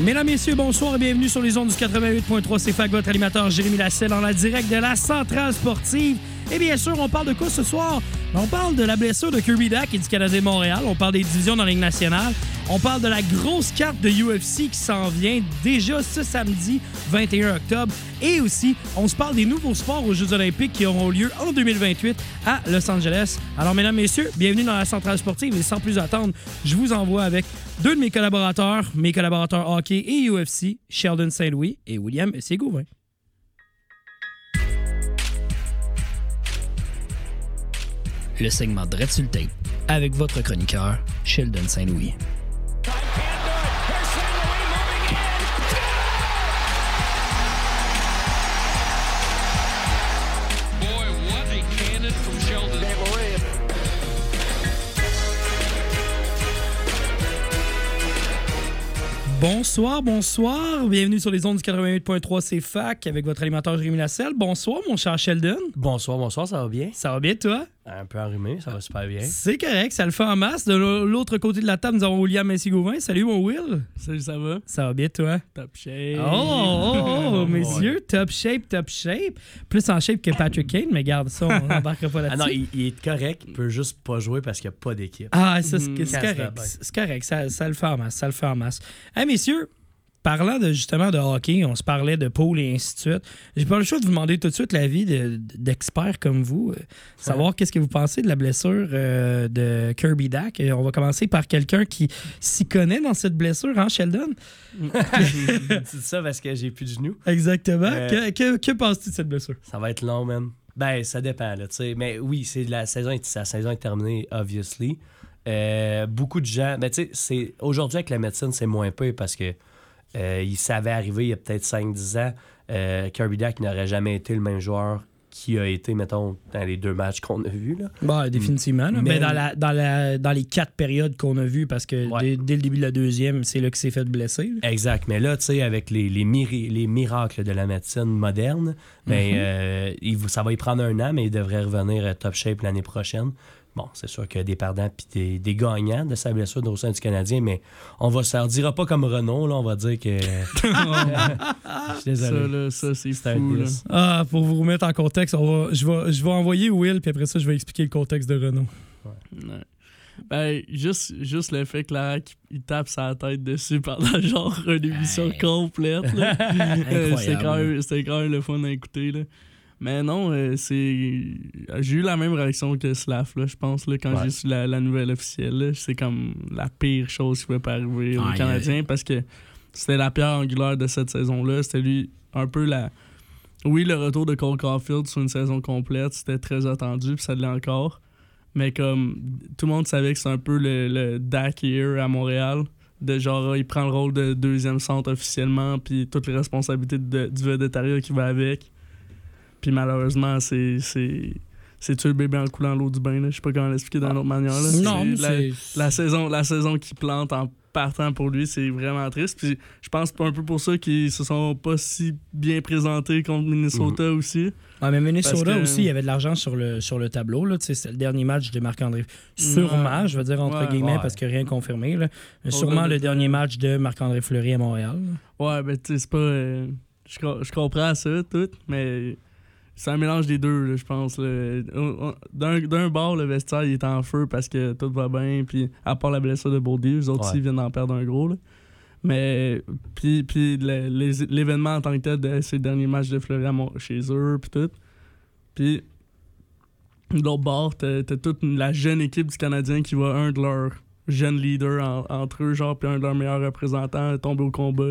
Mesdames, Messieurs, bonsoir et bienvenue sur les ondes du 88.3 CFAC, votre animateur Jérémy Lasselle en la direct de la centrale sportive. Et bien sûr, on parle de quoi ce soir? Ben, On parle de la blessure de Kirby Dack et du Canadien Montréal. On parle des divisions dans la Ligue nationale. On parle de la grosse carte de UFC qui s'en vient déjà ce samedi 21 octobre. Et aussi, on se parle des nouveaux sports aux Jeux olympiques qui auront lieu en 2028 à Los Angeles. Alors, mesdames, messieurs, bienvenue dans la centrale sportive. Et sans plus attendre, je vous envoie avec deux de mes collaborateurs, mes collaborateurs hockey et UFC, Sheldon Saint-Louis et William Ségouvin. Le segment Dread avec votre chroniqueur, Sheldon Saint-Louis. Bonsoir, bonsoir. Bienvenue sur les ondes du 88.3 CFAC avec votre animateur Jérémy Lasselle. Bonsoir, mon cher Sheldon. Bonsoir, bonsoir, ça va bien? Ça va bien, toi? Un peu enrhumé, ça va super bien. C'est correct, ça le fait en masse. De l'autre côté de la table, nous avons William Messi-Gauvin. Salut, mon Will. Salut, ça va? Ça va bien, toi? Top shape. Oh, oh, oh, messieurs, top shape, top shape. Plus en shape que Patrick Kane, mais garde ça, on n'embarquera pas Ah là-dessus. non, il, il est correct, il peut juste pas jouer parce qu'il n'y a pas d'équipe. Ah, ça, c'est la correct. C'est correct. Ça, ça le fait en masse. Ça le fait en masse. Hey, messieurs, parlant de, justement de hockey, on se parlait de pôle et ainsi de suite. J'ai pas le choix de vous demander tout de suite l'avis de- d'experts comme vous. euh, savoir qu'est-ce que vous pensez de la blessure euh, de Kirby Dack. Et on va commencer par quelqu'un qui s'y connaît dans cette blessure, hein, Sheldon? dis ça parce que j'ai plus de genoux. Exactement. Euh, Que, que- que penses-tu de cette blessure? Ça va être long, man. Ben, ça dépend, là, tu sais. Mais oui, c'est la saison, est- sa saison est terminée, obviously. Beaucoup de gens. Mais tu sais, c'est- aujourd'hui, avec la médecine, c'est moins peu parce que il savait arriver il y a peut-être 5-10 ans. Euh, Kirby Dack n'aurait jamais été le même joueur qui a été, mettons, dans les deux matchs qu'on a vus. Là. Bah, définitivement. là. Mais, Mais- dans, la, dans, la, dans les quatre périodes qu'on a vues, parce que Ouais. dès, dès le début de la deuxième, c'est là qu'il s'est fait blesser. là. Exact. Mais là, tu sais, avec les, les, miri- les miracles de la médecine moderne, ben, euh, il, ça va y prendre un an, mais il devrait revenir euh, top shape l'année prochaine. Bon, c'est sûr qu'il y a des perdants puis des, des gagnants de sa blessure au sein du Canadien, mais on va se dira pas comme Renault, là, on va dire que. Je suis Ça, désolé. ça, c'est C'est un fou, là. Ah, pour vous remettre en contexte, on va, je, vais, je vais envoyer Will, puis après ça, je vais expliquer le contexte de Renault. Ouais. Ben, juste, juste le fait que la il tape sa tête dessus pendant genre une émission complète. là. Euh, C'était quand, même- quand même le fun à écouter. Là. Mais non, euh, c'est. J'ai eu la même réaction que Slav, là, je pense, là, quand Ouais. j'ai su la, la nouvelle officielle. C'est comme la pire chose qui pouvait pas arriver aux Canadiens parce que c'était la pierre angulaire de cette saison-là. C'était lui un peu la. Oui, le retour de Cole Caulfield sur une saison complète, c'était très attendu, puis ça l'est encore. Mais comme tout le monde savait que c'est un peu le, le Dak Year à Montréal. De genre, il prend le rôle de deuxième centre officiellement, puis toutes les responsabilités de- du vedettariat qui va avec. Puis malheureusement, c'est. c'est c'est tu le bébé en coulant l'eau du bain, là. Je sais pas comment l'expliquer d'une autre manière. Là. Non, mais la, c'est. la saison, la saison qui plante en partant pour lui, c'est vraiment triste. Puis je pense que c'est un peu pour ça qu'ils se sont pas si bien présentés contre Minnesota aussi. Ah, mais Minnesota que- aussi, il y avait de l'argent sur le, sur le tableau. C'est le dernier match de Marc-André. Sûrement, Ouais. je veux dire entre Ouais. guillemets, Ouais. parce que rien confirmé. Là. Sûrement le dernier match de Marc-André Fleury à Montréal. là. Ouais, ben tu sais, c'est pas. euh, je, je comprends ça, tout, mais c'est un mélange des deux, là, je pense. D'un bord, le vestiaire, il est en feu parce que tout va bien, puis à part la blessure de Boldy, les autres Ouais. aussi viennent d'en perdre un gros. Là. Mais, puis, puis l'événement en tant que tel de ces derniers matchs de Fleury chez eux, puis tout. Puis, de l'autre bord, t'as toute la jeune équipe du Canadien qui va un de leurs jeunes leaders en- entre eux, genre, puis un de leurs meilleurs représentants tomber au combat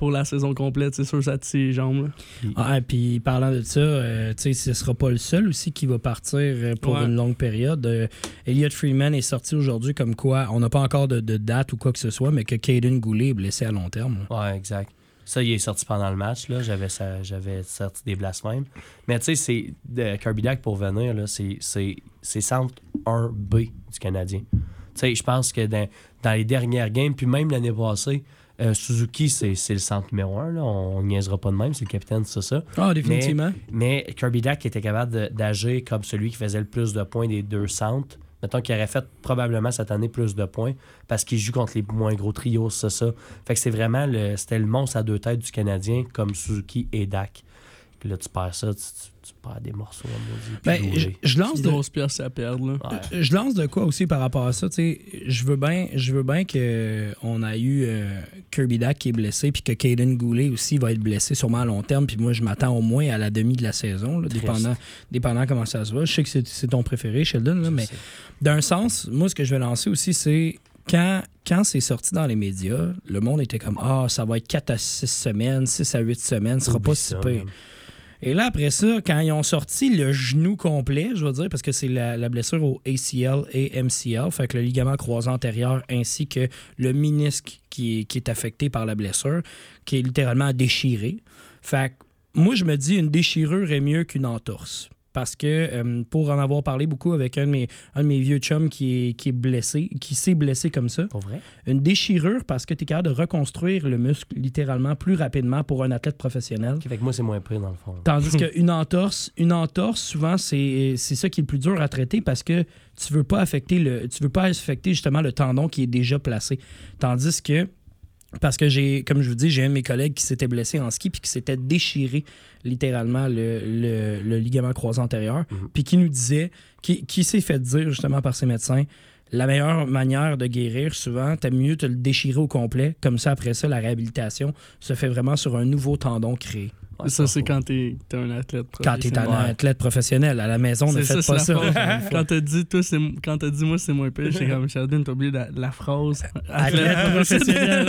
pour la saison complète. C'est sûr, ça tire les jambes. là. Ah, et puis parlant de ça, euh, tu sais, ce sera pas le seul aussi qui va partir euh, pour Ouais. une longue période. Euh, Elliot Freeman est sorti aujourd'hui comme quoi, on n'a pas encore de, de date ou quoi que ce soit, mais que Caden Goulet est blessé à long terme. là. Ouais, exact. Ça, il est sorti pendant le match. là. J'avais ça- j'avais sorti des blasphèmes. Mais tu sais, c'est de Kirby Dak pour venir, là, c'est c'est- c'est centre 1B du Canadien. Tu sais, je pense que dans, dans les dernières games, puis même l'année passée, euh, Suzuki, c'est le centre numéro 1. On ne niaisera pas de même, c'est le capitaine, c'est ça. Ah, définitivement. Mais Kirby Dak était capable d'agir comme celui qui faisait le plus de points des deux centres. Mettons qu'il aurait fait probablement cette année plus de points parce qu'il joue contre les moins gros trios, c'est ça. Fait que c'est vraiment le, c'était le monstre à deux têtes du Canadien comme Suzuki et Dak. Puis là, tu perds ça, tu, tu- perds des morceaux à maudit. Ben, je, lance C'est de, à perdre. Là. Ouais. je lance de quoi aussi par rapport à ça. tu sais, Je veux bien je veux bien qu'on a eu euh, Kirby Dak qui est blessé, puis que Caden Goulet aussi va être blessé sûrement à long terme. Puis moi, je m'attends au moins à la demi de la saison, là, dépendant, dépendant comment ça se va. Je sais que c'est c'est ton préféré, Sheldon, là, mais d'un sens, moi, ce que je vais lancer aussi, c'est quand, quand c'est sorti dans les médias, le monde était comme Ah, ça va être 4 à 6 semaines, 6 à 8 semaines, ce sera Oublie pas si pire. Et là, après ça, quand ils ont sorti le genou complet, je veux dire, parce que c'est la, blessure au ACL et MCL, que le ligament croisé antérieur ainsi que le est, qui est affecté par la blessure, qui est littéralement déchiré. Fait que moi, je me dis, une déchirure est mieux qu'une entorse. Parce que euh, pour en avoir parlé beaucoup avec un de mes, un de mes vieux chums qui est, qui est blessé, qui s'est blessé comme ça, Pour vrai? une déchirure parce que tu es capable de reconstruire le muscle littéralement plus rapidement pour un athlète professionnel. Fait que moi, c'est moins pire dans le fond. Tandis qu'une entorse, une entorse, souvent, c'est c'est ça qui est le plus dur à traiter parce que tu veux pas affecter le. Tu veux pas affecter justement le tendon qui est déjà placé. Tandis que. Parce que j'ai, comme je vous dis, j'ai un de mes collègues qui s'était blessé en ski puis qui s'était déchiré littéralement le, le- le ligament croisé antérieur, puis qui nous disait, qui, qui s'est fait dire justement par ses médecins, la meilleure manière de guérir, souvent, t'as mieux te le déchirer au complet. Comme ça, après ça, la réhabilitation se fait vraiment sur un nouveau tendon créé. Ouais, ça, c'est quand t'es es un athlète. Quand t'es un professionnel. athlète professionnel, à la maison, ne C'est faites ça, pas ça. phrase. quand t'as dit, toi, c'est quand t'as dit moi, c'est moins pire, j'étais comme Sheldon, t'as oublié la, la phrase. Athlète professionnel.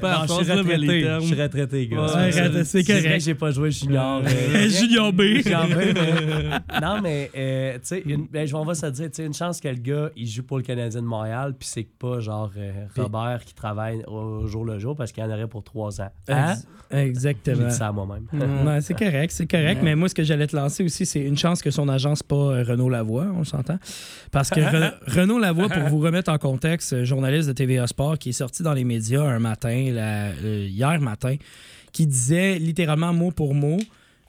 Pas Non, je suis retraité. Je suis retraité, gars. Ouais, C'est ouais, correct. j'ai pas joué junior. euh, Junior B. Junior B, mais- Non, mais, euh, tu sais, une- ben, je- on va se dire, tu sais, une chance que le gars, il joue pour le Canadien de Montréal, puis c'est pas genre euh, Robert qui travaille au jour le jour parce qu'il en aurait pour trois ans. Hein? J'ai Exactement. Dit ça à moi-même. C'est correct, c'est correct. Mais moi, ce que j'allais te lancer aussi, c'est une chance que son agence pas euh, Renaud Lavoie, on s'entend. Parce que Re- Renaud Lavoie, pour vous remettre en contexte, euh, journaliste de TVA Sport qui est sorti dans les médias un matin, la- euh, hier matin, qui disait littéralement mot pour mot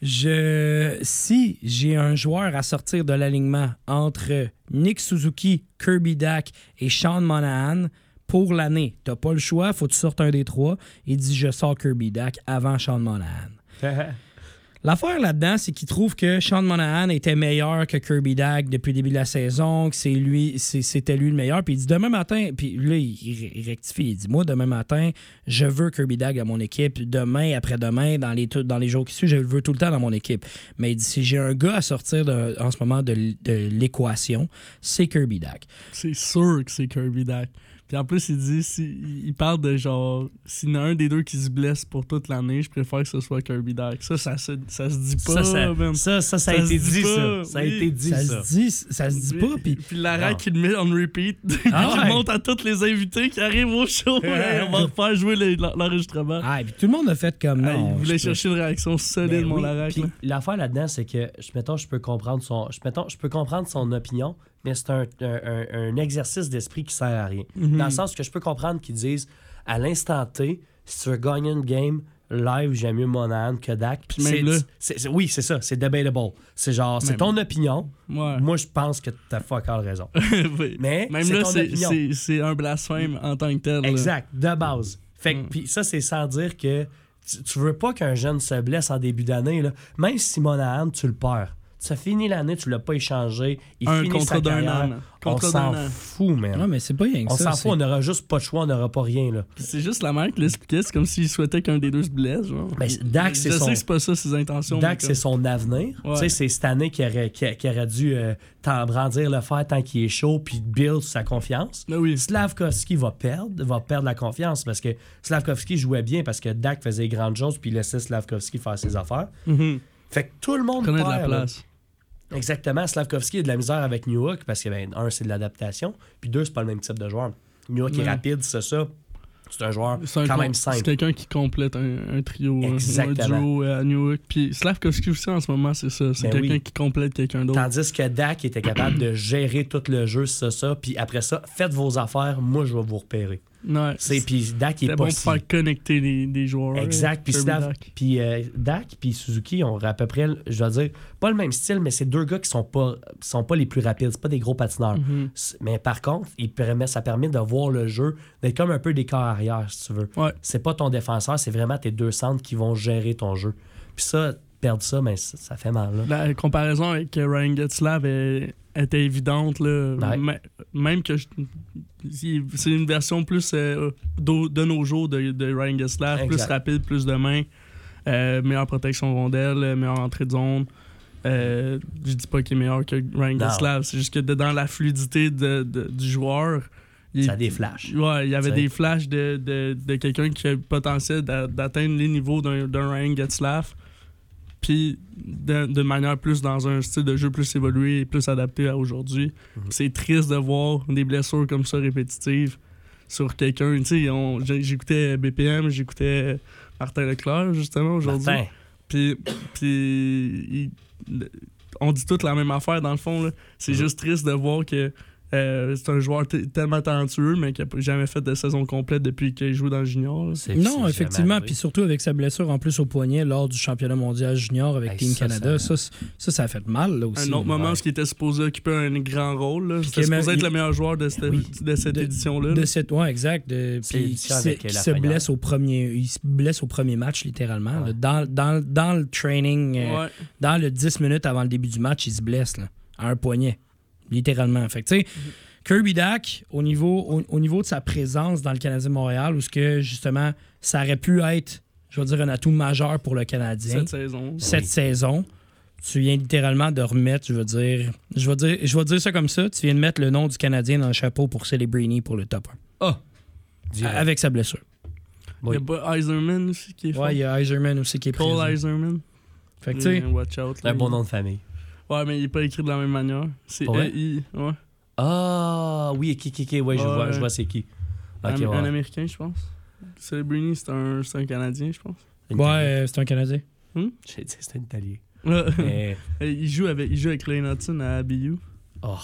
je, si j'ai un joueur à sortir de l'alignement entre Nick Suzuki, Kirby Dak et Sean Monahan pour l'année, t'as pas le choix, faut que tu sortes un des trois. Il dit je sors Kirby Dak avant Sean Monahan. L'affaire là-dedans, c'est qu'il trouve que Sean Monahan était meilleur que Kirby Dak depuis le début de la saison, que c'est lui, c'était lui le meilleur. Puis il dit demain matin, puis là, il, il rectifie, il dit moi, demain matin, je veux Kirby Dak à mon équipe. Demain, après-demain, dans les, dans les jours qui suivent, je le veux tout le temps dans mon équipe. Mais il dit si j'ai un gars à sortir de- en ce moment de l'équation, c'est Kirby Dak. C'est sûr que c'est Kirby Dak. Puis en plus, il dit, si, il parle de genre, s'il y en a un des deux qui se blesse pour toute l'année, je préfère que ce soit KirbyDak. Ça, ça se, ça se dit pas, Ça, ça, ça, ça, ça a été dit ça. Ça a été dit, ça, ça. se dit, ça se dit pas. Puis Puis l'arrêt Non. qui le met on repeat, Ah qui ouais. monte à tous les invités qui arrivent au show. On va refaire jouer l'enregistrement. ah, puis tout le monde a fait comme Hey, non. il voulait peux- chercher une réaction solide, Ben mon oui, puis. L'affaire là-dedans, c'est que, je, mettons, je peux comprendre son, je, mettons, je peux comprendre son opinion, mais c'est un, un- exercice d'esprit qui sert à rien. Mhm. Dans le sens que je peux comprendre qu'ils disent, à l'instant T, si tu veux gagner une game live, j'aime mieux Monahan que Dak. Puis même C'est- oui, c'est ça, c'est debatable. C'est genre, c'est ton opinion. Ouais. Moi, je pense que t'as fuck all raison. Oui. Mais Même là, c'est- un blasphème en tant que tel. là. Exact, de base. Fait que, Mm. puis ça, c'est sans dire que tu, tu veux pas qu'un jeune se blesse en début d'année. là. Même si Monahan, tu le perds. Ça finit l'année, tu l'as pas échangé. Il Un finit contrat sa d'un carrière. an. On s'en fout, man. Ouais, mais c'est pas rien que on ça. s'en c'est- fout, on n'aura juste pas de choix, on n'aura pas rien. Là. C'est juste la mère qui l'expliquait, c'est comme s'il souhaitait qu'un des deux se blesse. Genre. Ben, c'est- Dak, c'est Je son- sais que c'est pas ça ses intentions. Dak, mais c'est son avenir. Ouais. Tu sais, c'est cette année qu'il aurait, aurait dû euh, brandir le fer tant qu'il est chaud puis build sa confiance. Ben oui. Slavkovski va perdre, va perdre la confiance parce que Slavkovski jouait bien parce que Dak faisait grandes choses puis il laissait Slavkovski faire ses affaires. Mhm. Fait que tout le monde Prenait de perd, la là. place. Exactement. Slavkovski a de la misère avec Newhook parce que, ben, un, c'est de l'adaptation, puis deux, c'est pas le même type de joueur. Newhook est rapide, c'est ça. C'est un joueur C'est un quand même C'est simple. quelqu'un qui complète un, un trio, un- duo euh, à Newark. Puis Slavkovski aussi en ce moment, c'est ça. C'est Ben quelqu'un oui. qui complète quelqu'un d'autre. Tandis que Dak était capable de gérer tout le jeu, ça, ça. Puis après ça, faites vos affaires, moi, je vais vous repérer. Ouais. C'est, puis Dak, est bon pas pour si- faire connecter les, les joueurs. Exact. Puis, Dak. euh, Dak puis Suzuki ont à peu près, je dois dire, pas le même style, mais c'est deux gars qui sont pas, sont pas les plus rapides. C'est pas des gros patineurs. Mhm. C'est- Mais par contre, il permet, ça permet de voir le jeu, d'être comme un peu des corps arrière, si tu veux. Ouais. C'est pas ton défenseur, c'est vraiment tes deux centres qui vont gérer ton jeu. Puis ça, perdre ça, ben, ça, ça fait mal. Là. La comparaison avec euh, Ryan Getzlav est- était évidente. Là. Ouais. Même que je- c'est une version plus euh, de nos jours de, de Ryan Getzlav, plus rapide, plus de main, euh, meilleure protection rondelle, meilleure entrée de zone. Euh, je dis pas qu'il est meilleur que Ryan. Getzlav, c'est juste que dans la fluidité de- du joueur, il- Ça a des flashs. Ouais, il y avait des flashs de, de, de quelqu'un qui a le potentiel d'a- d'atteindre les niveaux d'un d'un Ryan Getzlaff. Puis de, de manière plus dans un style de jeu plus évolué et plus adapté à aujourd'hui. Mhm. C'est triste de voir des blessures comme ça répétitives sur quelqu'un. J'écoutais BPM, j'écoutais Martin Leclerc justement aujourd'hui. Puis, puis on dit toute la même affaire dans le fond. C'est Mhm. juste triste de voir que euh, c'est un joueur t- tellement talentueux, mais qui n'a jamais fait de saison complète depuis qu'il joue dans le junior. Non, c'est effectivement, puis surtout avec sa blessure en plus au poignet lors du championnat mondial junior avec Hey, Team ça, Canada, ça- ça, ça, ça a fait mal là aussi. Un autre moment ouais. où il était supposé occuper un grand rôle. C'était supposé être il- le meilleur joueur de cette, Oui. de cette De- édition-là. De cette, ouais, exact. De, puis qui qui se blesse au premier, il se blesse au premier match littéralement. Ouais. là. dans, dans, dans le training, euh, dans le 10 minutes avant le début du match, il se blesse là, à un poignet, littéralement. Fait tu sais, Kirby Dak, au niveau, au, au niveau de sa présence dans le Canadien de Montréal, où ce que justement, ça aurait pu être, je veux dire, un atout majeur pour le Canadien Cette saison. cette saison. Tu viens littéralement de remettre, je veux dire, je vais dire, je vais dire ça comme ça, tu viens de mettre le nom du Canadien dans le chapeau pour Celebrini pour le top 1. Direct. Avec sa blessure. Il y a pas Eiserman aussi qui est fort. Ouais, il y a Eiserman aussi qui est Cole présent. Eiserman. Fait que, tu sais. C'est un bon nom de famille. Ouais, mais il est pas écrit de la même manière. C'est? EI. Ouais. Ah, oui, qui, qui, qui, ouais, je Ouais. vois, je vois c'est qui. Ok, un, ouais. un Américain, je pense. Celebrini, c'est un, c'est un Canadien, je pense. Ouais, euh, c'est un Canadien. J'ai dit c'était un Italien. Mais, il, joue avec, il joue avec Clay Hudson à BU. oh,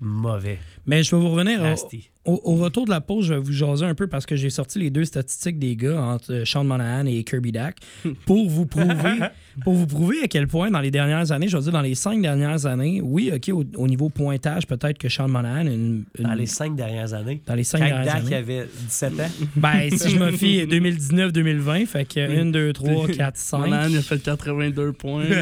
mauvais. Mais je vais vous revenir Nasty. Au- au retour de la pause, je vais vous jaser un peu parce que j'ai sorti les deux statistiques des gars entre euh, Sean Monahan et Kirby Dak pour vous prouver pour vous prouver à quel point dans les dernières années, je veux dire dans les cinq dernières années, oui, OK, au, au niveau pointage, peut-être que Sean Monahan a une, une- Dans les cinq dernières années. dans les cinq Quand dernières Dak années. avait 17 ans. Ben, si je me fie 2019-2020, fait que 1, 2, 3, 4, 5. Monahan, il a fait 82 points.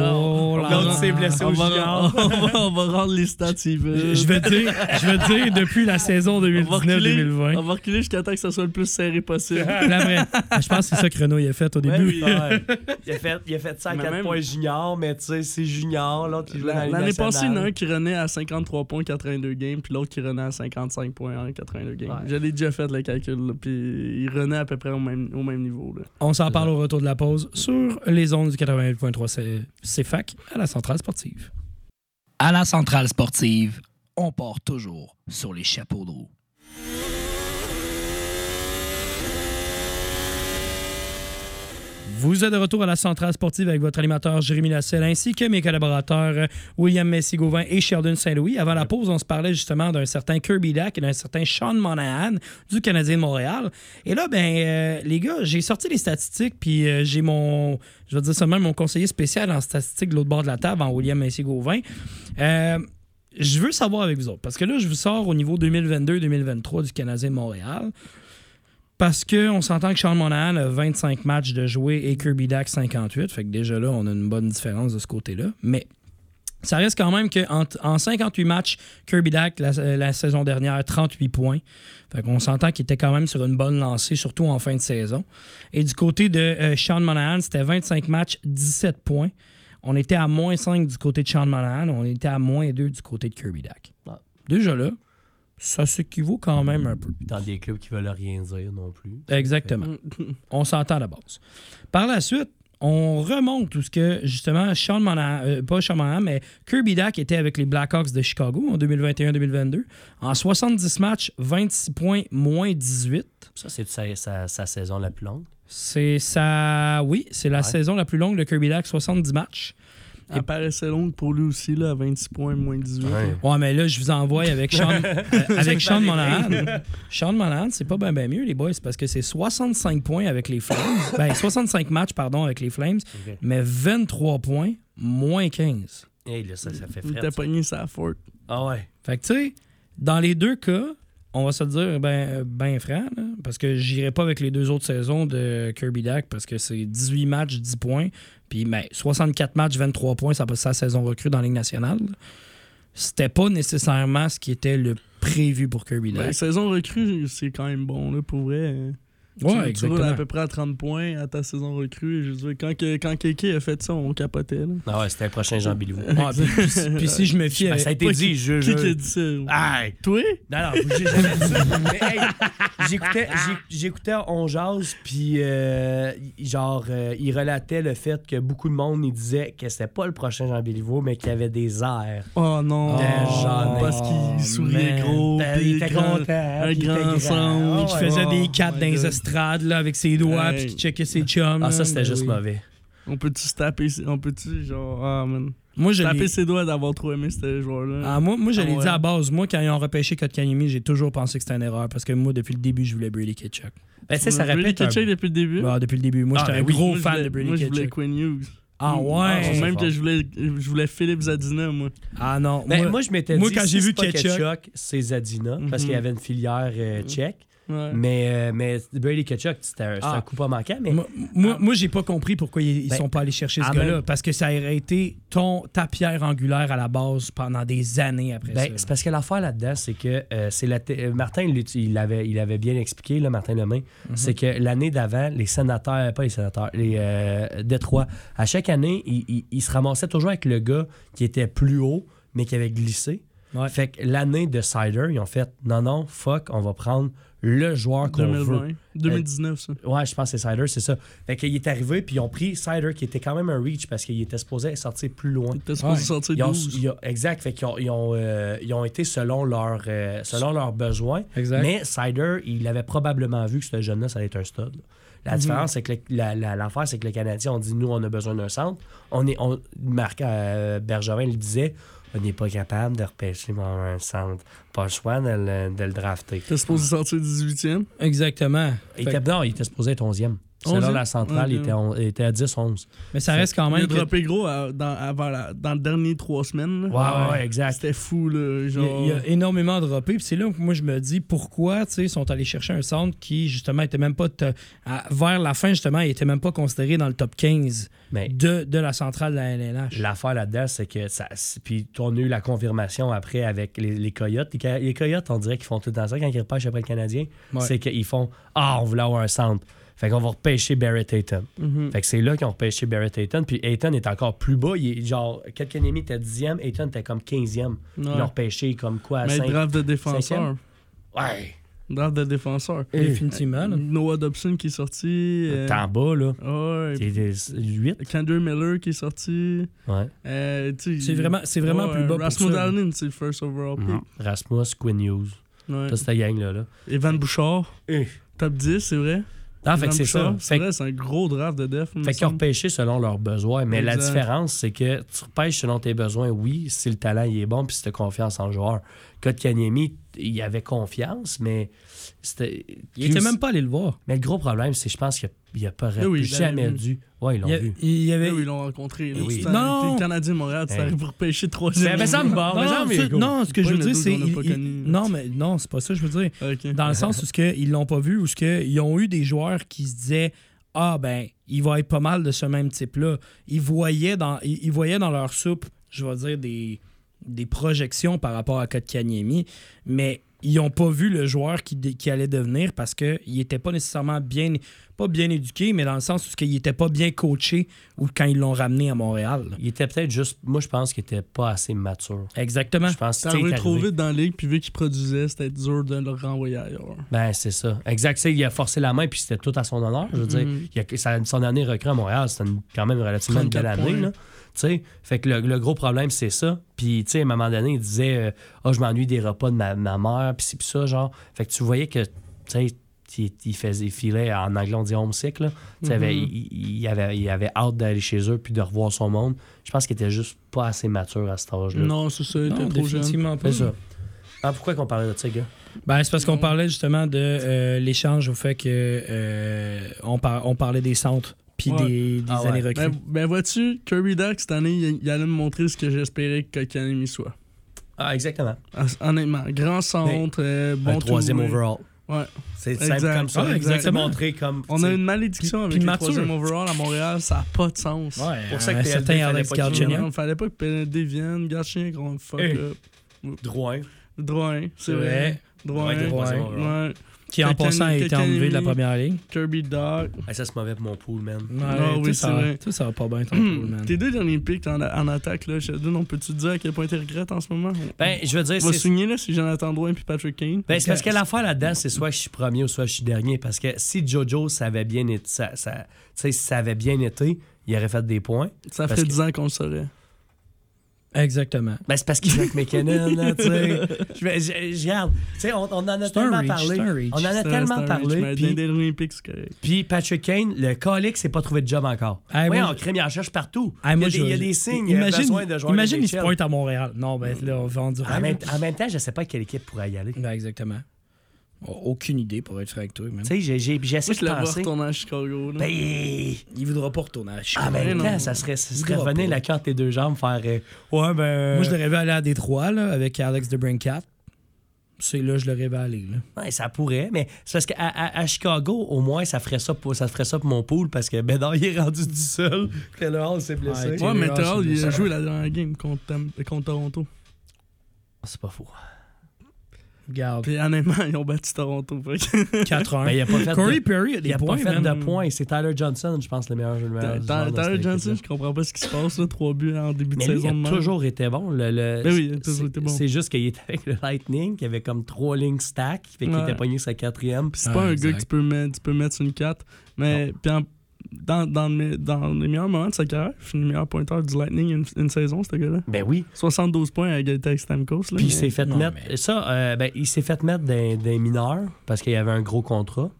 Oh là L'autre là. s'est blessé on, au va, on, va, on va rendre les stats. Je veux dire, je veux dire depuis la saison on va reculer, 2019-2020. on va reculer jusqu'à temps que ça soit le plus serré possible. La vraie. Je pense que c'est ça que Renault il a fait au début. ouais. Il, a fait, il a fait ça à Mais 4 même- points junior, mais tu sais, c'est junior. L'autre qui joue dans L'année passée, il y en a un qui renaît à 53 points 82 games, puis l'autre qui renaît à 55 points en 82 games. Ouais. L'ai déjà fait le calcul, là, puis il renaît à peu près au même, au même niveau. Là. On s'en parle au retour de la pause sur les ondes du 88.3 c'est- c'est fac à la centrale sportive. À la centrale sportive, on part toujours sur les chapeaux de roue. Vous êtes de retour à la centrale sportive avec votre animateur Jérémy Lasselle ainsi que mes collaborateurs euh, William Messi-Gauvin et Sheldon Saint-Louis. Avant la pause, on se parlait justement d'un certain Kirby Dak et d'un certain Sean Monahan du Canadien de Montréal. Et là, ben, euh, les gars, j'ai sorti les statistiques puis euh, j'ai mon, je vais dire seulement mon conseiller spécial en statistiques de l'autre bord de la table, en William Messi-Gauvin. Je veux savoir avec vous autres, parce que là, je vous sors au niveau 2022-2023 du Canadien Montréal. Parce qu'on s'entend que Sean Monahan a 25 matchs de jouer et Kirby Dak 58. Fait que déjà là, on a une bonne différence de ce côté-là. Mais ça reste quand même qu'en en 58 matchs, Kirby la, la saison dernière, 38 points. Fait qu'on s'entend qu'il était quand même sur une bonne lancée, surtout en fin de saison. Et du côté de euh, Sean Monahan, c'était 25 matchs, 17 points. On était à moins 5 du côté de Sean Monahan, on était à moins 2 du côté de Kirby Dak. Ah. Déjà là, ça s'équivaut quand même un peu. Dans des clubs qui veulent rien dire non plus. Exactement. On s'entend à la base. Par la suite, on remonte tout ce que, justement, Sean Monahan, euh, pas Sean Monahan, mais Kirby Dack était avec les Blackhawks de Chicago en 2021-2022. En 70 matchs, 26 points, moins 18. Ça, c'est sa, sa- sa saison la plus longue? C'est ça. Oui, c'est la Ouais. saison la plus longue de Kirby Dack, 70 matchs. Elle paraissait longue pour lui aussi, là, à 26 points, moins 18. Ouais, mais là, je vous envoie avec Sean, euh, avec Sean Monahan. Sean Monahan, c'est pas bien ben mieux, les boys, c'est parce que c'est 65 points avec les Flames. ben, 65 matchs, pardon, avec les Flames, mais 23 points, moins 15. Hey, là, ça, ça fait Il frais. t'a pogné sa forte. Ah ouais. Fait que, tu sais, dans les deux cas, on va se le dire ben, ben franc, là, parce que j'irai pas avec les deux autres saisons de Kirby Dack, parce que c'est 18 matchs, 10 points, puis ben, 64 matchs, 23 points, ça passe sa saison recrue dans la Ligue nationale. C'était pas nécessairement ce qui était le prévu pour Kirby Ben, Dack. saison recrue, c'est quand même bon, là, pour vrai. Tu- ouais, tu, roules à peu près à 30 points à ta saison recrue. Je veux dire, quand, que- quand Kéké a fait ça, on capotait. Là. Ah ouais, c'était le prochain Jean Béliveau. Ouais, puis, puis- puis si je me fie Ben, ça a été Pas dit, je. Qui je- qui a dit ça? Aïe! Toi? Non, non, j'ai jamais dit ça. Mais, hey, j'écoutais, j'écoutais On Jase, puis euh, genre, euh, il relatait le fait que beaucoup de monde, il disait que c'était pas le prochain Jean Béliveau, mais qu'il avait des airs. Oh non, Oh, j'en ai- parce qu'il souriait man. gros. Ben, il était grand- content. un il grand son. Ah, qui ouais. faisait Oh des caps my dans les Là, avec ses doigts, Hey. puis qui checkait ses chums. Ah, ça, c'était Ben juste oui. mauvais. On peut-tu se taper, on peut-tu, genre, ah, man. Moi, je l'ai- Taper ses doigts d'avoir trop aimé ce joueur-là. Ah, moi, moi, je Ah l'ai ouais. dit à base. Moi, quand ils ont repêché Kotkaniemi, j'ai toujours pensé que c'était une erreur parce que moi, depuis le début, je voulais Brady Kitchuk. Ben, tu sais, ça Brady répète. un- Kitchuk depuis le début? Ah, depuis le début. Moi, Ah, j'étais ben un oui. gros Moi, je fan voulais- de Brady Moi, je voulais Kitchuk. Quinn Hughes. Ah Ah, ouais? c'est Même fort. que je voulais, je voulais Philippe Zadina, moi. Ah non. Ben, moi, moi, je m'étais moi, dit, quand si j'ai vu c'est pas Ketchuk- Ketchuk, c'est Zadina, parce Mhm. qu'il y avait une filière euh, tchèque. Ouais. Mais, euh, mais Brady Ketchuk, c'était un, Ah. un coup pas manquant. Mais moi, moi, moi, j'ai pas compris pourquoi ils, Ben, sont pas allés chercher ce gars-là. même- Parce que ça aurait été ton, ta pierre angulaire à la base pendant des années après Ben, ça. c'est parce que l'affaire là-dedans, c'est que euh, c'est la t- euh, Martin, il, l'avait, il avait bien expliqué, là, Martin Lemay, Mhm. c'est que l'année d'avant, les sénateurs, pas les sénateurs, les euh, Détroits, à chaque année, ils il, il se ramassaient toujours avec le gars qui était plus haut, mais qui avait glissé. Ouais. Fait que l'année de Cider, ils ont fait non, non, fuck, on va prendre le joueur qu'on veut. 2020. 2019, ça. Ouais, je pense que c'est Cider, c'est ça. Fait qu'il est arrivé, puis ils ont pris Cider, qui était quand même un reach parce qu'il était supposé sortir plus loin. T'es supposé Ouais. sortir Ils ont, 12. ils ont- exact, fait qu'ils ont, ils ont, euh, ils ont été selon, leur, euh, selon leurs besoins. Exact. Mais Cider, il avait probablement vu que ce jeune-là, ça allait être un stud. là. La Mhm. différence, c'est que le- la- la- l'affaire, c'est que les Canadiens ont dit nous, on a besoin d'un centre. On est, on, Marc euh, Bergevin le disait on n'est pas capable de repêcher mon- un centre. Pas le choix de le, de le drafter. T'es supposé sortir 18e. Exactement. Il Fait- était, non, il était supposé être 11e. 11e? la centrale, il, Ok. était, on- il était à 10-11. mais ça reste quand Il a même. que- droppé gros à- dans, avant la- dans le dernier trois semaines. là. Ouais, exact. C'était fou, là. Il Genre... a, il y a énormément droppé. Puis c'est là que moi, je me dis pourquoi tu sais, ils sont allés chercher un centre qui, justement, était même pas. te- à- vers la fin, justement, il était même pas considéré dans le top 15 Mais de, de la centrale de la LNH. L'affaire là-dedans, c'est que ça. Puis on a eu la confirmation après avec les, les Coyotes. Les, Coyotes, on dirait qu'ils font tout le temps ça quand ils repêchent après le Canadien. Ouais. C'est qu'ils font Ah, on voulait avoir un centre. Fait qu'on va repêcher Barrett Ayton. Mhm. Fait que c'est là qu'ils ont repêché Barrett Ayton. Puis Ayton est encore plus bas. Il est genre, Kotkaniemi était 10e, Ayton était comme 15e. Ils l'ont repêché comme quoi à Mais 5. draft de défenseur. Ouais. Draft de défenseur. Définitivement. là. Noah Dobson qui est sorti. euh, T'es en bas, là. ouais. T'es 8. Kendra Miller qui est sorti. Ouais. Euh, C'est vraiment, c'est vraiment ouais, plus bas pour Rasmus ça. Dahlin, c'est le first overall pick. Rasmus, Quinn Hughes. Ouais. Ça, cette gang-là. Là. Evan Bouchard, Eh. top 10, c'est vrai? Ah, fait que c'est ça. C'est que- un gros draft de def. Fait qu'ils ont repêché selon leurs besoins. Mais la différence, c'est que tu repêches selon tes besoins, oui, si le talent il est bon, puis si tu as confiance en le joueur. Kotkaniemi, il avait confiance, mais c'était. Il était même pas allé le voir. Mais le gros problème, c'est que je pense qu'il a, il a pas Eh oui, il jamais dû. Ouais, ils l'ont a- vu. il y avait. Là, où ils l'ont rencontré. là. Eh oui. Non. T'es le Canadien de Montréal, tu Hey. t'arrives pour pêcher troisième. Mais- mais ça me bat. non, ça, ce que je veux dire, c'est. Non, mais non, c'est pas ça que je veux dire. Dans le sens où ce que ils l'ont pas vu, où ce que ils ont eu des joueurs qui se disaient Ah ben, il va être pas mal de ce même type-là. Ils voyaient dans, ils, ils voyaient dans leur soupe, je vais dire, des, des projections par rapport à Kotkaniemi, mais ils n'ont pas vu le joueur qui, allait devenir parce qu'il n'était pas nécessairement bien pas bien éduqué, mais dans le sens où il était pas bien coaché ou quand ils l'ont ramené à Montréal. là. Il était peut-être juste. Moi, je pense qu'il était pas assez mature. Exactement. Je pense T'es que arrivé trop vite dans la ligue, puis vu qu'il produisait, c'était dur de le renvoyer ailleurs. Ben, c'est ça. Exact. Il a forcé la main, puis c'était tout à son honneur. Je veux dire, Mhm. il a, sa- son année recrue à Montréal, c'était quand même relativement une belle 34 année. points. Là. Tu sais, fait que le, le gros problème, c'est ça. Puis, tu sais, à un moment donné, il disait euh, Ah, je m'ennuie des repas de ma, ma mère, puis c'est puis ça, genre. Fait que tu voyais que, tu sais, il, il faisait, il filait, en anglais, on dit homesick, là. Avait- Mhm. il, il avait, il avait hâte d'aller chez eux, puis de revoir son monde. Je pense qu'il était juste pas assez mature à cet âge-là. Non, c'est ça, il était trop jeune. pas. C'est ça. Ah, pourquoi qu'on parlait de ça, gars? Ben, c'est parce qu'on parlait justement de euh, l'échange au fait que euh, on, par- on parlait des centres puis Ouais. des, des Ah années ouais. recrues. Ben, ben vois-tu, Kirby Duck, cette année, il, il allait me montrer ce que j'espérais que Kotkaniemi soit. Ah, exactement. Hon- Honnêtement, grand centre, euh, bon un troisième overall. Ouais. C'est Exact. simple comme ça. Ah, exactement. exactement. montré comme. On a une malédiction Puis- avec puis le troisième overall à Montréal, ça n'a pas de sens. Ouais, pour ça que un PLD certain fallait Alex Jr. Il fallait pas que PND vienne, Gatchien qu'on fuck up. Drouin. Drouin, c'est C'est vrai. vrai. Drouin, Qui en passant a été enlevé de la première ligne. Kirby. Ah, ça, c'est mauvais pour mon pool, man. Ouais, Ah oui, ça, c'est vrai. tout ça va pas bien ton pool, man. Tes deux derniers picks en, en attaque, là, Sheldon, on peut-tu te dire à quel point tu regrettes en ce moment? Ben, je veux dire, on va c'est. souligner là, si Jonathan Drouin puis Patrick Kane. Ben, c'est parce que l'affaire là-dedans, c'est soit je suis premier ou soit je suis dernier. Parce que si Jojo ça avait bien été, ça, ça, tu sais, si ça avait bien été, il aurait fait des points. Ça fait que- 10 ans qu'on le saurait. Exactement. Ben, c'est parce qu'il joue avec McKinnon, là, tu sais. Je, je- je regarde. Tu sais, on, on en a tellement reach, parlé. reach. On en a tellement parlé. Puis, Patrick Kane, le colique, s'est pas trouvé de job encore. Hey, oui, moi, en crime, il en cherche partout. Il, y moi, a des, je- il y a des signes. il y a Imagine, besoin de joueurs imagine il se pointe à Montréal. Non, ben là, on va en dire. En même, en même temps, je sais pas quelle équipe pourrait y aller. Ben, exactement. Aucune idée pour être franc avec toi. Tu sais, j'ai- j'ai j'ai Moi, essayé je de le penser. retourner à Chicago. Là. Ben, Il voudra pas retourner à Chicago. en même non. ça serait, ça serait venir pas. la carte tes deux jambes, faire. euh, ouais, ben. Moi, je l'aurais vu aller à Détroit, là, avec Alex de Brincat. C'est là que je l'aurais vu aller, là. Ouais, ça pourrait, mais c'est parce qu'à à, à Chicago, au moins, ça ferait ça pour, ça ferait ça pour mon pool parce que Bédard, il est rendu tout seul. Le Hall s'est blessé. Ouais, Ouais, mais Taylor, il a joué la dernière game contre, contre Toronto. C'est pas fou. Regarde, Puis honnêtement, ils ont battu Toronto. fait que- 4-1. Ben, il a pas fait Corey de, Perry a il des a points, pas fait man. de points. C'est Tyler Johnson, je pense, le meilleur joueur. Tyler Tyler Johnson, je comprends pas ce qui se passe. Là, trois buts en début Mais de lui, il saison de a même. toujours été bon. Le, le- Ben oui, il a toujours c'est- été bon. C'est juste qu'il était avec le Lightning, qui avait comme trois lignes stack, fait qu'il Ouais. était pogné sa quatrième. Puis c'est Ah, pas un exact. gars que tu peux mettre, tu peux mettre sur une 4. Mais puis en- dans, dans, le- dans les meilleurs moments de sa carrière, il finit le meilleur pointeur du Lightning une, une saison, ce gars-là. Ben oui. 72 points à égalité avec Stamkos. Là, Puis il s'est fait Non, mettre. mais- Ça, euh, ben, il s'est fait mettre des, des mineurs parce qu'il y avait un gros contrat.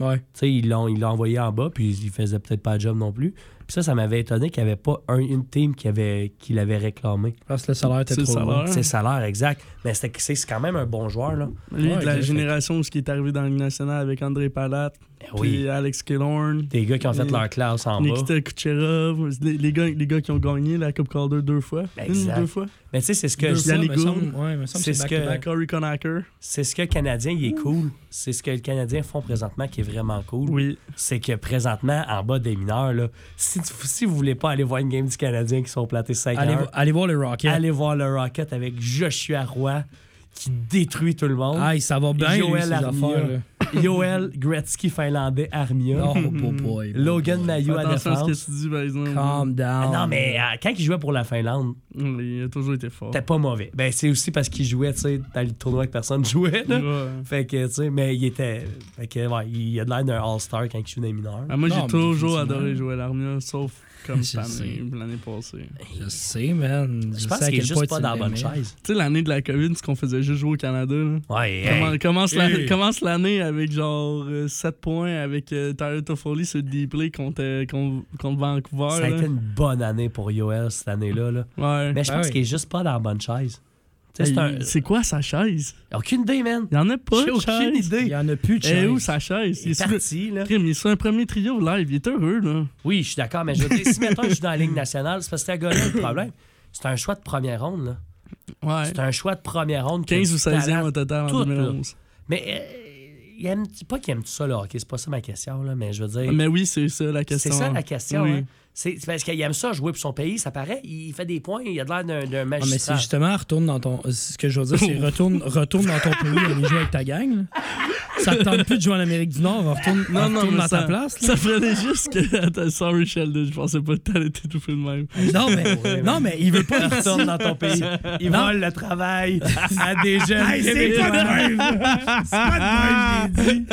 Ouais. Tu sais, ils l'ont, ils l'ont envoyé en bas, puis il faisait peut-être pas le job non plus. Puis ça, ça m'avait étonné qu'il n'y avait pas un- une team qui, avait, qui l'avait réclamé. Parce que le salaire était C'est le trop salaire. loin. C'est salaire, exact. Mais c'était- c'est, c'est quand même un bon joueur, là. Lui, Ouais, de la génération où ce qui est arrivé dans la Ligue nationale avec André Palat, oui. puis Alex Killorn, Des gars qui ont fait leur classe en bas. Nikita Kucherov, les, les gars, les gars qui ont gagné la Coupe Calder deux fois. Une Exact. ou deux fois. Mais tu sais, c'est ce que je-. Ouais, C'est que ce que- c'est ce que le Canadien, il est cool. C'est ce que les Canadiens font présentement qui est vraiment cool. Oui. C'est que présentement, en bas des mineurs, là, si, si vous voulez pas aller voir une game du Canadien qui sont platés 5 Allez, heures, allez voir le Rocket. allez voir le Rocket avec Joshua Roy qui détruit tout le monde. Ah, ça va bien, Joël lui, ces affaires. Yoel Gretzky finlandais Armia. Oh, boy, boy. Logan Mailloux à Attention à ce défense. que tu dis, par exemple. Calm Ah down. non, mais euh, quand il jouait pour la Finlande, Il a toujours été fort. c'était pas mauvais. Ben, c'est aussi parce qu'il jouait, tu sais, dans le tournoi que personne jouait, là. Ouais. Fait que, tu sais, mais il était. Fait que, ouais, il a de l'air d'un All-Star quand il joue dans les mineurs. Ah, moi, j'ai toujours adoré jouer à l'Armia, sauf comme Je l'année passée. Je sais, man. Je pense sais à qu'il est juste pas dans la bonne chaise. Tu sais, l'année de la COVID, ce qu'on faisait juste jouer au Canada. Là. Ouais, Comment- hey. commence, Hey. l'année avec genre 7 points avec euh, Tyler Toffoli sur le deep play contre, euh, contre, contre Vancouver. Ça a là. été une bonne année pour Yoel cette année-là. Là. Ouais. Mais je pense oui. qu'il est juste pas dans la bonne chaise. C'est un. C'est quoi sa chaise? Aucune idée, man. Il y en a pas J'ai aucune chaise. Il idée. y en a plus de chaise. où sa chaise? Il est le- parti, là. Il est sur un premier trio live, il est heureux là. Oui, je suis d'accord, mais je veux dire, si mettons je suis dans la Ligue nationale, c'est parce que c'est un gars-là le problème. C'est un choix de première ronde, là. Ouais. C'est un choix de première ronde. qui a 15 du ou 16e talent. au total en tout, là. 2011. Mais euh, il aime, pas qu'il aime ça, le hockey. C'est pas ça ma question, là, mais je veux dire. Mais oui, c'est ça la C'est question. ça la question. Oui. hein. C'est parce qu'il aime ça jouer pour son pays, ça paraît. Il fait des points, il a de l'air d'un d'un Ah, mais c'est magistrat. justement, retourne dans ton. Ce que je veux dire, c'est retourne, retourne dans ton pays, jouer avec ta gang. là. ça te tente plus de jouer en Amérique du Nord, retourne, Non, non, retourne mais dans ça, ta place. là. ça ferait juste que. Attends, sorry, Sheldon, je pensais pas que t'allais t'étouffer de même. Non, mais, non, mais il veut pas Retourne dans ton pays. Ils Non. volent le travail à des jeunes. Hey, c'est pas de même! C'est pas de même, je l'ai dit!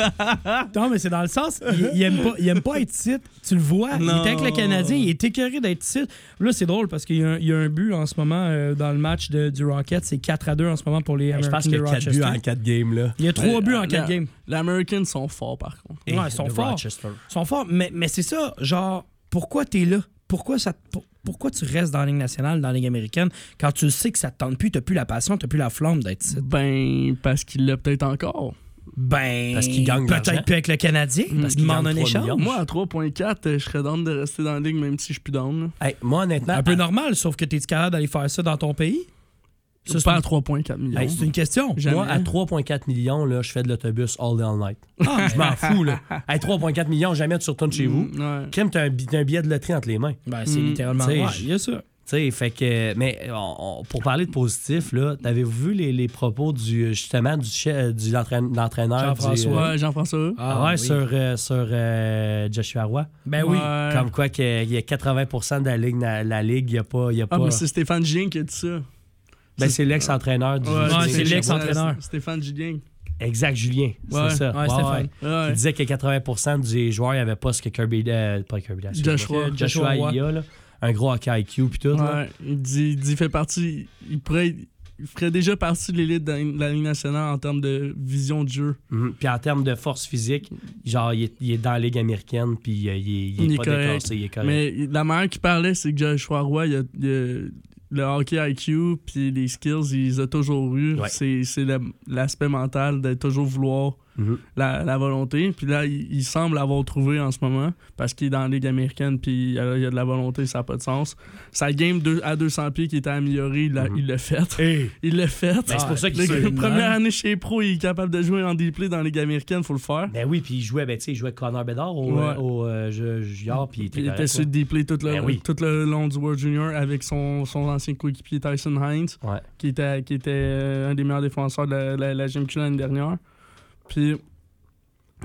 Non, mais c'est dans le sens, il, il aime pas, il aime pas être ici. Tu le vois, il Non. est avec le Canadien, il est écœuré d'être ici. Là, c'est drôle parce qu'il y, a un- il y a un but en ce moment euh, dans le match de- du Rocket. C'est 4 à 2 en ce moment pour les Je Americans pense qu'il y a 4 Rochester. buts en 4 games. Là. Il y a 3 buts en Euh, 4 la- Les Americans sont forts, par contre. Ouais, ils sont forts. Rochester. Ils sont forts, mais, mais c'est ça, genre, pourquoi t'es là? Pourquoi, ça, te- pourquoi tu restes dans la Ligue nationale, dans la Ligue américaine, quand tu sais que ça te tente plus, t'as plus la passion, t'as plus la flamme d'être ici? Ben, parce qu'il l'a peut-être encore. Ben, Parce qu'il gagne peut-être plus avec le Canadien, parce Parce qu'il demande gagne un 3 échange. millions. Moi, à 3.4, euh, je serais down de rester dans la ligue, même si je suis plus down. Hey, moi, honnêtement, Un peu normal, sauf que t'es capable d'aller faire ça dans ton pays? Ça, c'est pas à une- 3.4 millions. Hey, c'est une question. Jamais. moi, à 3,4 millions, là, je fais de l'autobus all day all night. Ah, Je m'en fous. Là. Hey, 3,4 millions, jamais tu retournes chez vous. Mm, ouais. Crème, t'as un, billet de loterie entre les mains. ben, c'est Mm, littéralement. je- il y a ça. Tu sais, fait que. Mais on- on- pour parler de positif, là, t'avez-vous vu les, les propos du, justement du, chef, du l'entraîne- l'entraîneur du, Jean-François. euh, Jean-François. Ah, ouais, oui. sur, euh, sur euh, Joshua Roy. Ben oui. Ouais. Comme quoi qu'il y a 80% de la ligue, la, la ligue, il n'y a pas. Y a Ah, pas mais c'est Stéphane Gien qui a dit ça. Ben, c'est l'ex-entraîneur du. Ouais, Ouais, du- c'est l'ex-entraîneur. Stéphane Gien. Exact, Julien. Ouais. C'est ça. Ouais, Stéphane. Ouais. Il disait que 80% des joueurs n'avaient pas ce que Kirby. euh, pas Kirby, excuse-moi. Joshua. Joshua, Joshua il a, là. Un gros hockey IQ puis tout. là. Ouais, il dit, il dit il fait partie. Il pourrait. Il ferait déjà partie de l'élite de la- Ligue nationale en termes de vision de jeu. Mhm. Puis en termes de force physique, genre, il est, il est dans la ligue américaine, puis euh, il, est- il est Il est pas correct. déclassé, il est correct. Mais la manière qu'il parlait, c'est que Joshua Roy, il a, il a- le hockey IQ puis les skills, il les a toujours eu. Ouais. C'est c'est la- l'aspect mental de toujours vouloir Mhm. la, la volonté. Puis là, il, il semble l'avoir trouvé en ce moment parce qu'il est dans la Ligue américaine puis il y a, il y a de la volonté, ça n'a pas de sens. Sa game deux- à 200 pieds qui était améliorée, il l'a Mhm. il l'a fait. Hey. Il l'a fait. Ben, c'est pour ça qu'il gars, première année chez pros, il est capable de jouer en D-play dans la Ligue américaine, faut le faire. Ben oui, puis il jouait, ben, tu sais, il jouait avec Connor Bedard au, Ouais. euh, au euh, jeu- junior, puis il était Il était sur D-play tout, le- Ben oui. tout le long du World Junior avec son, son ancien coéquipier Tyson Hines. Ouais. qui était, qui était euh, un des meilleurs défenseurs de la, la, la GMQ l'année dernière. Puis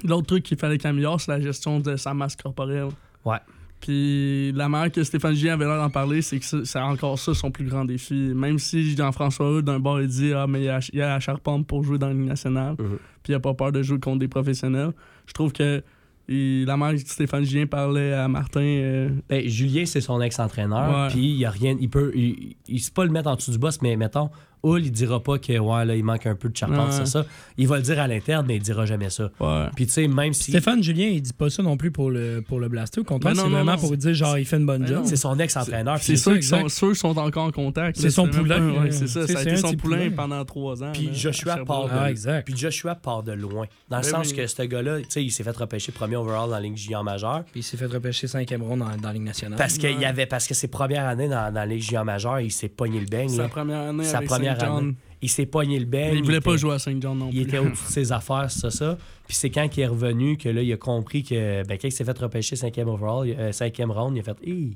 l'autre truc qu'il fallait qu'il améliore, c'est la gestion de sa masse corporelle. Ouais. Puis la manière que Stéphane Gien avait l'air d'en parler, c'est que c'est encore ça son plus grand défi. Même si Jean-François d'un bord, il dit Ah, mais il y a, il y a la charpente pour jouer dans la Ligue nationale, Mhm. puis il a pas peur de jouer contre des professionnels. Je trouve que il- la manière que Stéphane Gien parlait à Martin, euh, Ben, Julien, c'est son ex-entraîneur, puis il y a rien, il peut, il, il sait pas le mettre en dessous du boss, mais mettons, Hull, il dira pas que, ouais, là, il manque un peu de charpente, Ouais. c'est ça. Il va le dire à l'interne, mais il dira jamais ça. ouais. Puis tu sais, même si Stéphane Julien, il dit pas ça non plus pour le, pour le blaster. Au contraire, Ben c'est vraiment non. pour dire genre, il fait une bonne Ben job. c'est son ex-entraîneur, C'est sûr ça, qu'ils sont, ceux sont encore en contact. C'est son poulain, ouais, c'est ça. c'est- Ça a été son poulain pendant trois ans. Puis là, Joshua part de, Ah, exact. Puis Joshua part de loin. Dans le Ben sens oui. que ce gars-là, tu sais, il s'est fait repêcher premier overall dans la Ligue junior majeure. Puis il s'est fait repêcher 5e ronde dans, dans la Ligue nationale. Parce qu'il y avait parce que ses premières années dans, dans la Ligue junior majeure, il s'est pogné le beigne. Sa là. première année Sa avec première Saint John. année. Il s'est pogné le. Mais il voulait pas était- jouer à Saint John non plus. Il était au-dessus de ses affaires, c'est ça, ça. Puis c'est quand il est revenu que là, il a compris que ben, quand il s'est fait repêcher 5e overall, euh, 5e round, il a fait Hi!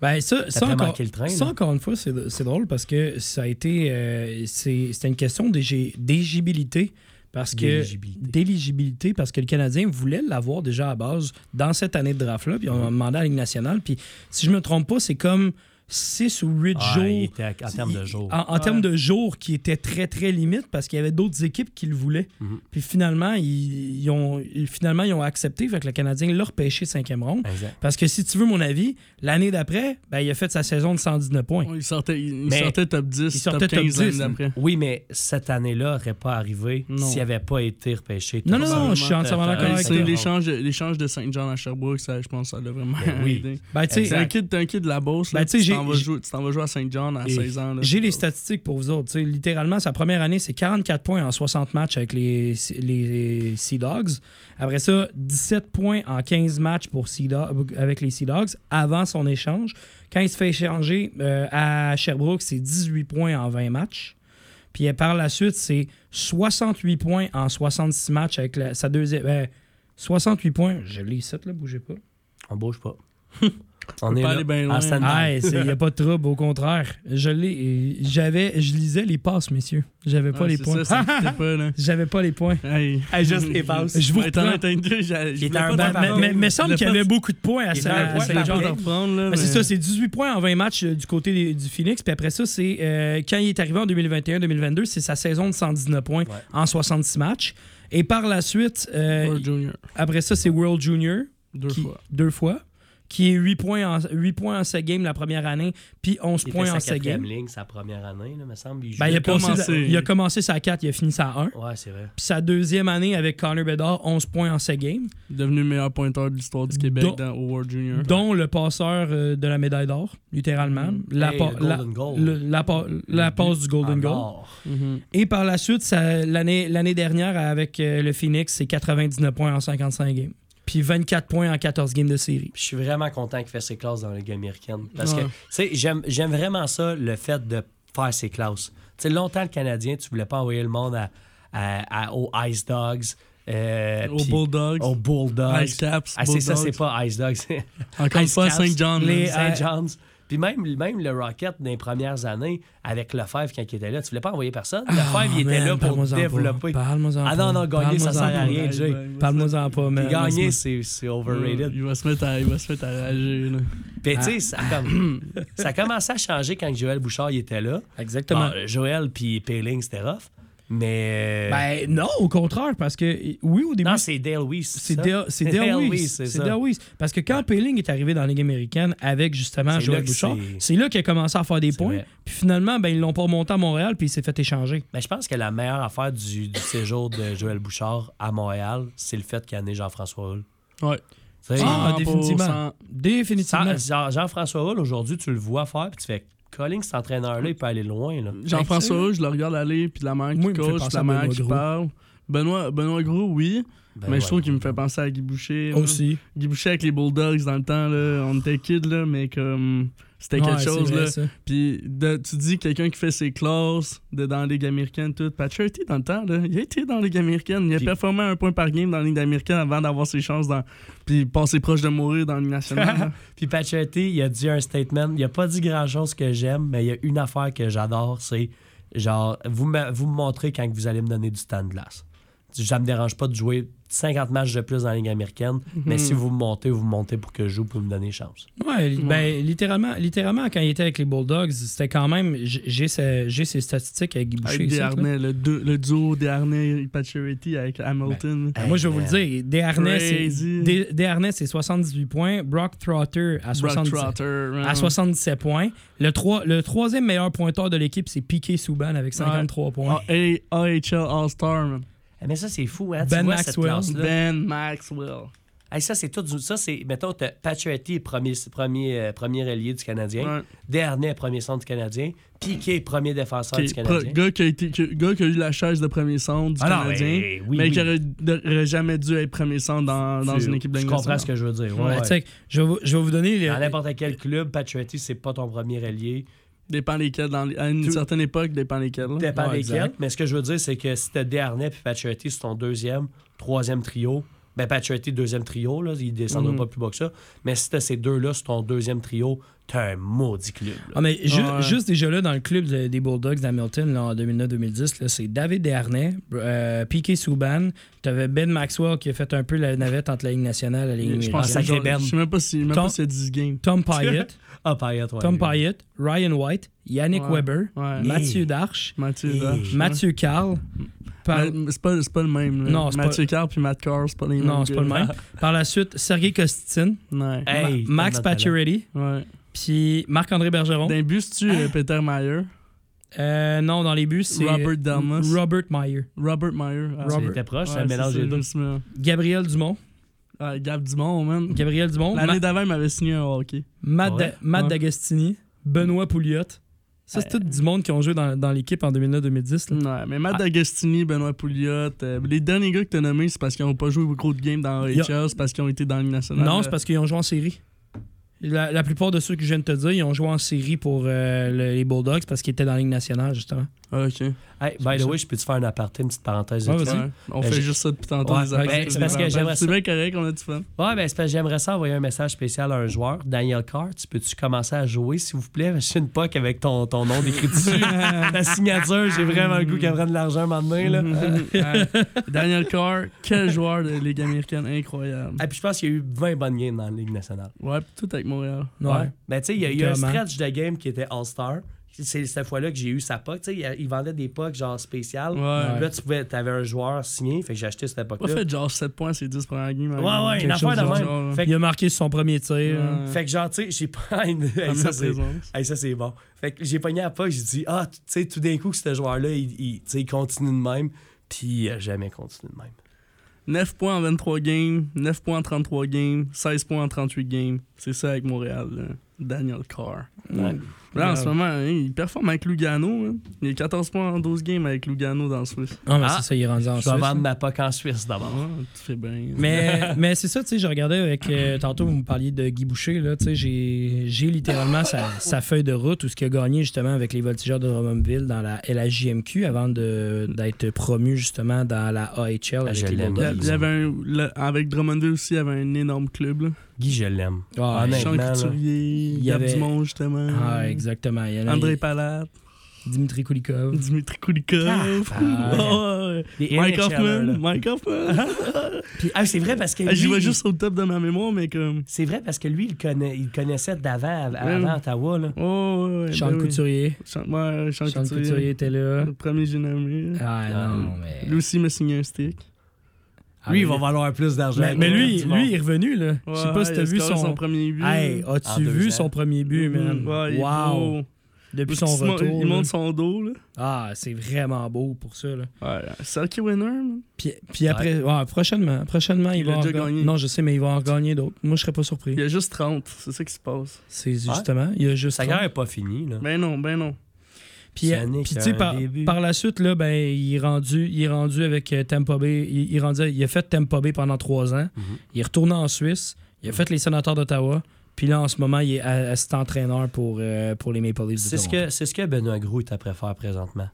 Ben, ça, ça, encore, le train, ça, encore une fois, c'est c'est drôle parce que ça a été. euh, c'est- C'était une question d'éligibilité. Parce que. D'éligibilité. D'éligibilité, parce que le Canadien voulait l'avoir déjà à base dans cette année de draft-là. Puis on a demandé à la Ligue nationale. Puis si je me trompe pas, c'est comme 6 ou 8 Ah, jours. il était à- en termes de jours. En, en termes de jours qui étaient très, très limite parce qu'il y avait d'autres équipes qui le voulaient. Mhm. Puis finalement, ils, ils ont, finalement, ils ont accepté. Fait que le Canadien l'a repêché cinquième ronde. Exact. Parce que si tu veux mon avis, l'année d'après, ben, il a fait sa saison de 119 points. Il sortait, il, il Mais- sortait top 10, Il sortait top 15 top 10, l'année d'après. Oui, mais cette année-là n'aurait pas arrivé s'il n'avait pas été repêché. Non, non, non, je suis entièrement d'accord avec C'est toi. l'échange de- l'échange de Saint John à Sherbrooke, ça, je pense que ça l'a vraiment Ben oui. aidé. Ben, t'es un kid de la Beauce, là, Ben, t'en vas jouer- tu t'en vas jouer à Saint John à Et 16 ans. J'ai les statistiques pour vous autres. Tu sais, littéralement, sa première année, c'est 44 points en 60 matchs avec les, les Sea Dogs. Après ça, 17 points en 15 matchs pour Sea Dog- avec les Sea Dogs avant son échange. Quand il se fait échanger euh, à Sherbrooke, c'est 18 points en 20 matchs. Puis euh, par la suite, c'est 68 points en 66 matchs avec la- sa deuxième. euh, 68 points, je l'ai ici, là, bougez pas. On bouge pas. On est pas là, bien en loin. Ah, il n'y a pas de trouble, au contraire. Je l'ai. J'avais. Je lisais les passes, messieurs. J'avais pas les c'est points. Ça, ça pas, là. J'avais pas les points. Hey. Hey, juste les passes. Je vous reprends. Mais, mais, mais semble qu'il y avait beaucoup de points à ça. c'est mais- ça, c'est 18 points en 20 matchs euh, du côté des- du Phoenix. Puis après ça, c'est euh, quand il est arrivé en 2021-2022, c'est sa saison de 119 points Ouais. en 66 matchs. Et par la suite, euh, World Junior. après ça, c'est World Junior, Deux qui- fois. deux fois, qui est 8 points en, 8 points en 7 games la première année, puis 11 Il points sa en 7 quatrième games. ligne, sa première année, là, me semble. Il Ben, il, a commencé. il a commencé sa 4, il a fini sa 1. Ouais, c'est vrai. Puis sa deuxième année avec Connor Bedard, 11 points en 7 games, Devenu le meilleur pointeur de l'histoire du Québec Dont- dans, au World Junior. dont le passeur euh, de la médaille d'or, littéralement. La, Hey, pa- la- Golden Goal. le- la pa- la passe du Golden En Goal. or. Mhm. Et par la suite, ça- l'année l'année dernière, avec euh, le Phoenix, c'est 99 points en 55 games. Puis 24 points en 14 games de série. Je suis vraiment content qu'il fasse ses classes dans la Ligue américaine. Parce Ouais. que, tu sais, j'aime j'aime vraiment ça, le fait de faire ses classes. Tu sais, longtemps, le Canadien, tu voulais pas envoyer le monde à, à- à- aux Ice Dogs. euh, Au puis Bulldogs. Aux Bulldogs. Ice Caps. Ah, c'est ça, c'est pas Ice Dogs. Encore une fois, Caps, Saint John. les- là. Saint euh, John's. Puis même, même le Rocket, dans les premières années, avec Lefebvre, quand il était là, tu voulais pas envoyer personne? Lefebvre, il était Ah, Man, là pour développer. pas. Parle-moi-en Ah non, non, gagner, ça sert à rien, Jay. Parle-moi-en pas, man. Gagner, c'est overrated. Il va se mettre à, il va se mettre à rager. Là. Puis, tu sais, Ah. ça, a comme- ça a commencé à changer quand Joël Bouchard il était là. Exactement. Bon, Joël puis Payling, c'était rough. Mais. Ben non, au contraire, parce que oui, au début, non, c'est Dale Weiss. c'est? Dale c'est Dale Weiss. c'est. Dale Weiss. Parce que quand Payling est arrivé dans la Ligue américaine avec justement Joël Bouchard, c'est- là qu'il a commencé à faire des points. vrai. Puis finalement, ben, ils l'ont pas remonté à Montréal, puis il s'est fait échanger. Mais je pense que la meilleure affaire du, du séjour de Joël Bouchard à Montréal, c'est le fait qu'il y a né Jean-François Hull. Ouais. Ah, 100%. définitivement. Définitivement. Jean-François Hull, aujourd'hui, tu le vois faire, puis tu fais Colling, cet entraîneur-là, il peut aller loin. Là. Jean-François Roux, je le regarde aller, puis la Moi, fait coach, penser la qu'il Gros. parle. Benoît, Benoît Gros, oui, Ben mais ouais. je trouve qu'il me fait penser à Guy Boucher. là. Aussi. Guy Boucher avec les Bulldogs dans le temps, là, on était kids, là, mais comme c'était Ouais, quelque chose. vrai, là. ça. Puis de- tu dis quelqu'un qui fait ses classes de, dans la Ligue américaine, tout. Patrick dans le temps, là, il a été dans la Ligue américaine. Il a Puis- performé un point par game dans la Ligue américaine avant d'avoir ses chances dans. Puis passer proche de mourir dans la Ligue nationale. Puis Pacioretty, il a dit un statement. Il a pas dit grand-chose que j'aime, mais il y a une affaire que j'adore, c'est genre, vous me, vous me montrez quand vous allez me donner du temps de glace. Ça me dérange pas de jouer 50 matchs de plus dans la Ligue américaine, mais si vous me montez, vous me montez pour que je joue, pour me donner chance. Ouais, li- ben, littéralement, littéralement, quand il était avec les Bulldogs, c'était quand même. J'ai ses, j'ai ses statistiques avec Guy Boucher. Avec. Desharnais, le, le duo Desharnais et avec Hamilton. Ben, Moi, je vais vous le dire, Desharnais, c'est. Des- Desharnais, c'est 78 points. Brock Trotter à, Brock 77 Trotter. man. à 77 points. Le, trois- le troisième meilleur pointeur de l'équipe, c'est Piqué Souban avec 53 points. Ah, AHL All-Star, man. Eh, Mais ça, c'est fou, hein? Ben tu vois cette Maxwell. classe-là. Ben Maxwell. Hey, ça, c'est tout. du- Ça, c'est. Mettons, Pacioretty, premier, premier, euh, premier allié du Canadien. Ouais. Desharnais, premier centre du Canadien. Piqué, premier défenseur du Canadien. gars, qui a été, qui- gars qui a eu la chaise de premier centre du Ah non, Canadien, mais oui, mais oui. qui aurait, aurait jamais dû être premier centre dans, une équipe de Tu Ligue comprends ce que je veux dire. Ouais, je, vais vous, je vais vous donner. le- Dans n'importe quel club, Pacioretty, c'est pas ton premier allié. Dépend lesquels. Dans à une Tout- certaine époque, dépend lesquels. là. Dépend Ouais, exact. Mais ce que je veux dire, c'est que si t'as Desharnais puis Pacioretty, c'est ton deuxième, troisième trio. Ben, Pacioretty, deuxième trio, là, il descendra Mhm. pas plus bas que ça. Mais si t'as ces deux-là, c'est ton deuxième trio, t'as un maudit club. là. Ah, mais ju- Ouais. juste déjà là, dans le club de- des Bulldogs d'Hamilton là, en 2009-2010, là, c'est David Desharnais, euh, Piqué Souban, t'avais Ben Maxwell qui a fait un peu la navette entre la Ligue nationale et la Ligue Je Ah, pense que genre- Ben. Je sais même pas si, même Tom- pas s'il y a 10 games. Tom Pyatt, Ah, Payet, ouais. Tom. Pyatt, Ryan White, Yannick Ouais. Weber, Ouais. Mathieu Darche, Mathieu. Darche, Mathieu Carl. Par- C'est pas, c'est pas le même. là. Non, c'est Mathieu Carr puis Matt Carr, c'est pas les mêmes. Non, c'est pas le même. Par la suite, Sergei Kostitsin, Ouais. Hey, Ma- Max. Pacioretty, ouais. puis Marc-André Bergeron. D'un but, tu Ah. euh, Peter Meyer, Euh, non, dans les buts, c'est Robert Dalmas. Robert Meyer. Robert Meyer. Ah, Robert. C'était proche, Ouais, ça mélange les deux. Gabriel Dumont. Ouais, Gab Dumont, man. Gabriel Dumont. L'année Ma- d'avant, il m'avait signé un hockey. Matt, Ouais. Da- Matt Ouais. D'Agostini. Benoît Pouliot. Ça, c'est tout du monde qui ont joué dans, dans l'équipe en 2009-2010. là. Ouais, mais Ah. Matt D'Agostini, Benoît Pouliot, euh, les derniers gars que t'as nommés, c'est parce qu'ils n'ont pas joué beaucoup de games dans a- c'est parce qu'ils ont été dans la Ligue nationale. Non, c'est parce qu'ils ont joué en série. La, la plupart de ceux que je viens de te dire, ils ont joué en série pour euh, le- les Bulldogs parce qu'ils étaient dans la Ligue nationale, justement. Ah, ok. Hey, by the way, je peux-tu faire un aparté, une petite parenthèse? Ouais, de vas-y. on Ben, fait juste ça depuis tantôt. Ouais, ben, c'est parce que j'aimerais C'est bien correct, on a du fun. Ouais, ben c'est parce que j'aimerais ça envoyer un message spécial à un joueur. Daniel Carr, tu peux-tu commencer à jouer, s'il vous plaît? Je suis une poque avec ton, ton nom décrit dessus. Ta signature, j'ai vraiment le goût qu'elle prenne de l'argent un moment donné, là. Ouais. Daniel Carr, quel joueur de Ligue américaine incroyable. Ah, puis je pense qu'il y a eu 20 bonnes games dans la Ligue nationale. Ouais, puis tout avec Montréal. Ouais. Ben, tu sais, il y a eu un stretch de game qui était All-Star. C'est cette fois-là que j'ai eu sa puck. Tu sais, il- il vendait des pucks genre spéciales. Ouais. Là, tu pouvais, avais un joueur signé. Fait que j'ai acheté cette Pas époque-là. fait genre 7 points ces 10 premières games. Ouais, ouais, une affaire de même. genre, Fait Il a marqué sur son premier tir. Ouais. Fait que genre, tu sais, j'ai pas une. Hey, ça, la c'est- hey, ça, c'est bon. Fait que j'ai pogné à pas, j'ai dit, ah, tu sais, tout d'un coup, que ce joueur-là, il, il, tu sais, il continue de même. Puis il a jamais continué de même. 9 points en 23 games, 9 points en 33 games, 16 points en 38 games. C'est ça avec Montréal, là. Daniel Carr. Ouais. Là, en ce moment, hein, il performe avec Lugano. hein. Il a 14 points en 12 games avec Lugano dans le Swiss. Non, mais Ah. c'est ça, il est rendu en Je vais Suisse. vendre ma POC en Suisse d'abord. Ouais, tu fais bien. Mais, mais c'est ça, tu sais, je regardais avec. euh, tantôt, vous me parliez de Guy Boucher, là. Tu sais, j'ai j'ai littéralement sa, sa feuille de route, ou ce qu'il a gagné justement avec les Voltigeurs de Drummondville dans la LHJMQ avant de- d'être promu justement dans la AHL avec les. Il y a- Bulldogs. il y avait un, le- avec Drummondville aussi, il y avait un énorme club. Là. Guy, je l'aime. Ah, Honnêtement, Jean. Couturier, Il y avait- Dumont, justement. Ah, exactement. Il y en a- André Palat, Dimitri Kulikov. Dimitri Kulikov. Ah, Oh, ouais. Mike Hoffman. Mike Hoffman. Puis, ah, c'est vrai parce que. Ah, J'y lui, vais il- juste au top de ma mémoire, mais comme. C'est vrai parce que lui, il, connaît, il connaissait d'avant, av- Ouais. avant Ottawa. Là. Oh, ouais, ouais. Sean ben oui. Couturier. Sean, ouais, Sean, Sean Couturier. Couturier était là. Le premier j'ai nommé. Ah, Ah, non, mais. Lui aussi m'a signé un stick. Lui, il va valoir plus d'argent. Mais, lui, lui, il est revenu, là. Je sais pas si t'as vu son. premier but. Hey, En as-tu vu ans. son premier but, man? Mhm. Ouais, il est wow! beau. Depuis son retour. Il monte son dos, là. Ah, c'est vraiment beau pour ça, là. Ouais, Selkie winner, man. Puis, puis après, ouais, prochainement, prochainement, il, Il va a en déjà ga- gagné. Non, je sais, mais il va en gagner d'autres. Moi, je serais pas surpris. Il y a juste 30, c'est ça qui se passe. C'est justement, il y a juste. Sa carrière n'est pas finie. Là. Ben non, ben non. Puis, tu sais, par, par la suite, là, ben, il est rendu, il est rendu avec euh, Tampa Bay. Il, il, est rendu- il a fait Tampa Bay pendant trois ans. Mhm. Il est retourné en Suisse. Il a fait les sénateurs d'Ottawa. Puis là, en ce moment, il est assistant entraîneur pour, euh, pour les Maple Leafs. C'est ce, que, ce que Benoît Gros est après faire présentement.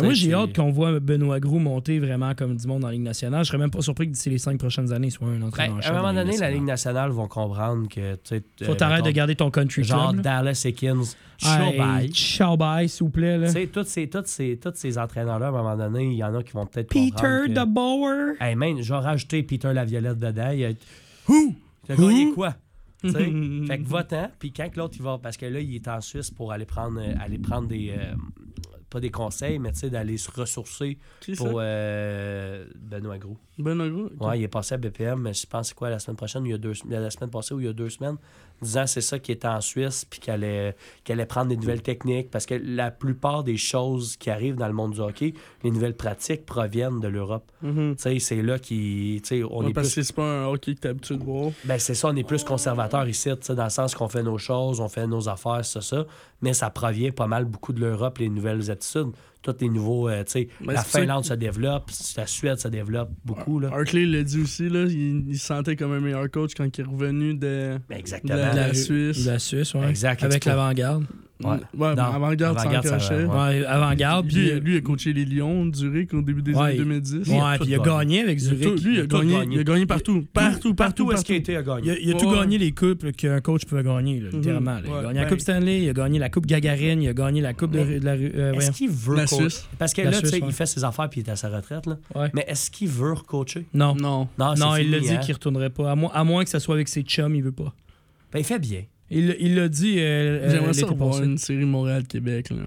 Moi, j'ai hâte qu'on voit Benoît Gros monter vraiment comme du monde dans la Ligue nationale. Je serais même pas surpris que d'ici les cinq prochaines années, il soit un Ben, entraîneur. à un moment donné, la Ligue nationale vont comprendre que. Faut euh, t'arrêter de garder ton country Genre club. Dallas Chaubai. ciao, bye, s'il vous plaît. Tu sais, tous ces, tous ces, tous ces entraîneurs-là, à un moment donné, il y en a qui vont peut-être Peter que- de Bauer. Hey man, rajouter Peter Laviolette dedans. Il a... Who? T'as gagné quoi? Fait que va-t'en, puis quand que l'autre il va, parce que là, il est en Suisse pour aller prendre, euh, aller prendre des, euh, pas des conseils, mais tu sais, d'aller se ressourcer Qui pour euh, Benoît Gros. Benoît Gros. ok. Ouais, il est passé à BPM, mais je pense c'est quoi la semaine prochaine, il y a deux, la semaine passée ou il y a deux semaines, disant c'est ça qui était en Suisse, puis qu'elle allait, allait prendre des nouvelles techniques, parce que la plupart des choses qui arrivent dans le monde du hockey, les nouvelles pratiques proviennent de l'Europe. Mhm. Tu sais, c'est là qui, tu sais, on Ouais, est parce plus que c'est pas un hockey que t'es habitué de voir. ben c'est ça, on est plus conservateur ici, tu sais, dans le sens qu'on fait nos choses, on fait nos affaires, c'est ça. Mais ça provient pas mal beaucoup de l'Europe, les nouvelles attitudes. Tous les nouveaux, euh, tu sais, Ben, la Finlande se développe, la Suède se développe beaucoup, là. Hartley l'a dit aussi, là, il, il se sentait comme un meilleur coach quand il est revenu de, Ben, de la, La- Suisse. La Suisse, ouais. Exact, Avec l'avant-garde. Ouais. Ouais, Non, avant-garde, va, Ouais, avant-garde. Lui, Puis, lui, il a coaché les Lions, Zurich, au début des Ouais. années 2010. ouais, il a tout puis il a gagné. avec Zurich. lui, il a, il a tout gagné, gagné. il a gagné partout. Partout, partout, Partout où est-ce qu'il partout. a été Il a, gagné. il a tout gagné les coupes qu'un coach pouvait gagner, là, littéralement. là. Il a Ouais, gagné la Coupe Stanley, il a gagné la Coupe Gagarine, il a gagné la Coupe de, de la rue. euh, Est-ce qu'il veut La coacher? Suisse. Parce que La là, tu sais, il fait ses affaires puis il est à sa retraite, là. Ouais. Mais est-ce qu'il veut recoacher? Non. Non. Non, il l'a dit hein. qu'il retournerait pas. À, moins- à moins que ce soit avec ses chums, il veut pas. Ben, il fait bien. Il il l'a dit euh, euh, J'aimerais ça passé. une série Montréal-Québec, là.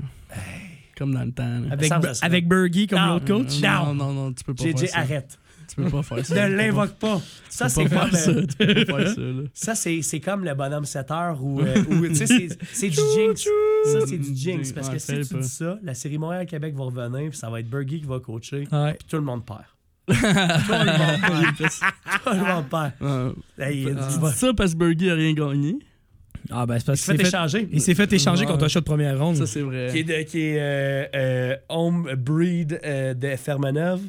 Comme dans le temps. là. Avec, avec Bergie comme Non. l'autre coach? Non, non, non, tu peux pas JJ, faire ça. arrête. Tu peux pas faire ça. Ne l'invoque pas. Ça, c'est comme... faire ça. euh, Tu peux pas faire ça, c'est, c'est comme le bonhomme 7 heures ou, euh, tu sais, c'est, c'est du jinx. Ça, c'est du jinx. Parce que si tu dis ça, la série Montréal-Québec va revenir, puis ça va être Bergie qui va coacher, Ouais. puis tout le monde perd. tout le monde perd. tout le monde perd. Ça parce que Bergie a rien gagné. Ah, ben, c'est il parce qu'il s'est fait, échanger. il s'est fait échanger contre un shot de première ronde. Ça, c'est vrai. Qui est, de- qui est euh, euh, home breed euh, de Fermeneuve.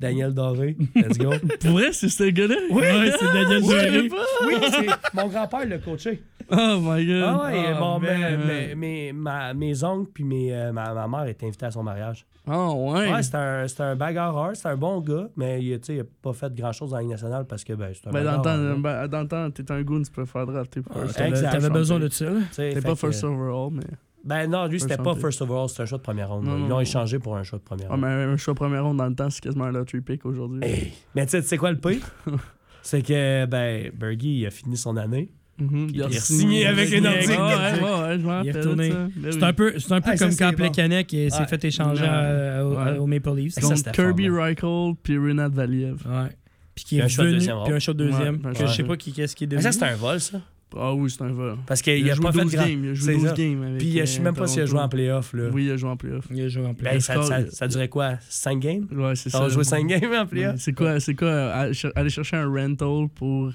Daniel Doré. Let's go. Pour vrai, c'est ce gars-là? Oui, c'est Daniel Doré. oui, c'est mon grand-père l'a coaché. Oh my god. Ah ouais, Oh, bon, mais, man. mais- mais- ma- mes oncles puis mes, euh, ma, ma mère étaient invités à son mariage. Oh ouais. Ouais, c'était un, un bagarreur, c'était un bon gars, mais il, il a pas fait grand-chose dans la Ligue nationale parce que ben, c'est un Ben, dans le bagarreur, temps, là. ben, dans le temps, t'es un goon, tu peux faire drafter Ah, first. T'avais Exact, t'avais je besoin de ça, T'es pas que- first overall, mais. Ben non, lui, c'était pas first overall, c'était un choix de première ronde. Non, Ils l'ont échangé pour un choix de première Ah, ronde. mais un choix premier round dans le temps, c'est quasiment un lottery pick aujourd'hui. Hey, Mais tu sais, tu sais quoi le pire? c'est que, ben, Bergie, il a fini son année. Mhm, il a signé avec les Nordiques. Ouais, ouais, ouais, je m'en Il est retourné. de ça. Ben C'est un peu, c'est un peu Ah, ça, comme c'est quand bon. Plekanec il s'est Ouais. fait échanger Ouais. à- au, Ouais. au Maple Leafs. Ça, Contre c'était Kirby fort, Reichel puis Renat Valiev. Ouais. Puis qui est un de venu, deuxième puis un shot de deuxième. Ouais, ouais. je sais pas qui, qu'est-ce qui est Mais devenu. ça, c'était un vol, ça. Ah oui, c'est un vol. Parce qu'il Il a, a joué pas fait 12 grand... games. Il a joué C'est 12 ça. games. Avec, Puis euh, je sais même pas s'il a joué en playoff, là. Oui, il a joué en playoff. Il a joué en. Ben, ça, score, ça, il- ça durait quoi? 5 games? Ouais, c'est Ça ça. a joué 5 games en playoff? Ouais, C'est quoi, c'est quoi aller cher- aller chercher un rental pour.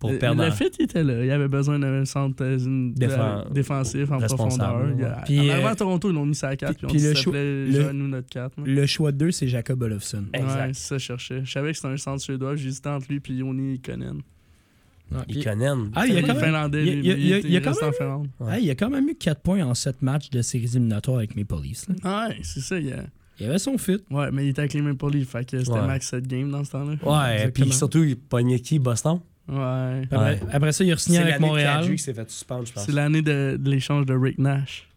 Pour Le- perdre. Le en- fit, il était là. Il avait besoin d'un centre euh, une- Défen- de- défensif en profondeur. Ouais. Puis, en euh, Toronto, ils l'ont mis ça à 4 puis- puis, on puis le ça s'appelait le- Jean ou notre 4. Le choix de deux, c'est Jacob Olofsson. Exact. Ouais, c'est ça, je cherchais. Je savais que c'était un centre suédois. J'hésitais entre lui et Yoni Konen. Connaît. Ah, il y a Le quand même, Finlandais, il y a- quand même- Finlande. Ouais. Hey, il y a quand même eu 4 points en 7 matchs de séries éliminatoires avec Maple Leafs. Ouais, c'est ça. Il y a... Il avait son fit. Ouais, mais il était avec les Maple Leafs. Fait que c'était Ouais. max 7 games dans ce temps-là. Ouais, Exactement. puis surtout, il pognait qui? Boston? Ouais. Après, Ouais. après ça, il a signé avec l'année de Montréal. Kadri qui s'est fait suspendre, je pense. C'est l'année de, de l'échange de Rick Nash.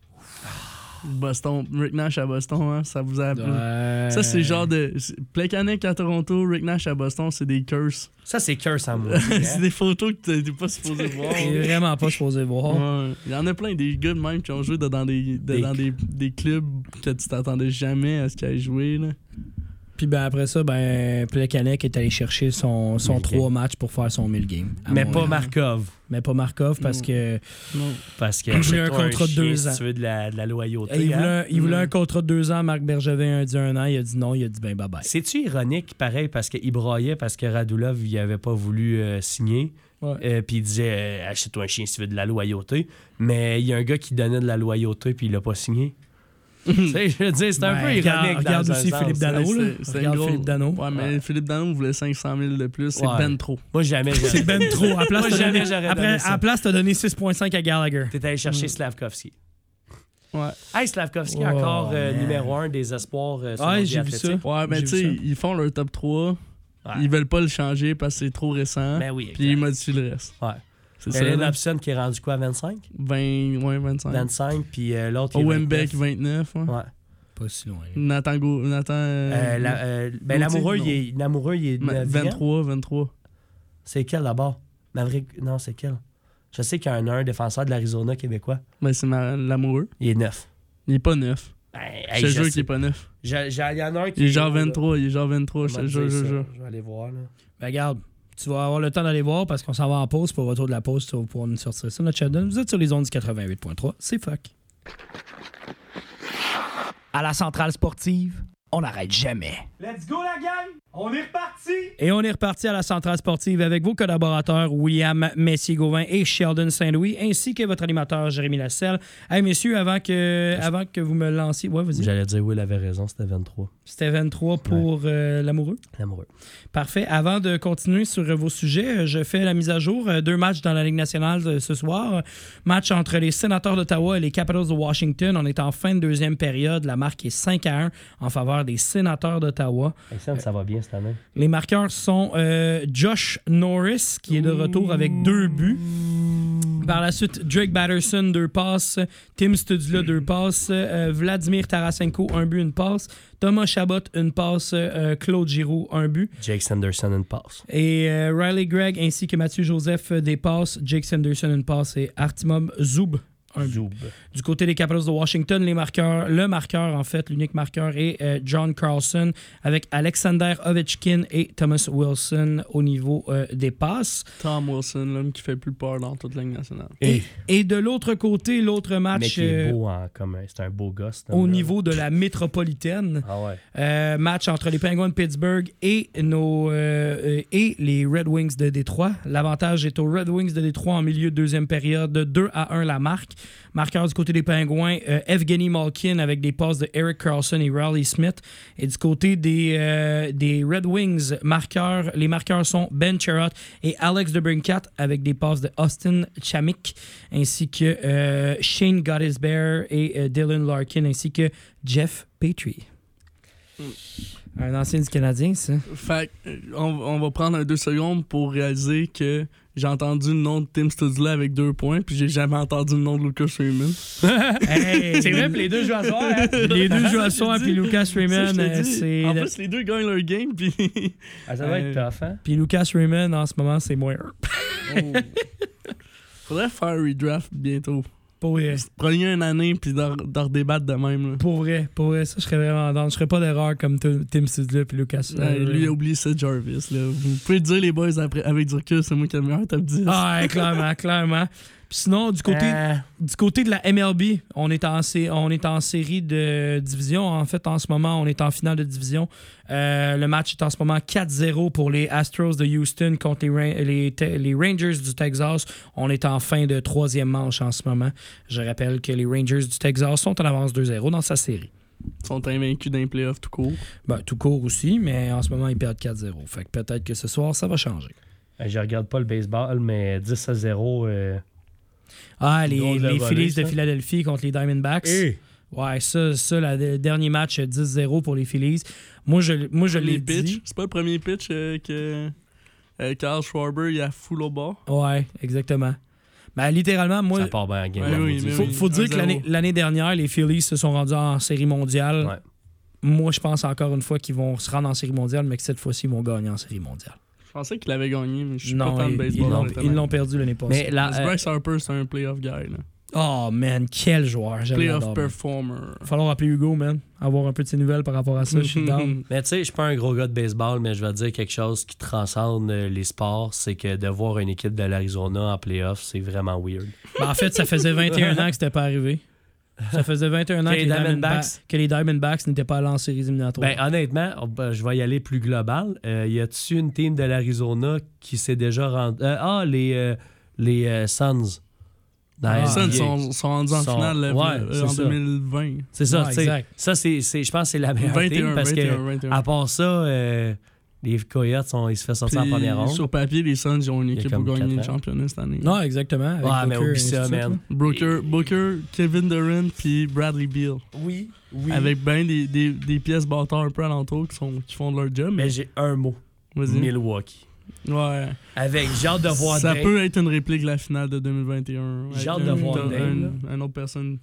Boston, Rick Nash à Boston, hein, ça vous a appelé. Ouais. Ça, c'est genre de. Plekanec à Toronto, Rick Nash à Boston, c'est des curses. Ça, c'est curse en moi. c'est des photos que t'es- t'es pas supposé voir. Est vraiment pas supposé voir. Ouais. Il y en a plein des gars de même qui ont joué dans des, de- Des- dans des, des clubs que tu t'attendais jamais à ce qu'ils aient joué. Là. Puis ben après ça, ben Plekanec est allé chercher son, son 1000 3 games. matchs pour faire son 1000 games. Mais pas. Markov. Mais pas Markov parce que Non. Parce que Il voulait un contrat de chien deux si ans. tu veux de la, de la loyauté. il, hein. voulait, un- il voulait Mm. un contrat de 2 ans. Marc Bergevin a dit un an. Il a dit non. Il a dit ben bye bye. C'est-tu ironique, pareil, parce qu'il broyait parce que Radulov, il avait pas voulu euh, signer. Euh, puis il disait euh, achète-toi un chien si tu veux de la loyauté. Mais il y a un gars qui donnait de la loyauté puis il l'a pas signé. tu sais, je veux dire, c'est un Ben, peu ironique. regarde aussi sens. Philippe Dano. Regarde Philippe Dano. Ouais, mais Ouais. Philippe Dano voulait 500 000 de plus. C'est Ouais. ben trop. Moi, jamais. C'est ben trop. À place, Moi, t'as jamais donné, j'aurais après, donné ça. à la place, t'as donné 6,5 à Gallagher. T'es allé chercher Slavkovski. Ouais. Hey, Slavkovski, Oh, encore euh, numéro un des espoirs euh, sur Ouais, le j'ai vu ça. Ouais, mais J'ai tu sais, vu ça. ils font leur top 3. Ouais. Ils veulent pas le changer parce que c'est trop récent. Ben oui, Puis ils modifient le reste. Ouais. C'est ça. Hobson qui est rendu quoi, 25? 20, ouais, 25. 25, puis euh, l'autre, il est Owenbeck, 29. 29. Ouais. Ouais. Pas si loin. Nathan Go. Nathan. euh, Euh, la- euh, ben, l'amoureux, il est, l'amoureux, il est Ma- 9e. 23, 23. C'est quel d'abord? Maverick, non, c'est quel? Je sais qu'il y a un, un défenseur de l'Arizona québécois. Ben, c'est ma- l'amoureux. Il est 9. Il est pas 9. Ben, je hey, te je jure sais. qu'il est pas 9. J'ai- j'ai- Il y en a un qui Il est genre haut, là. 23. Il est genre 23. Je te jure, jure, jure. Je vais aller voir. Là. Ben, regarde, tu vas avoir le temps d'aller voir parce qu'on s'en va en pause. Pour le retour de la pause, tu vas pouvoir nous sortir ça. Notre Sheldon, vous êtes sur les ondes du 88.3. C'est fuck. À la centrale sportive, on n'arrête jamais. Let's go, la gang! On est reparti! Et on est reparti à la centrale sportive avec vos collaborateurs William Messier-Gauvin et Sheldon Saint-Louis, ainsi que votre animateur Jérémy Lasselle. Hey, messieurs, avant que, avant que vous me lanciez. Ouais, vas-y. J'allais dire, oui, il avait raison, c'était 23. C'était 23 pour euh, l'amoureux? L'amoureux. Parfait. Avant de continuer sur euh, vos sujets, euh, je fais la mise à jour. Deux matchs dans la Ligue nationale ce soir. Match entre les Sénateurs d'Ottawa et les Capitals de Washington. On est en fin de deuxième période. La marque est 5 à 1 en faveur des Sénateurs d'Ottawa. Ça va bien cette année. Les marqueurs sont euh, Josh Norris, qui est de retour avec deux buts. Par la suite, Drake Batterson, deux passes. Tim Studzla, deux passes. Euh, Vladimir Tarasenko, un but, une passe. Thomas Chabot, une passe. Euh, Claude Giroux, un but. Jake Sanderson, une passe. Et euh, Riley Gregg ainsi que Mathieu Joseph, des passes. Jake Sanderson, une passe. Et Artimum Zoub, un but. Zoub. Du côté des Capitals de Washington, les marqueurs, le marqueur, en fait, l'unique marqueur est euh, John Carlson avec Alexander Ovechkin et Thomas Wilson au niveau euh, des passes. Tom Wilson, l'homme qui fait plus peur dans toute la nationale. Et, Et de l'autre côté, l'autre mais match qui est euh. C'est un beau gosse. au niveau de la métropolitaine. Ah ouais. Euh, match entre les Penguins de Pittsburgh et, nos, et les Red Wings de Détroit. L'avantage est aux Red Wings de Détroit en milieu de deuxième période, 2 à 1 la marque. Marqueur du côté des Pingouins, euh, Evgeny Malkin avec des passes de Eric Carlson et Raleigh Smith. Et du côté des, euh, des Red Wings, marqueurs, les marqueurs sont Ben Sherratt et Alex DeBrincat avec des passes de Austin Chamik, ainsi que euh, Shane Gottesbear et euh, Dylan Larkin, ainsi que Jeff Petrie. Un ancien du Canadien, ça. Fait euh, on, on va prendre un deux secondes pour réaliser que j'ai entendu le nom de Tim Studley avec deux points, puis j'ai jamais entendu le nom de Lucas Raymond. Hey, C'est vrai, puis les deux jouent à soir. hein? Les deux jouent à soir, puis Lucas Raymond, euh, c'est. En plus, les deux gagnent leur game, puis. Ah, ça va être tough, hein? Puis Lucas Raymond, en ce moment, c'est moins. Faudrait faire un redraft bientôt. Pour vrai. Prenez une année, puis d'en redébattre de même. Là. Pour vrai, pour vrai, ça, je serais vraiment dans. Je ferais pas d'erreur comme Tim Sidley puis Lucas. Ouais, euh, lui a oublié Seth Jarvis. Là. Vous pouvez dire, les boys, après, avec du recul, c'est moi qui ai le meilleur top 10. Ah, ouais, clairement, clairement. Puis sinon, du côté, Euh, du côté de la MLB, on est, en, sé- on est en série de division. En fait, en ce moment, on est en finale de division. Euh, le match est en ce moment 4-0 pour les Astros de Houston contre les, Ra- les, les Rangers du Texas. On est en fin de troisième manche en ce moment. Je rappelle que les Rangers du Texas sont en avance 2-0 dans sa série. Ils sont invaincus d'un playoff tout court. Ben, tout court aussi, mais en ce moment, ils perdent 4-0. Fait que peut-être que ce soir, ça va changer. Je regarde pas le baseball, mais 10 à 0. euh, Ah, les, Phillies de. Philadelphie contre les Diamondbacks. Eh! Ouais, ça, ça la- le dernier match, 10-0 pour les Phillies. Moi, je, moi, je l'ai dit. C'est pas le premier pitch euh, que euh, Carl Schwarber il a full au bas. Ouais, exactement. Ben, littéralement, moi, ça part bien en game. Ouais, oui, faut, oui. faut dire 1-0. que l'année- l'année dernière, les Phillies se sont rendus en série mondiale. Ouais. Moi, je pense encore une fois qu'ils vont se rendre en série mondiale, mais que cette fois-ci, ils vont gagner en série mondiale. Je pensais qu'il avait gagné, mais je suis Non, pas tant de baseball. ils l'ont perdu l'année passée. Mais Bryce Harper, c'est un playoff guy. Là. Oh, man, quel joueur. Playoff performer. Il va falloir appeler Hugo, man. Avoir un peu de ses nouvelles par rapport à ça. Je suis down. Mais tu sais, je suis pas un gros gars de baseball, mais je vais te dire quelque chose qui transcende euh, les sports, c'est que de voir une équipe de l'Arizona en playoff, c'est vraiment weird. Ben, en fait, ça faisait 21 ans que c'était pas arrivé. Ça faisait 21 ans Que que les les, Diamondbacks- Diamondbacks, que les Diamondbacks n'étaient pas allés en séries éliminatoires. Ben, honnêtement, on- ben, je vais y aller plus global. Euh, y a-tu une team de l'Arizona qui s'est déjà rendu. euh, ah, les, euh, les euh, Suns. Ah, Les Suns NBA. sont, sont rendus en Sont- finale ouais, euh, en ça. 2020. C'est ça, Ouais. Ça, c'est, c'est- je pense que c'est la meilleure 21, team parce 21, que, 21. à part ça, euh, les Coyotes, sont, ils se font sortir en première ronde. Sur papier, les Suns ils ont une équipe pour gagner le championnat cette année. non, exactement. avec Ouais, mais oublie ça, man. Booker, Booker, Kevin Durant puis Bradley Beal. Oui, oui. Avec ben des, des, des pièces bâtards un peu alentour qui, sont, qui font de leur job. Mais Mais j'ai un mot. vas-y. Milwaukee. Ouais. Avec, j'ai hâte de voir Ça Dame. peut être une réplique de la finale de 2021. J'ai hâte de un- voir Dame, Une autre personne.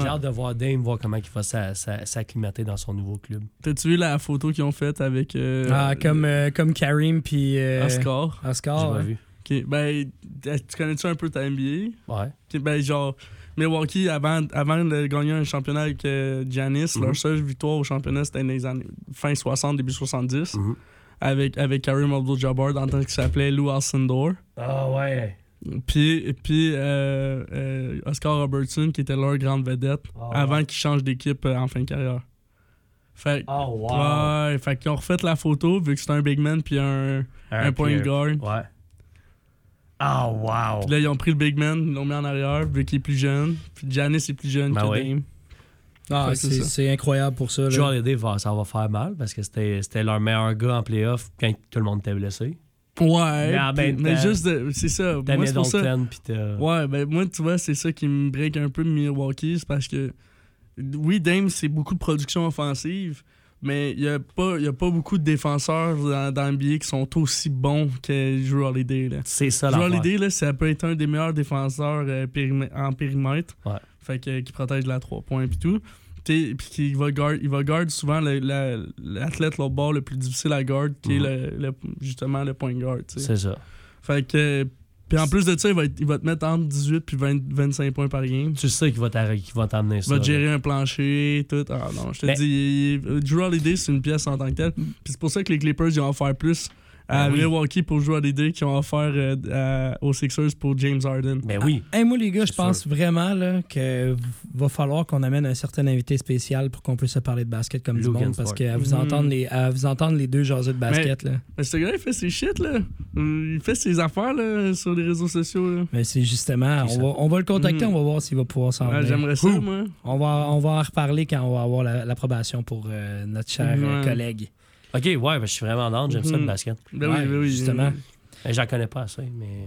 J'ai hâte de voir Dame, voir comment il va s'a- s'a- s'acclimater dans son nouveau club. T'as-tu vu la photo qu'ils ont faite avec euh, Ah, comme, euh, comme Karim puis euh, Oscar? Oscar. J'ai ouais. pas vu. Ok, Ben, tu connais-tu un peu ta NBA? Ouais. Ben, genre, Milwaukee, avant, avant de gagner un championnat avec euh, Giannis, Mhm. leur seule victoire au championnat, c'était dans les années fin 60, début 70, Mhm. avec, avec Karim Abdul-Jabbar dans le temps qu'il s'appelait Lou Alcindor. Ah ouais. Puis, puis euh, euh, Oscar Robertson, qui était leur grande vedette, Ah, avant ouais. qu'il change d'équipe euh, en fin de carrière. Fait, Oh wow. ouais, fait qu'ils ont refait la photo, vu que c'était un big man puis un, un point guard. Ouais. Ah wow. Puis là, ils ont pris le big man, ils l'ont mis en arrière, vu qu'il est plus jeune. Puis Giannis est plus jeune Ben que oui. Dame. Ah, c'est incroyable pour ça. Joel Holiday, ça va faire mal parce que c'était c'était leur meilleur gars en playoff quand tout le monde était blessé. Ouais, Mais mais juste, c'est ça. Moi, c'est pour ça. Middleton pis t'as. Ouais, ben moi, tu vois, c'est ça qui me break un peu de Milwaukee, c'est parce que, oui, Dame, c'est beaucoup de production offensive, mais il n'y a, pas- y a pas beaucoup de défenseurs dans, dans NBA qui sont aussi bons que Drew Holiday. C'est ça Drew. Holiday, là, ça peut être un des meilleurs défenseurs euh, en périmètre. Ouais. Fait que, qui protège la 3 points et tout. Puis qu'il va guard, il va guard souvent l'athlète l'autre bord le plus difficile à guard, qui Mhm. est le, le- justement le point guard. C'est ça. Fait que. Puis en plus de ça, il va, être- il va te mettre entre 18 puis 20 25 points par game. Tu sais qu'il va qu'il va t'amener Il ça. va te là. gérer un plancher, tout. Ah non, je te dis, Drew Holiday, c'est une pièce en tant que telle. Puis c'est pour ça que les Clippers, ils vont en faire plus à Ben oui. Milwaukee pour jouer à des deux qui ont offert euh, à- aux Sixers pour James Harden. Ben oui. Hey, moi, les gars, je pense vraiment là, que va falloir qu'on amène un certain invité spécial pour qu'on puisse se parler de basket comme du monde. Parce qu'à vous, Mhm. entendre les, à vous entendre les deux jaser de basket, là. Mais ce gars, il fait ses shit, là. Il fait ses affaires, là, sur les réseaux sociaux, là. Mais c'est justement, on va, on va le contacter, Mhm. on va voir s'il va pouvoir s'en Ouais. J'aimerais ça, moi. On va, on va en reparler quand on va avoir la- l'approbation pour euh, notre cher euh, Ouais. collègue. OK, ouais, ben, je suis vraiment down. J'aime ça, le Mhm. basket. Ben Ouais, oui, ben oui. justement. Ben, J'en connais pas assez, mais.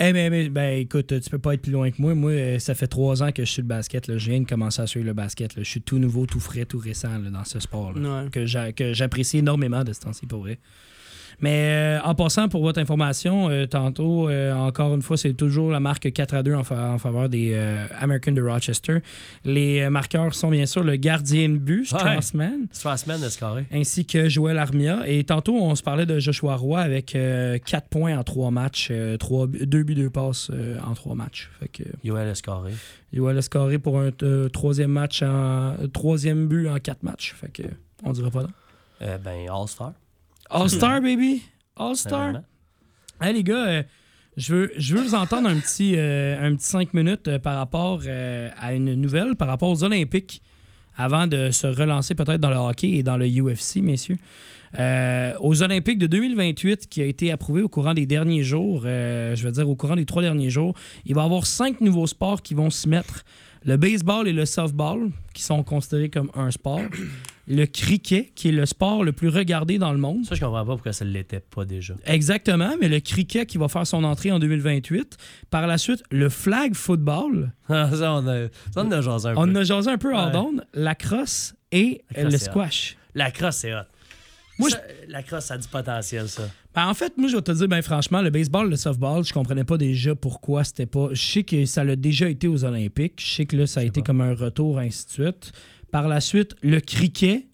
Eh ben, ben, ben, écoute, tu peux pas être plus loin que moi. Moi, euh, ça fait trois ans que je suis le basket. Là. Je viens de commencer à suivre le basket. là. Je suis tout nouveau, tout frais, tout récent là, dans ce sport. Ouais. que j'a- que j'apprécie énormément de ce temps-ci pour vrai. Mais euh, en passant, pour votre information, euh, tantôt, euh, encore une fois, c'est toujours la marque 4 à 2 en, fa- en faveur des euh, Americans de Rochester. Les euh, marqueurs sont bien sûr le gardien de but, Ouais. Strassman, Strassman de ainsi que Joël Armia. Et tantôt, on se parlait de Joshua Roy avec 4 points en 3 matchs, 2 buts, 2 passes euh, en 3 matchs. Fait que Yoel a scoré. Joël a scoré pour un euh, troisième match en troisième but en 4 matchs. Fait que on dirait pas non. Euh, ben, All-Star. All-Star, baby! All-Star! Hey les gars, euh, je veux, je veux vous entendre un petit, euh, un petit 5 minutes euh, par rapport à une nouvelle, par rapport aux Olympiques, avant de se relancer peut-être dans le hockey et dans le UFC, messieurs. Aux Olympiques de 2028, qui a été approuvé au courant des derniers jours, je veux dire au courant des trois derniers jours, il va y avoir cinq nouveaux sports qui vont se mettre. Le baseball et le softball, qui sont considérés comme un sport. Le cricket, qui est le sport le plus regardé dans le monde. Ça, je comprends pas pourquoi ça ne l'était pas déjà. Exactement, mais le cricket qui va faire son entrée en 2028. Par la suite, le flag football. ça, on a, ça, on a jasé un On peu. a jasé un peu hors Ouais. d'onde. La crosse et La crosse, le hot. squash. La crosse, c'est hot. Moi, Ça, La crosse, ça a du potentiel, ça. Ben, en fait, moi, je vais te dire, ben, franchement, le baseball, le softball, je comprenais pas déjà pourquoi c'était pas. Je sais que ça l'a déjà été aux Olympiques. Je sais que là, ça a été comme un retour, ainsi de suite. Par la suite, le cricket.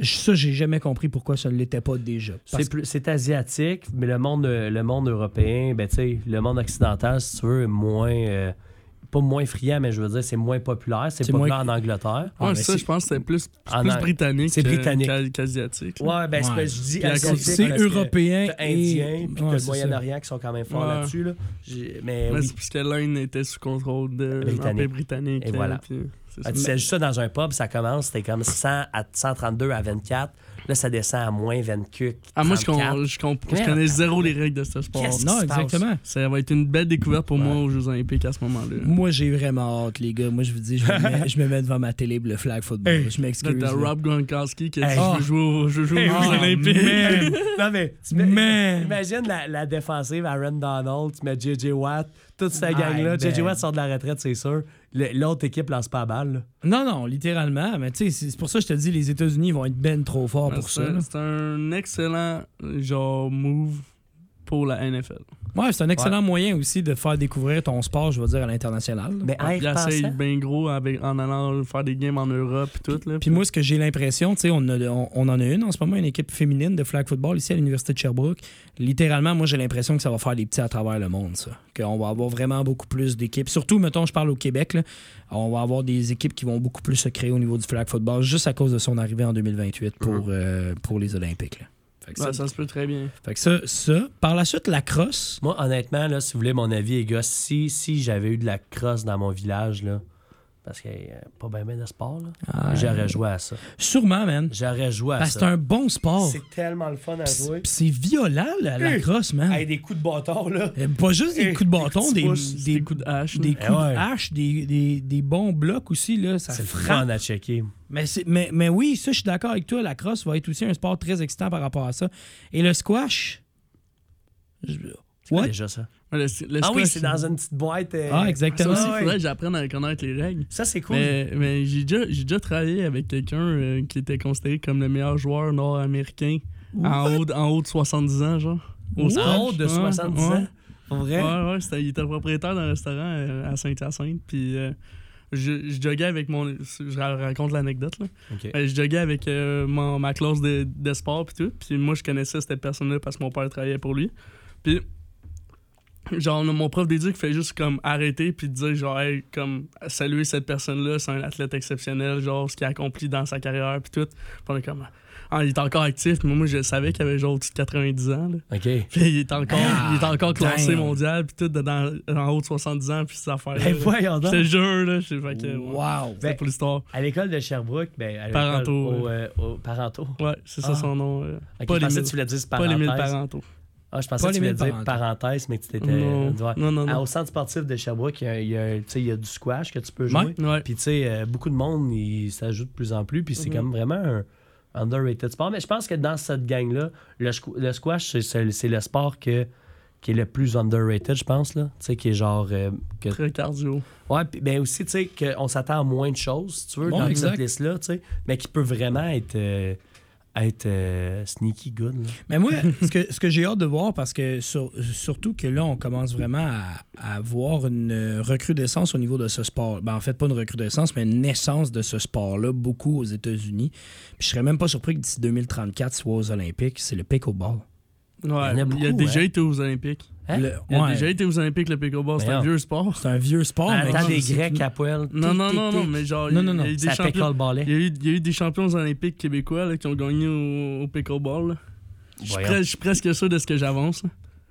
je- Ça, j'ai jamais compris pourquoi ça ne l'était pas déjà. C'est plus- C'est asiatique, mais le monde, le monde européen, ben, tu sais, le monde occidental, si tu veux, est moins. euh, pas moins friand, mais je veux dire, c'est moins populaire. C'est populaire moins- en Angleterre. Ah, Ouais, ça, c'est- je pense que c'est plus, En plus britannique, c'est que- britannique. qu'a- qu'asiatique. Ouais, ben, c'est Ouais. que je dis c'est que européen t'as et. indien, puis Ouais, le Moyen-Orient qui sont quand même forts Ouais. là-dessus. Là. Mais Mais oui. c'est parce que l'Inde était sous contrôle de Britannique. britannique. Et voilà. puis c'est Ah, ça. tu sais, juste ça dans un pub, ça commence, c'était comme 100 à 132 à 24. Là, ça descend à moins 24. Ah, moi, je, 34. con- je, con- je Merde. connais zéro les règles de ce sport. Non, exactement. Ça va être une belle découverte pour moi aux Jeux Olympiques à ce moment-là. Moi, j'ai vraiment hâte, les gars. Moi, je vous dis, je me mets, je me mets devant ma télé pour le flag football. Hey. je m'excuse. T'as. Rob Gronkowski qui a dit Ah. Je veux jouer aux, je veux jouer aux Hey, Jeux Olympiques. man. Non, mais imagine la, la défensive Aaron Donald, tu mets JJ Watt, toute cette gang-là. JJ man. Watt sort de la retraite, c'est sûr. L'autre équipe lance pas la balle. là. Non, non, littéralement. Mais tu sais, c'est pour ça que je te dis, les États-Unis vont être ben trop forts pour C'est ça. c'est un excellent genre move pour la NFL. Ouais, c'est un excellent moyen aussi de faire découvrir ton sport, je veux dire, à l'international. Mais en y Il essaye bien gros avec, en allant faire des games en Europe et tout. Là, Puis moi, ce que j'ai l'impression, tu sais, on, a- on, on en a une en ce moment, une équipe féminine de flag football ici à l'Université de Sherbrooke. Littéralement, moi, j'ai l'impression que ça va faire des petits à travers le monde, ça. Qu'on va avoir vraiment beaucoup plus d'équipes. Surtout, mettons, je parle au Québec, là, on va avoir des équipes qui vont beaucoup plus se créer au niveau du flag football juste à cause de son arrivée en 2028 pour, euh, pour les Olympiques. là. Fait que, Ouais, ça, ça se peut très bien. fait que ça, ça. Par la suite, la crosse. moi, honnêtement, là, si vous voulez mon avis, les gars, si, si j'avais eu de la crosse dans mon village, là, parce qu'il n'y a pas bien ben de sport, là, Ah, j'aurais joué à ça. Sûrement, man. J'aurais joué à Parce que ça. c'est un bon sport. C'est tellement le fun à Pis jouer. c'est violent, la, crosse, man. Hey, des coups de bâton, là. Euh, Pas juste des Hey, coups de bâton, des petits des, pouces, des, Des coups de hache. des coups Eh ouais. de hache, des, des, des bons blocs aussi, là, ça C'est fun à checker. Mais, c'est- mais, mais oui, ça, je suis d'accord avec toi. La crosse va être aussi un sport très excitant par rapport à ça. Et le squash? je- C'est déjà ça? Ouais, le- le Ah oui, c'est dans une petite boîte. euh, Ah, Ça exactement. aussi, il ouais. faudrait que j'apprenne à connaître les règles. Ça, c'est cool. Mais, mais j'ai déjà, j'ai déjà travaillé avec quelqu'un euh, qui était considéré comme le meilleur joueur nord-américain en haut, de- en haut de 70 ans, genre. Au En haut de Ouais, 70 ouais. ans? Pour vrai? Ouais, ouais, c'était- il était propriétaire d'un restaurant euh, à Saint-Hyacinthe. Puis euh, je, je joguais avec mon. Je raconte l'anecdote, là. OK. Euh, je joguais avec euh, mon- ma classe de, de sport puis tout. Puis moi, je connaissais cette personne-là parce que mon père travaillait pour lui. Puis, genre, mon prof d'éduc fait juste comme arrêter puis dire, genre, hey, comme, saluer cette personne-là, c'est un athlète exceptionnel, genre, ce qu'il a accompli dans sa carrière puis tout. Puis on est comme. Ah, il est encore actif, mais moi, je savais qu'il avait genre au-dessus de 90 ans. Là. OK. Puis il est encore, Ah, il est encore classé damn. mondial, puis tout dans, en haut de 70 ans, puis ces affaires. Ben voyons donc. jure, là. Je sais fait que. ouais. Wow. C'est pour l'histoire. À l'école de Sherbrooke, ben, à Parentaux, Au, euh, au- parentaux. Ouais, c'est ça Ah. son nom. euh. Pas je les mille- que tu voulais dire Pas les mille parentaux. Ah, je pensais Pas que tu voulais dire parenthaux. parenthèse, mais que tu étais. Non. ouais. non, non, Ah, au centre sportif de Sherbrooke, il y a, il y a- tu sais, il y a du squash que tu peux jouer. Ouais. Ouais. Puis, tu sais, euh, beaucoup de monde, il s'ajoute de plus en plus. Puis, c'est Mhm. comme vraiment un underrated sport. Mais je pense que dans cette gang-là, le, squ- le squash, c'est- le sport que, qui est le plus underrated, je pense. là. Tu sais, qui est genre. euh, que- Très cardio. Ouais, puis ben aussi, tu sais, qu'on s'attend à moins de choses, si tu veux, dans exact. cette liste-là, tu sais, mais qui peut vraiment être, euh, être euh, sneaky good. là. Mais moi, ce que, ce que j'ai hâte de voir, parce que sur- surtout que là, on commence vraiment à, à voir une recrudescence au niveau de ce sport. Ben, en fait, pas une recrudescence, mais une naissance de ce sport-là, beaucoup aux États-Unis. Puis je serais même pas surpris que d'ici 2034 soit aux Olympiques, c'est le pickleball. Ouais, Il y a il a beaucoup, déjà hein. été aux Olympiques. Hein? Le- Il a ouais, déjà été aux Olympiques, le pickleball. C'est un vieux sport. C'est un vieux sport. Ah, mais Attends, des Grecs à poil. Non, non, non, non, mais genre, Non, il y non, a- non, il y a eu des champions. Il y, a eu, il y a eu des champions olympiques québécois là, qui ont gagné au, au pickleball. Je suis Voyons. pres- je suis presque sûr de ce que j'avance.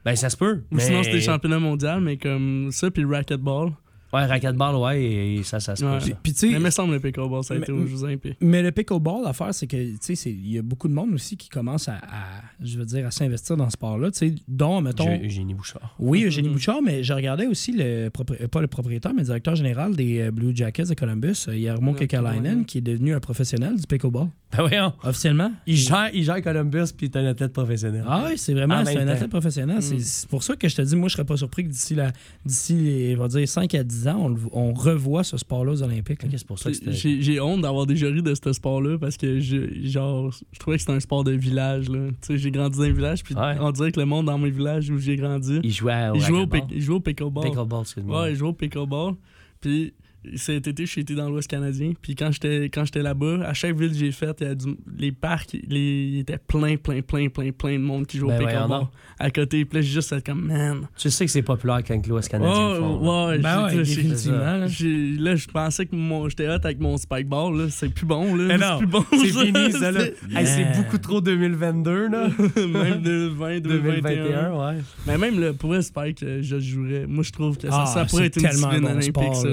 Ben, ça se peut. Ou mais... sinon, c'est des championnats mondiaux, mais comme ça, puis le racquetball. Ouais, racquetball, ouais, et ça, ça se Ouais. peut. Puis, tu sais, me semble le pickleball, ça a Mais- été aux Jeux Olympiques. Mais le pickleball, l'affaire, c'est que, tu sais, c'est- il y a beaucoup de monde aussi qui commence à, à, je veux dire, à s'investir dans ce sport-là, tu sais, dont, mettons... Eugénie Bouchard. Oui, Eugénie Bouchard, mais je regardais aussi le euh, pas le propriétaire, mais le directeur général des euh, Blue Jackets de Columbus, euh, Jarmo Ok, Kekalainen, qui est devenu un professionnel du pickleball. Ben voyons. Officiellement. Il gère, il gère Columbus, puis il est un athlète professionnel. Ah oui, c'est vraiment c'est un athlète professionnel. C'est- Mm. C'est pour ça que je te dis, moi, je serais pas surpris que d'ici la, d'ici les, on va dire 5 à 10 ans, on, le- on revoit ce sport-là aux Olympiques. là. Ok, c'est pour ça que. J'ai j'ai honte d'avoir déjà ri de ce sport-là parce que je, genre, je trouvais que c'était un sport de village. là. Tu sais, j'ai grandi dans un village, puis Ouais. on dirait que le monde dans mon village où j'ai grandi, Il jouait au il jouait au, pick- il jouait au pickleball. Pickleball, excuse-moi. Ouais, il jouait au pickleball. Puis cet été, j'ai été dans l'Ouest canadien. Puis quand j'étais quand j'étais là-bas, à chaque ville que j'ai faite, il y a du- les parcs, les, il était plein, plein, plein, plein, plein de monde qui joue Ben au pickleball. À côté, puis là, j'ai juste comme, man. Tu sais que c'est populaire quand l'Ouest canadien le Ouais, font, là. ouais, Ben j'ai- ouais, j'ai- définitivement. là. j'ai- Là, je pensais que mon- j'étais hot avec mon spike ball. Là. C'est plus bon. Là. Mais non, c'est plus bon. C'est ça. fini, ça, là. C'est- Hey, c'est Yeah. beaucoup trop 2022, là. même de 20, 2021. 2021, ouais. Mais même le, pour vrai, Spike, euh, je jouerais. Moi, je trouve que ça, Ah, ça pourrait être une discipline bon olympique. sport, ça,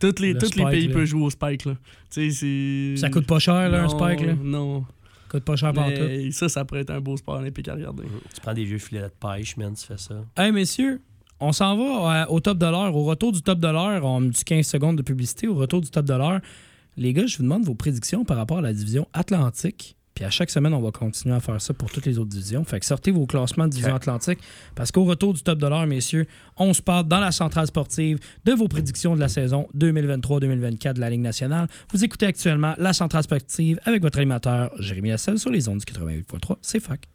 Toutes les, Le tous les pays là. peuvent jouer au Spike. Là. Tu sais, c'est. Ça coûte pas cher, là, un spike. Là? Non. coûte pas cher partout. Ça, ça pourrait être un beau sport olympique à regarder. Tu prends des vieux filets de pêche, man, tu fais ça. Hey, messieurs, on s'en va euh, au top de l'heure. Au retour du top de l'heure, on me dit 15 secondes de publicité. Au retour du top de l'heure, les gars, je vous demande vos prédictions par rapport à la division Atlantique. Puis à chaque semaine, on va continuer à faire ça pour toutes les autres divisions. Fait que sortez vos classements de division Atlantique parce qu'au retour du top de l'heure, messieurs, on se parle dans la centrale sportive de vos prédictions de la saison 2023-2024 de la Ligue nationale. Vous écoutez actuellement la centrale sportive avec votre animateur Jérémy Lasselle sur les ondes du 88.3. C'est fac.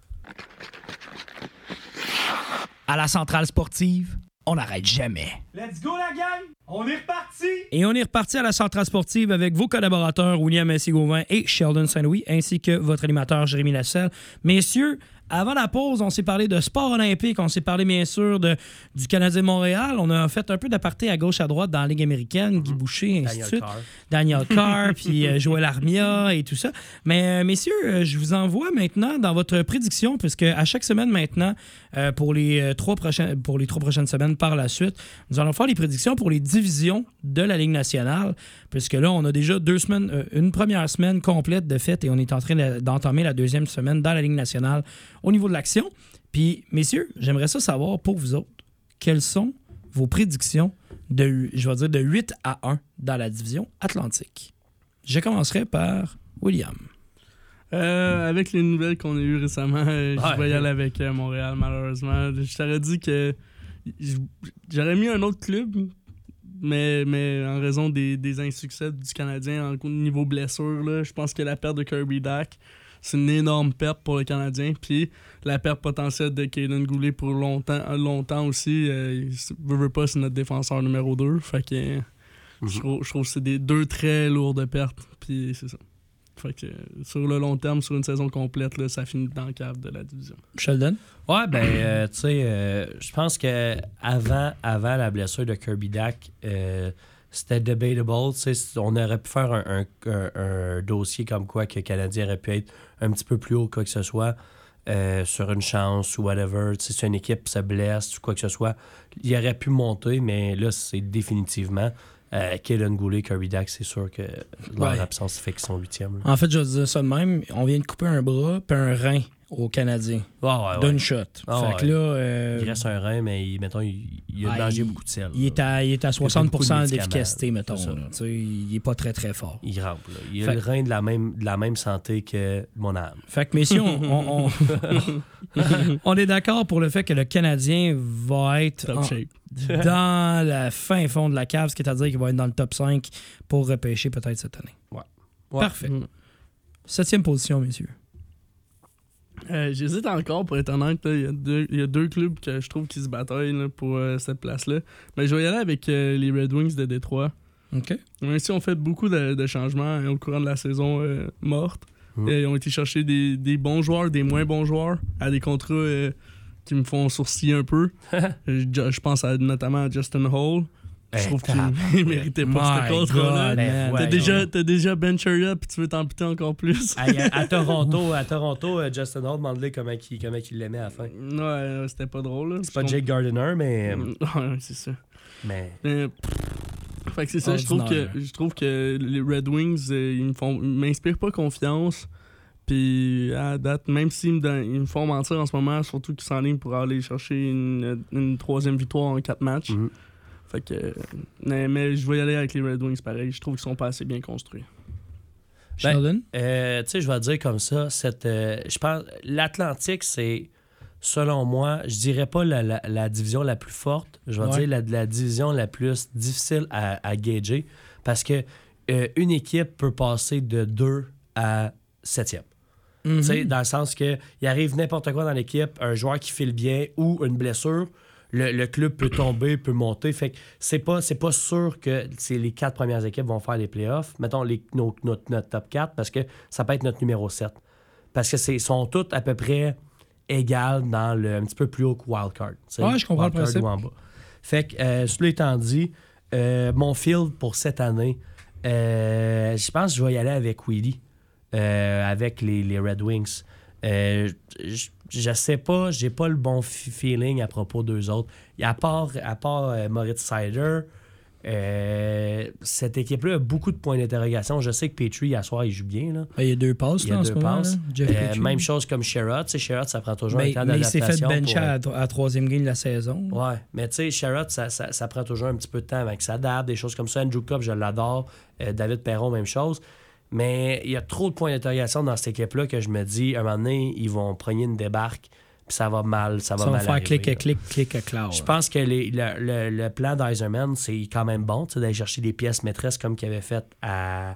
À la centrale sportive, on n'arrête jamais. Let's go, la gang! On est reparti! Et on est reparti à la centrale sportive avec vos collaborateurs William Messi-Gauvin et Sheldon Saint-Louis, ainsi que votre animateur Jérémy Lasselle. Messieurs, avant la pause, on s'est parlé de sport olympique, on s'est parlé bien sûr de, du Canadien de Montréal, on a fait un peu d'aparté à gauche à droite dans la Ligue américaine, Guy Boucher, ainsi de Daniel suite. Carr. Daniel Carr, puis euh, Joël Armia et tout ça. Mais euh, messieurs, euh, je vous envoie maintenant dans votre prédiction, puisque à chaque semaine maintenant, euh, pour, les, euh, trois prochaines, pour les trois prochaines semaines par la suite, nous allons faire les prédictions pour les divisions de la Ligue nationale, puisque là, on a déjà deux semaines, euh, une première semaine complète de fait, et on est en train de- d'entamer la deuxième semaine dans la Ligue nationale au niveau de l'action. Puis, messieurs, j'aimerais ça savoir pour vous autres, quelles sont vos prédictions de, je vais dire, de 8 à 1 dans la division Atlantique? Je commencerai par William. Euh, avec les nouvelles qu'on a eues récemment, euh, Ouais. je vais y aller avec euh, Montréal, malheureusement. Je t'aurais dit que j'aurais mis un autre club, mais, mais en raison des, des insuccès du Canadien en niveau blessure, là, je pense que la perte de Kirby Dack, c'est une énorme perte pour le Canadien. Puis la perte potentielle de Kaden Goulet pour longtemps, longtemps aussi, euh, veut, veut pas, c'est notre défenseur numéro 2. Fait que euh, je, trouve, je trouve que c'est des deux très lourdes pertes. Puis c'est ça. Fait que sur le long terme, sur une saison complète, là, ça finit dans le cave de la division. Sheldon? Ouais, ben, euh, tu sais, euh, je pense que avant, avant la blessure de Kirby Dack, euh, c'était debatable. On aurait pu faire un, un- un- un dossier comme quoi que le Canadien aurait pu être un petit peu plus haut, quoi que ce soit, euh, sur une chance ou whatever. Si une équipe se blesse ou quoi que ce soit, il aurait pu monter, mais là, c'est définitivement. Euh, Kaden Goulet, Kirby Dack, c'est sûr que leur Ouais. absence fait qu'ils sont huitièmes. En fait, je vais dire ça de même. On vient de couper un bras puis un rein aux Canadiens. Ah, ouais, ouais. D'une shot. Ah, fait ouais. que là, euh, Il reste un rein, mais il, mettons, il, il a Ouais, mangé beaucoup de sel. il, est à, il est à beaucoup de 60 médicaments, d'efficacité, mettons. là. Il est pas très, très fort. Il rampe. là. Il a Fait- le rein de la même, de la même santé que mon âme. Fait que, messieurs, on, on- on- on est d'accord pour le fait que le Canadien va être Top en- shape. dans la fin fond de la cave, ce qui est à dire qu'il va être dans le top 5 pour repêcher peut-être cette année. Ouais. Parfait. Septième position, messieurs. Euh, J'hésite encore, pour être honnête. Il y, a deux- il y a deux clubs que je trouve qui se bataillent là, pour euh, cette place-là. Mais je vais y aller avec euh, les Red Wings de Détroit. OK. Même si on fait beaucoup de, de changements hein, au courant de la saison euh, morte. Et ils ont été chercher des, des bons joueurs, des moins bons joueurs, à des contrats euh, qui me font sourciller un peu. Je, je pense à- notamment à Justin Hall. Je Hey, trouve qu'il il méritait pas My ce contrat-là. God, man. ouais. T'as déjà, t'as déjà Ben Chariot, puis tu veux t'en puter encore plus. À, à Toronto, à Toronto euh, Justin Hall demande comment il, comment il l'aimait à la fin. Ouais, c'était pas drôle. C'est pas Jake Gardiner, mais. comprends- Ouais, c'est ça. mais Mais, fait que c'est ça, je trouve, que, je trouve que les Red Wings, euh, ils me font, m'inspirent pas confiance. Puis à date, même s'ils me, ils me font mentir en ce moment, surtout qu'ils s'enlignent pour aller chercher une, une troisième victoire en quatre matchs. Mhm. Fait que. Mais, mais je vais y aller avec les Red Wings pareil. Je trouve qu'ils sont pas assez bien construits. Sheldon? Euh, tu sais, je vais dire comme ça, cette, euh, je pense, l'Atlantique, c'est, selon moi, je dirais pas la, la- la division la plus forte, je vais Ouais. dire la, la division la plus difficile à, à gager, parce que euh, une équipe peut passer de 2 à 7e. Mhm. Tu sais, dans le sens que il arrive n'importe quoi dans l'équipe, un joueur qui file bien ou une blessure, le, le club peut tomber, peut monter. Fait que c'est pas, c'est pas sûr que c'est les quatre premières équipes vont faire les playoffs. Mettons les, nos- notre, notre top 4 parce que ça peut être notre numéro 7. Parce que c'est sont toutes à peu près égales dans le un petit peu plus haut que Wildcard. Ouais, je comprends le principe. ou en bas. Fait que, euh, cela étant dit, euh, mon field pour cette année, euh, je pense que je vais y aller avec Willy, avec les, les Red Wings. Euh, je, je sais pas, j'ai pas le bon feeling à propos d'eux autres. À part, à part euh, Moritz Sider, euh, cette équipe-là a beaucoup de points d'interrogation. Je sais que Petrie, à soir, il joue bien. Là. Ben, il y a deux passes Il y a là, deux ce moment. passes. Petrie. même chose comme Sherrod. Sherrod, ça prend toujours un Mais, temps mais il s'est fait d'adaptation. bencher pour, à, la troisième game de la saison. Ouais, mais tu sais, Sherrod, ça, ça, ça prend toujours un petit peu de temps avec sa date, des choses comme ça. Andrew Cobb, je l'adore. David Perron, même chose. Mais il y a trop de points d'interrogation dans cette équipe-là que je me dis, un moment donné, ils vont prendre une débarque, puis ça va mal, ça va Ça va mal faire arriver, clic, clic, clic. Je pense que les- le, le- le plan d'Eiserman, c'est quand même bon, d'aller chercher des pièces maîtresses comme qu'il avait fait à,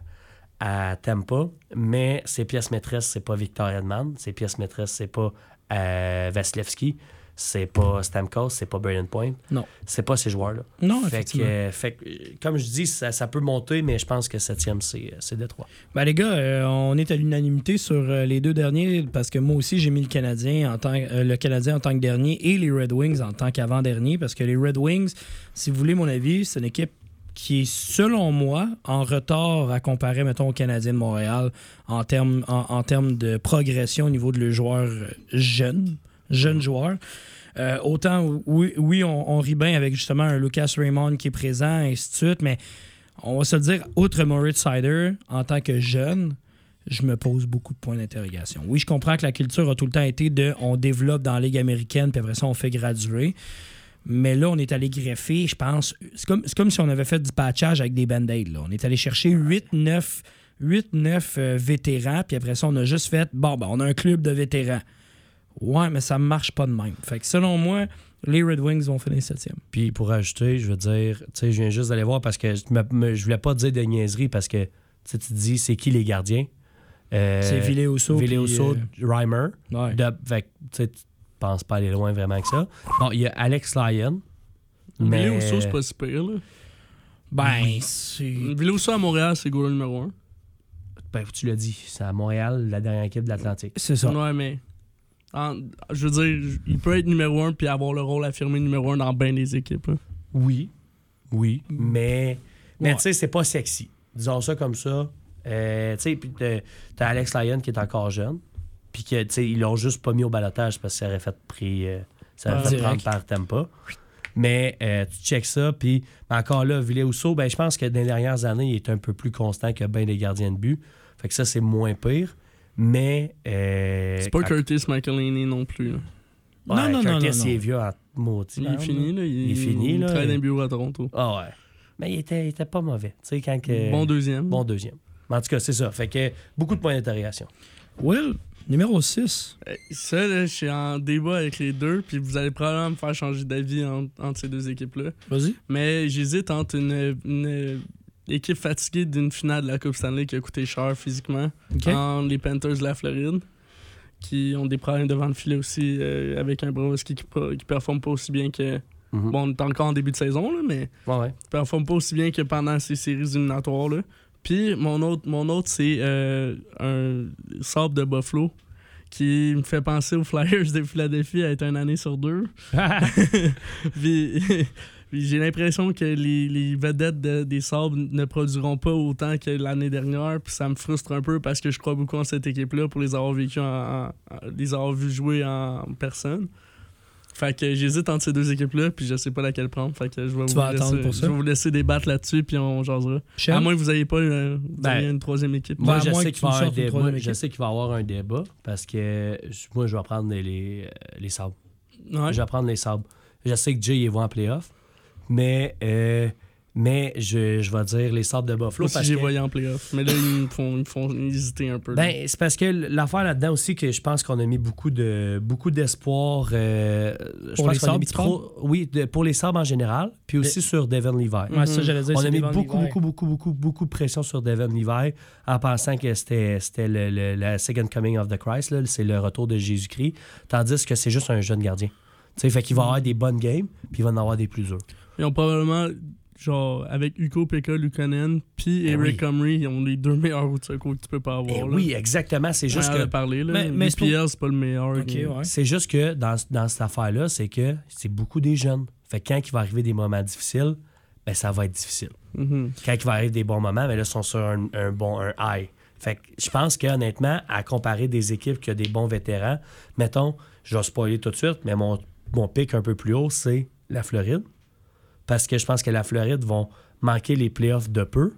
à Tampa. Mais ces pièces maîtresses, c'est pas Victor Edman. Ces pièces maîtresses, c'est pas euh, Vasilevski. C'est pas Stamkos, c'est pas Braden Point. Non. C'est pas ces joueurs-là. Non, Fait que, euh, fait que, euh, comme je dis, ça, ça peut monter, mais je pense que septième, c'est c'est Détroit. Ben, les gars, euh, on est à l'unanimité sur euh, les deux derniers parce que moi aussi, j'ai mis le Canadien, en tant, euh, le Canadien en tant que dernier et les Red Wings en tant qu'avant-dernier parce que les Red Wings, si vous voulez mon avis, c'est une équipe qui est, selon moi, en retard à comparer, mettons, au Canadien de Montréal en termes en, en termes de progression au niveau de leurs joueurs euh, jeunes, jeunes joueurs. Euh, autant, oui, on, rit bien avec justement un Lucas Raymond qui est présent, et ainsi de suite, mais on va se dire, outre Moritz Sider, en tant que jeune, je me pose beaucoup de points d'interrogation. Oui, je comprends que la culture a tout le temps été de on développe dans la Ligue américaine, puis après ça, on fait graduer. Mais là, on est allé greffer, je pense. C'est comme, comme si on avait fait du patchage avec des band-aids. On est allé chercher 8-9 8-9 euh, vétérans, puis après ça, on a juste fait bon, ben, on a un club de vétérans. Ouais, mais ça marche pas de même. Fait que selon moi, les Red Wings vont finir septième. Puis pour ajouter, je veux dire, tu sais, je viens juste d'aller voir parce que je, voulais pas dire de niaiserie parce que tu sais, tu te dis, c'est qui les gardiens? Euh, C'est Villéoso. puis, Villéoso, euh, Reimer. ouais. De- fait que, tu sais, tu penses pas aller loin vraiment que ça. Bon, il y a Alex Lyon. Mais... Mais... c'est pas si pire. Là. Ben, c'est. Villoso à Montréal, c'est goal numéro 1. Ben, tu l'as dit, c'est à Montréal, la dernière équipe de l'Atlantique. C'est ça. Ouais, mais. En- je veux dire, il peut être numéro 1 puis avoir le rôle affirmé numéro 1 dans bien des équipes. là. Oui, oui, mais Mais Ouais. tu sais, c'est pas sexy. Disons ça comme ça. Euh, tu sais, puis t'as- Alex Lyon qui est encore jeune. Puis que, tu sais, ils l'ont juste pas mis au balotage parce que ça aurait fait pris. euh, ça aurait Ah, fait prendre par Tempa. Mais euh, tu checkes ça, puis mais encore là, Villet-Housseau, ben, je pense que dans les dernières années, il est un peu plus constant que bien des gardiens de but. Fait que ça, c'est moins pire. Mais. euh, C'est pas quand- Curtis McElhaney non plus. là. Ouais, Non, non, non, Curtis, non, il est non. vieux en maudit. Il est fini, là. Il est fini, là. travaille dans un bureau à Toronto. Ah ouais. Mais il était, il était pas mauvais. Tu sais, quand que. Bon deuxième. Bon deuxième. Mais en tout cas, c'est ça. Fait que beaucoup de points d'interrogation. Will, numéro 6. Euh, Ça, là, je suis en débat avec les deux, puis vous allez probablement me faire changer d'avis en- entre ces deux équipes-là. Vas-y. Mais j'hésite entre une, une équipe fatiguée d'une finale de la Coupe Stanley qui a coûté cher physiquement, OK. entre les Panthers de la Floride, qui ont des problèmes devant le filet aussi, euh, avec un Browski qui, qui performe pas aussi bien que. Mhm. Bon, on est encore en début de saison, là, mais Ouais, ouais. qui performe pas aussi bien que pendant ces séries éliminatoires. Là. Puis mon autre, mon autre c'est euh, un sable de Buffalo qui me fait penser aux Flyers de Philadelphie à être une année sur deux. Puis j'ai l'impression que les, les vedettes de- des Sabres ne produiront pas autant que l'année dernière. Puis ça me frustre un peu parce que je crois beaucoup en cette équipe-là pour les avoir vécu en, en- en- les avoir vus jouer en personne. Fait que j'hésite entre ces deux équipes-là, puis je sais pas laquelle prendre. Fait que je vais, Tu vous, vas laisser, attendre pour ça? je vais vous laisser débattre là-dessus, puis on jasera. Chef? À moins que vous n'ayez pas euh, vous Ben, une troisième équipe. Moi, à je sais qu'il va y avoir un une débat. troisième Je équipe. sais qu'il va y avoir un débat parce que moi, je vais prendre les, les, euh, les sabres. Ouais. Je vais prendre les sabres. Je sais que Jay il va en playoff, mais, euh, mais je, je vais dire les sabres de Buffalo. Moi aussi, parce j'ai que- voyé en playoff. Mais là, ils me font, ils me font hésiter un peu. Ben, c'est parce que l'affaire là-dedans aussi que je pense qu'on a mis beaucoup de beaucoup d'espoir. euh, je Pour pense les qu'on a Sabres, mis trop. Oui, de- pour les sabres en général, puis aussi sur Devin Levi. Ouais, ça, j'allais dire. On a mis Devon beaucoup, Levi. beaucoup, beaucoup, beaucoup, beaucoup de pression sur Devin Levi en pensant que c'était c'était le, le- la second coming of the Christ, là, c'est le retour de Jésus-Christ, tandis que c'est juste un jeune gardien. Tu sais, fait qu'il va avoir des bonnes games, puis il va en avoir des plus durs. Ils ont probablement, genre, avec Hugo Pekka Lukanen, puis Ben Eric oui. Comrie, ils ont les deux meilleurs routes de secours que tu peux pas avoir. Eh là. oui, exactement. C'est juste que parler, là. Mais- Mais, c'est pas le meilleur. Ouais. C'est juste que dans, dans cette affaire-là, c'est que c'est beaucoup des jeunes. Fait que quand il va arriver des moments difficiles, ben ça va être difficile. Mhm. Quand il va arriver des bons moments, ben là, ils sont sur un, un bon un high. Fait que je pense qu'honnêtement, à comparer des équipes qui ont des bons vétérans, mettons, je vais spoiler tout de suite, mais mon, mon pic un peu plus haut, c'est la Floride. Parce que je pense que la Floride vont manquer les playoffs de peu.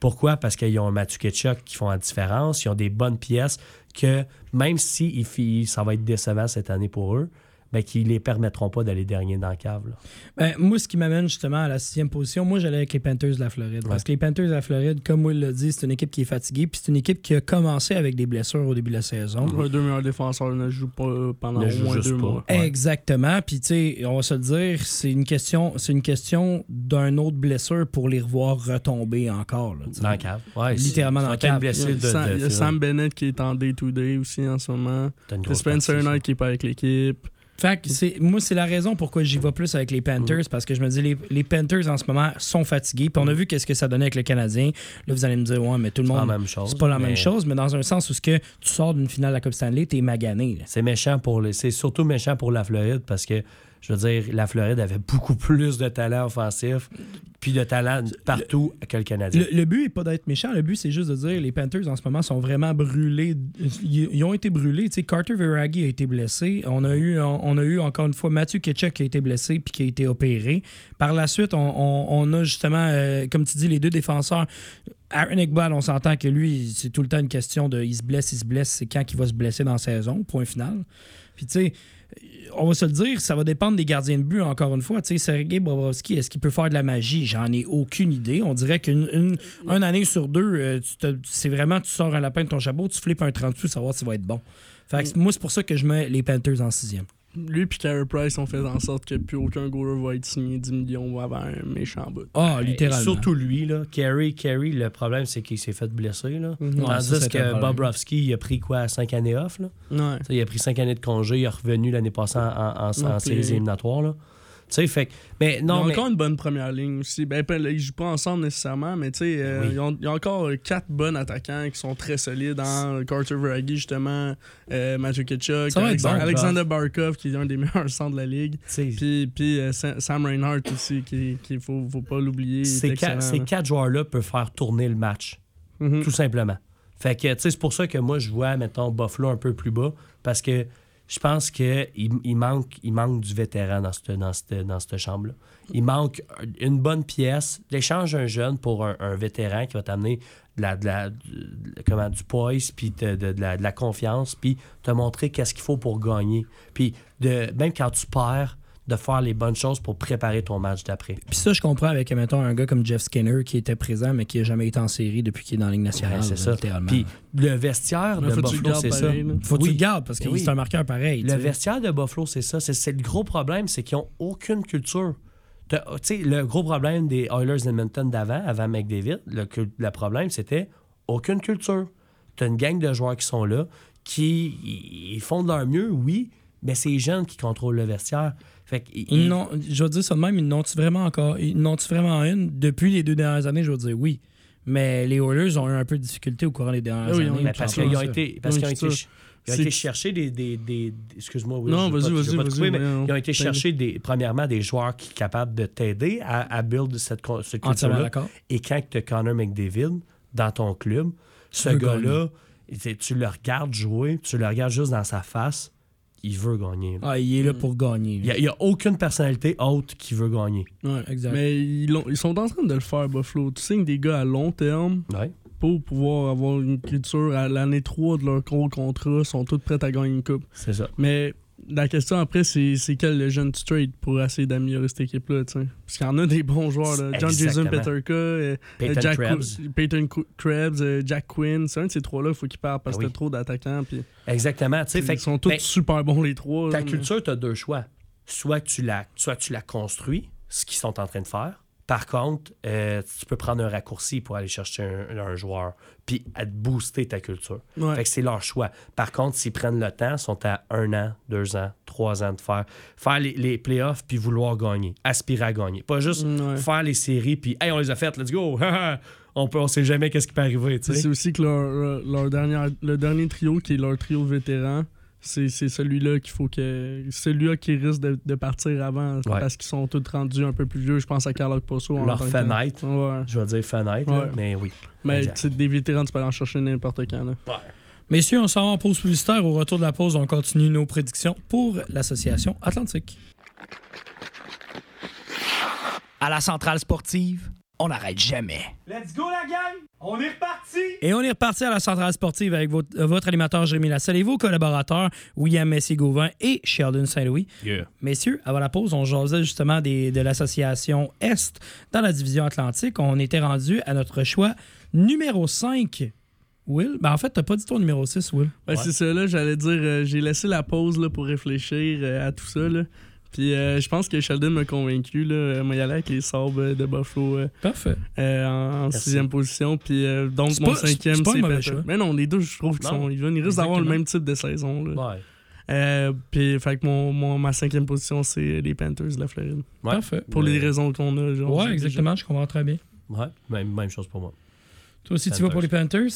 Pourquoi? Parce qu'ils ont un Matthew Ketchuk qui font la différence. Ils ont des bonnes pièces que, même si ça va être décevant cette année pour eux, ben, qui les permettront pas d'aller dernier dans la cave. là. Ben, moi, ce qui m'amène justement à la sixième position, moi, j'allais avec les Panthers de la Floride. Parce Ouais. que les Panthers de la Floride, comme Will l'a dit, c'est une équipe qui est fatiguée. Puis c'est une équipe qui a commencé avec des blessures au début de la saison. Les deux meilleurs défenseurs ne jouent pas pendant Ne au moins deux pas. mois. Ouais. Exactement. Puis, tu sais, on va se le dire, c'est une question, c'est une question d'un autre blessure pour les revoir retomber encore. là. Dans la cave. Ouais, Littéralement dans la cave. Il y a, blessure de- Sam, de il y a. Sam Bennett qui est en day-to-day aussi en ce moment. Spencer. Knight qui est pas avec l'équipe. Fait que c'est, moi, c'est la raison pourquoi j'y vais plus avec les Panthers, parce que je me dis, les, les Panthers en ce moment sont fatigués. Puis on a vu qu'est-ce que ça donnait avec le Canadien. Là, vous allez me dire, ouais, mais tout le C'est pas monde. la même chose. C'est pas la mais même chose, mais dans un sens où ce que tu sors d'une finale de la Coupe Stanley, t'es magané. C'est méchant pour les. C'est surtout méchant pour la Floride parce que je veux dire, la Floride avait beaucoup plus de talent offensif puis de talent partout que le Canadien. Le, le but est pas d'être méchant, le but c'est juste de dire les Panthers en ce moment sont vraiment brûlés. Ils, ils ont été brûlés. Tu sais, Carter Veragi a été blessé. On a eu, on, on a eu encore une fois Matthew Ketchuk qui a été blessé puis qui a été opéré. Par la suite, on, on- on a justement, euh, comme tu dis, les deux défenseurs. Aaron Iqbal, on s'entend que lui, c'est tout le temps une question de il se blesse, il se blesse, c'est quand il va se blesser dans la saison, point final. Puis tu sais, on va se le dire, ça va dépendre des gardiens de but, encore une fois. Tu sais, Sergei Bobrovski, est-ce qu'il peut faire de la magie? J'en ai aucune idée. On dirait qu'une une, une année sur deux, euh, tu te- c'est vraiment, tu sors un lapin de ton chapeau, tu flippes un 30 sous, savoir s'il va être bon. Fait que moi, c'est pour ça que je mets les Panthers en sixième. Lui et Carey Price ont fait en sorte que plus aucun goaler va être signé 10 millions avant un méchant bout. Ah, Et littéralement. surtout lui, là. Kerry, Kerry, le problème, c'est qu'il s'est fait blesser. Là. Ouais, ça, Tandis que. Bobrovski, il a pris quoi, cinq années off? Là? Ouais. Il a pris cinq années de congé, il est revenu l'année passée en, en, en- en séries éliminatoires. Là. Sais, fait que- Mais Ils ont mais. encore une bonne première ligne aussi. Ben, ils jouent pas ensemble nécessairement, mais tu sais, euh, Oui. ils, ont, ils ont encore quatre bons attaquants qui sont très solides. Hein? Carter Veragi, justement, euh, être Alexander, bon, Alexander Barkov, qui est un des meilleurs centres de la ligue. Puis, puis euh, Sam Reinhart aussi, qui, qui faut, faut pas l'oublier. ces, quatre, ces quatre joueurs-là peuvent faire tourner le match. Mhm. tout simplement. Fait que, tu sais, c'est pour ça que moi, je vois, mettons, Buffalo un peu plus bas, parce que je pense qu'il il manque, du vétéran dans cette, dans dans cette chambre-là. Il manque une bonne pièce. L'échange d'un jeune pour un, un vétéran qui va t'amener la, du poise, puis de la confiance, puis te montrer qu'est-ce qu'il faut pour gagner. Puis de, même quand tu perds, de faire les bonnes choses pour préparer ton match d'après. Puis ça, je comprends avec, mettons, un gars comme Jeff Skinner qui était présent, mais qui n'a jamais été en série depuis qu'il est dans la Ligue nationale. Ouais, c'est ça. littéralement. Puis le vestiaire de tu Buffalo, c'est ça. là? Faut que tu Oui. le gardes parce que Oui. c'est un marqueur pareil. Le tu vestiaire de Buffalo, c'est ça. C'est, c'est le gros problème, c'est qu'ils n'ont aucune culture. T'as- Tu sais, le gros problème des Oilers d'Edmonton d'avant, avant McDavid, le, le problème, c'était aucune culture. Tu as une gang de joueurs qui sont là, qui ils- ils font de leur mieux, oui, mais c'est les jeunes qui contrôlent le vestiaire. Fait n'ont- je vais dire ça de même, ils n'ont-tu vraiment encore. Ils n'ont-tu vraiment une? Depuis les deux dernières années, je vais dire oui. Mais les Oilers ont eu un peu de difficulté au courant des dernières oui, années. oui, parce qu'ils ont été, parce Oui, qu'ils ont été, ça. ils ont C'est- été chercher des. des, des- des- excuse-moi, oui, Non, vas-y, vas-y, couper, mais ils ont été chercher, des, premièrement, des joueurs qui sont capables de t'aider à, à build cette, cette Entièrement culture-là. d'accord. Et quand tu as Connor McDavid dans ton club, ce gars-là, tu le regardes jouer, tu le regardes juste dans sa face, il veut gagner. là. Ah, il est là pour gagner. Il n'y a, aucune personnalité autre qui veut gagner. Ouais. Exact. Mais ils, ils sont en train de le faire, Buffalo. Tu signes des gars à long terme Ouais. pour pouvoir avoir une culture à l'année 3 de leur gros contrat. Ils sont tous prêts à gagner une coupe. C'est ça. Mais la question après, c'est c'est quel le jeune trade pour essayer d'améliorer cette équipe-là, tu sais? Parce qu'il y en a des bons joueurs, là. John Jason. Peterka, euh, Peyton Jack Krebs. Qu- Peyton Krebs, euh, Jack Quinn. C'est un de ces trois-là, il faut qu'ils partent parce Ah que oui. t'as trop d'attaquants. Puis Exactement. tu sais, ils sont tous ben, super bons, les trois. ta là. culture, tu as deux choix. Soit tu, la, soit tu la construis, ce qu'ils sont en train de faire. Par contre, euh, tu peux prendre un raccourci pour aller chercher un, un joueur, puis à te booster ta culture. Ouais. Fait que c'est leur choix. Par contre, s'ils prennent le temps, ils sont à un an, deux ans, trois ans de faire, faire les, les playoffs puis vouloir gagner, aspirer à gagner. Pas juste Ouais. faire les séries puis hey, on les a faites, let's go. on peut, on sait jamais qu'est-ce qui peut arriver. C'est aussi que leur, leur dernière, le dernier trio, qui est leur trio vétéran, c'est c'est celui-là qu'il faut que. Celui-là qui risque de, de partir avant Ouais. parce qu'ils sont tous rendus un peu plus vieux. Je pense à Carlock Posso. Leur fenêtre. Ouais. Je vais dire fenêtre, Ouais. mais oui. Mais des vétérans, tu peux aller en chercher n'importe quand. Là. Messieurs, on s'en va en pause publicitaire. Au retour de la pause, on continue nos prédictions pour l'Association Atlantique. À la centrale sportive, on n'arrête jamais. Let's go, la gang! On est reparti! Et on est reparti à la centrale sportive avec votre, euh, votre animateur Jérémy Lasselle et vos collaborateurs William Messier-Gauvin et Sheldon Saint-Louis. Yeah. Messieurs, avant la pause, on jasait justement des- de l'association Est dans la division Atlantique. On était rendu à notre choix numéro 5. Will? Ben en fait, t'as pas dit ton numéro 6, Will. Ouais, C'est ça, là, j'allais dire, euh, j'ai laissé la pause là, pour réfléchir euh, à tout ça. Là. Puis euh, je pense que Sheldon m'a convaincu. Là. Euh, Moi, y aller avec les Sabres de Buffalo euh, Parfait. euh, en, sixième position. Puis euh, donc, mon pas- cinquième, c'est choix. Mais non, les deux, je trouve qu'ils sont. Ils viennent- ils risquent d'avoir le même type de saison. Là. Ouais. Euh, puis, fait que mon, mon- ma cinquième position, c'est les Panthers de la Floride. Ouais. Parfait. Pour les raisons qu'on a. Genre, Ouais, exactement, je comprends très bien. Ouais, même, même chose pour moi. Toi aussi, tu vas pour les Panthers?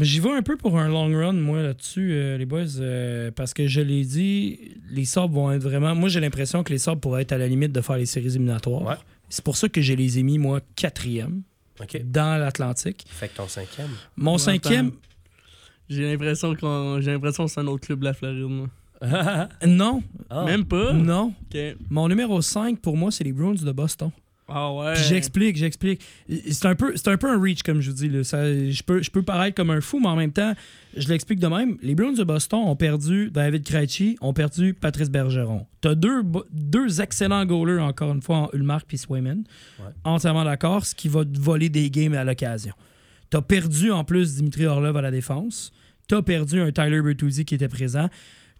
J'y vais un peu pour un long run, moi, là-dessus, euh, les boys, euh, parce que je l'ai dit, les Sabres vont être vraiment. Moi, j'ai l'impression que les Sabres pourraient être à la limite de faire les séries éliminatoires. Ouais. C'est pour ça que je les ai mis, moi, quatrième dans l'Atlantique. Fait que ton cinquième. Mon Ouais, cinquième, attends. J'ai l'impression qu'on j'ai l'impression que c'est un autre club la Floride. moi. non, Ah. Même pas? non. Ok. Mon numéro 5, pour moi, c'est les Bruins de Boston. Ah ouais. Puis j'explique, j'explique. C'est un, peu, c'est un peu un reach, comme je vous dis. Là. Ça, je, peux, je peux paraître comme un fou, mais en même temps, je l'explique de même. Les Bruins de Boston ont perdu David Krejci, ont perdu Patrice Bergeron. T'as deux, bo- deux excellents goalers, encore une fois, en Ulmark et Swayman. Ouais. Entièrement d'accord, ce qui va te voler des games à l'occasion. T'as perdu, en plus, Dimitri Orlov à la défense. T'as perdu un Tyler Bertuzzi qui était présent.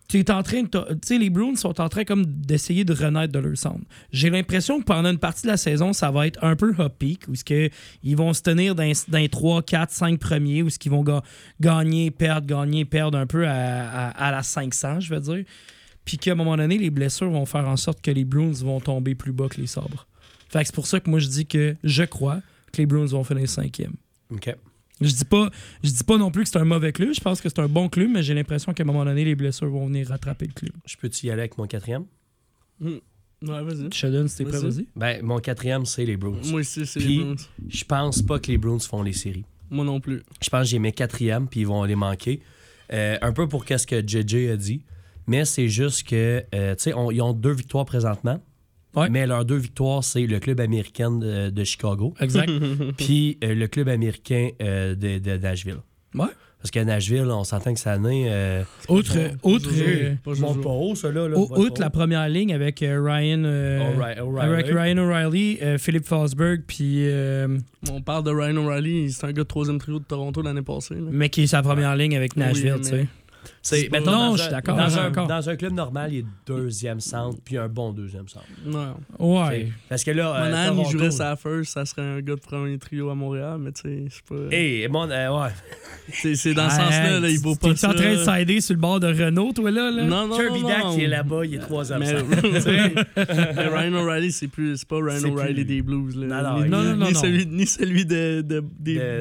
Tu es en train de. Tu sais, les Bruins sont en train comme d'essayer de renaître de leur centre. J'ai l'impression que pendant une partie de la saison, ça va être un peu hop peak, où ce ils vont se tenir dans, les 3, 4, 5 premiers, où ce qu'ils vont ga- gagner, perdre, gagner, perdre un peu à, à- à la 500, je veux dire. puis qu'à un moment donné, les blessures vont faire en sorte que les Bruins vont tomber plus bas que les sabres. Fait que c'est pour ça que moi, je dis que je crois que les Bruins vont finir cinquième. OK. Je dis pas, je dis pas non plus que c'est un mauvais club. Je pense que c'est un bon club, mais j'ai l'impression qu'à un moment donné, les blessures vont venir rattraper le club. Je peux-tu y aller avec mon quatrième? Ouais, vas-y. Sheldon, si t'es prêt, Vas-y. Ben, mon quatrième, c'est les Bruins. Moi aussi, c'est Puis- les Bruins. Je pense pas que les Bruins font les séries. Moi non plus. Je pense que j'ai mes quatrièmes, puis ils vont les manquer. Euh, un peu pour qu'est-ce que JJ a dit. Mais c'est juste que, euh, tu sais, on- ils ont deux victoires présentement. Ouais. Mais leurs deux victoires, c'est le club américain de, de Chicago, Exact. puis euh, le club américain euh, de, de Nashville. Ouais. Parce qu'à Nashville, on s'entend que cette année. Euh, Outre, outre, Jojo. euh, Pas haut, ceux-là. là. outre la première ligne avec euh, Ryan, euh, avec Ryan O'Reilly, euh, Philippe Fosberg, puis euh, On parle de Ryan O'Reilly, c'est un gars de troisième trio de Toronto l'année passée. là. mais qui est sa première ligne avec Nashville, Oui, tu sais. C'est, pas- Non, dans je un- suis d'accord, Dans, je un, d'accord. dans un club normal, il est deuxième centre, puis un bon deuxième centre. Ouais. Ouais. Parce que là. euh, Monahan, il jouerait sa first, ça serait un gars de premier trio à Montréal, mais tu sais, c'est pas. Hey, mon, euh, ouais. C'est c'est dans ce sens-là, là, il vaut pas T'es ça. en train de sider sur le bord de Renault, toi, là? là? Non, non, Kirby non, Dack qui est là-bas, il est troisième centre. mais Ryan O'Reilly, c'est plus, c'est pas Ryan O'Reilly des Blues. Là. Non, non, ni, non, non, non, ni non. Celui, des De-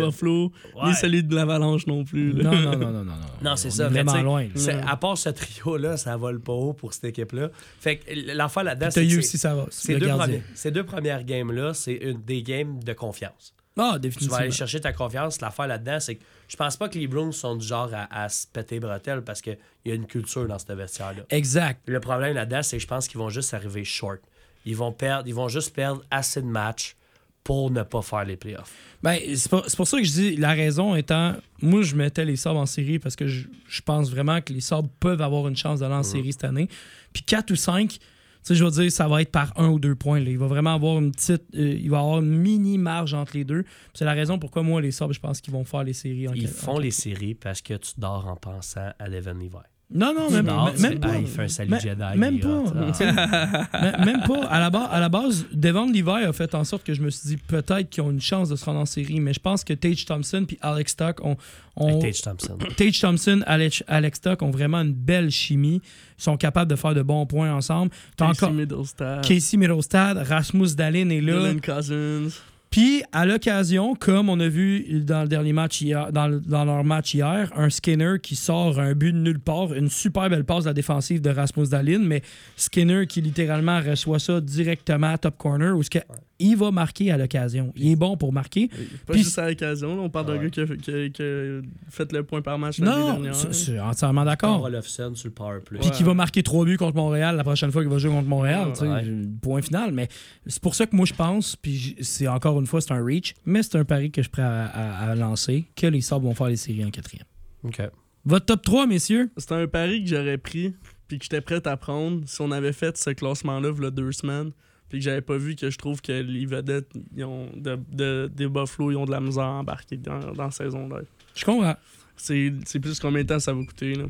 Buffalo, ni celui de l'Avalanche non plus. Non, non, non, non, non. non. Non, c'est ça. vraiment tu sais, loin. À part ce trio-là, ça vole pas haut pour cette équipe-là. Fait que l'affaire là-dedans, c'est eu aussi, ça va. ces deux, premiers- ces deux premières games-là, c'est une des games de confiance. Ah, Tu vas définitivement. aller chercher ta confiance. L'affaire là-dedans, c'est que je pense pas que les Bruins sont du genre à, à se péter les bretelles parce qu'il y a une culture dans ce vestiaire-là. Exact. Le problème là-dedans, c'est que je pense qu'ils vont juste arriver short. Ils vont perdre, ils vont juste perdre assez de matchs pour ne pas faire les playoffs. Ben, c'est pour, pour ça que je dis, la raison étant, moi, je mettais les Sabres en série parce que je, je pense vraiment que les Sabres peuvent avoir une chance d'aller en série cette année. Puis 4 ou 5, tu sais, je veux dire, ça va être par un ou deux points. là. Il va vraiment avoir une petite, euh, il va avoir une mini marge entre les deux. C'est la raison pourquoi moi, les Sabres, je pense qu'ils vont faire les séries en Ils font en les séries parce que tu dors en pensant à Devon Levi. Non, non, même, sais, pas. ah, il fait un salut Même- Jedi, Même pas. Ah. même, pas. À la, base, à la base, Devon Levi a fait en sorte que je me suis dit peut-être qu'ils ont une chance de se rendre en série, mais je pense que Tage Thompson puis Alex Stock ont. ont- Avec Tage Thompson. Tage Thompson, Alex, Alex Stock ont vraiment une belle chimie. Ils sont capables de faire de bons points ensemble. Casey encore Middlestad, Casey Middlestad, Rasmus Dahlin est là. Dylan Cousins. Puis, à l'occasion, comme on a vu dans le dernier match dans, le- dans leur match hier, un Skinner qui sort un but de nulle part, une super belle passe de la défensive de Rasmus Dahlin, mais Skinner qui littéralement reçoit ça directement à top corner, ce que il va marquer à l'occasion. Il est bon pour marquer. Pas Puis- juste à l'occasion, on parle d'un Ouais. gars qui a, qui a- qui a fait le point par match l'année Non, dernière. je je suis entièrement d'accord. Sur le power play. Puis qui va marquer trois buts contre Montréal la prochaine fois qu'il va jouer contre Montréal. Ouais. Point final. Mais c'est pour ça que moi, je pense, puis c'est encore une fois, c'est un reach, mais c'est un pari que je suis prêt à, à- à lancer, que les Sabres vont faire les séries en quatrième. OK. Votre top 3, messieurs? C'était un pari que j'aurais pris, puis que j'étais prêt à prendre si on avait fait ce classement-là, il y a deux semaines, puis que j'avais pas vu que je trouve que les vedettes ils ont de, de- des Buffalo, ils ont de la misère à embarquer dans, dans la saison live. Je comprends. C'est c'est plus combien de temps ça va coûter. Là.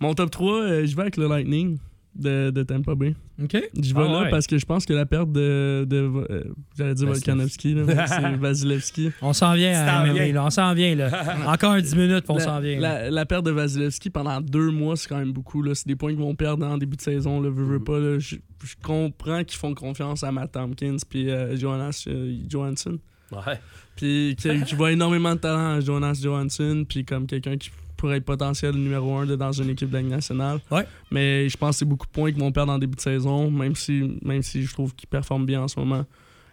Mon top 3, euh, je vais avec le Lightning de, de Tampa Bay. OK? Je vais Ah là ouais. parce que je pense que la perte de. de euh, J'allais dire Vasilevski. Volkanovski, c'est Vasilevski. On s'en vient à t'en MMA, viens. là. On s'en vient, là. Encore un 10 minutes, puis on s'en vient. La, la perte de Vasilevski pendant deux mois, c'est quand même beaucoup. là. C'est des points qu'ils vont perdre en début de saison. Là, veux, veux Mhm. pas, là. Je, je comprends qu'ils font confiance à Matt Tompkins puis euh, Jonas euh, Johansson. Ouais. Puis qui, qui voit énormément de talent à Jonas Johansson, puis comme quelqu'un qui pourrait être potentiel numéro un de- dans une équipe de la Ligue nationale. Ouais. Mais je pense que c'est beaucoup de points qu'ils vont perdre en début de saison, même si, même si je trouve qu'ils performent bien en ce moment.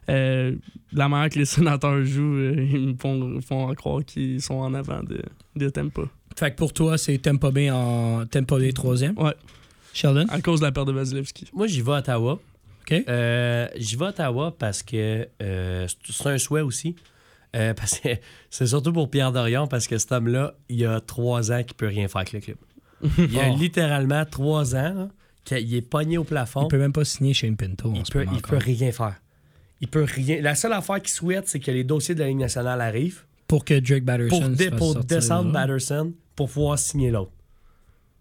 Euh, la manière que les sénateurs jouent, euh, ils me font, font croire qu'ils sont en avant de, de Tampa. Fait que pour toi, c'est Tampa Bay en Tampa Bay troisième. Ouais, Sheldon? à cause de la perte de Vasilevski. Moi, j'y vais à Ottawa. OK. Euh, j'y vais à Ottawa parce que euh, c'est- c'est un souhait aussi. Euh, parce que c'est surtout pour Pierre Dorion parce que cet homme-là, il y a trois ans qu'il peut rien faire avec le club. Il y a Oh. littéralement trois ans qu'il est pogné au plafond. Il peut même pas signer Shane Pinto. en Il peut, il peut rien faire. Il peut rien. La seule affaire qu'il souhaite, c'est que les dossiers de la Ligue nationale arrivent Pour que Drake Batterson pour, dé- pour descendre. Batterson pour pouvoir signer l'autre.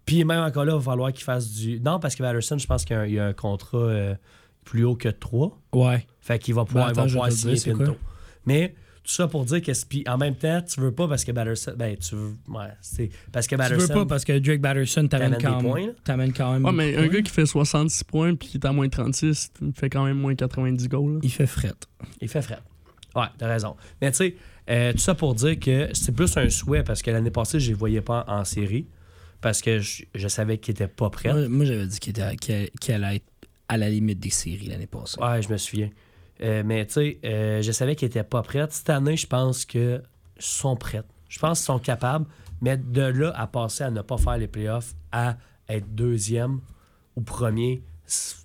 Puis même encore là, il va falloir qu'il fasse du. Non, parce que Batterson, je pense qu'il y a un, il y a un contrat euh, plus haut que 3. Ouais. Fait qu'il va pouvoir, Ben, il va pouvoir signer Pinto. Mais Tout ça pour dire que. Puis en même temps, tu veux pas parce que Batterson. Ben, tu veux. Ouais, c'est. Parce que Tu veux pas parce que Drake Batterson t'amène T'amènes quand, t'amène quand même. Ouais, mais un gars qui fait 66 points puis qui est à moins 36, il fait quand même moins 90 goals. là. Il fait fret. Il fait frais. Ouais, t'as raison. Mais tu sais, euh, tout ça pour dire que c'est plus un souhait parce que l'année passée, je les voyais pas en, en série parce que je, je savais qu'ils étaient pas prêts. Moi, moi, j'avais dit qu'il était- qu'il qu'il allait être à la limite des séries l'année passée. Ouais, je me souviens. Euh, mais tu sais, euh, je savais qu'ils étaient pas prêts. Cette année, je pense qu'ils sont prêts. Je pense qu'ils sont capables. Mais de là à passer à ne pas faire les playoffs, à être deuxième ou premier,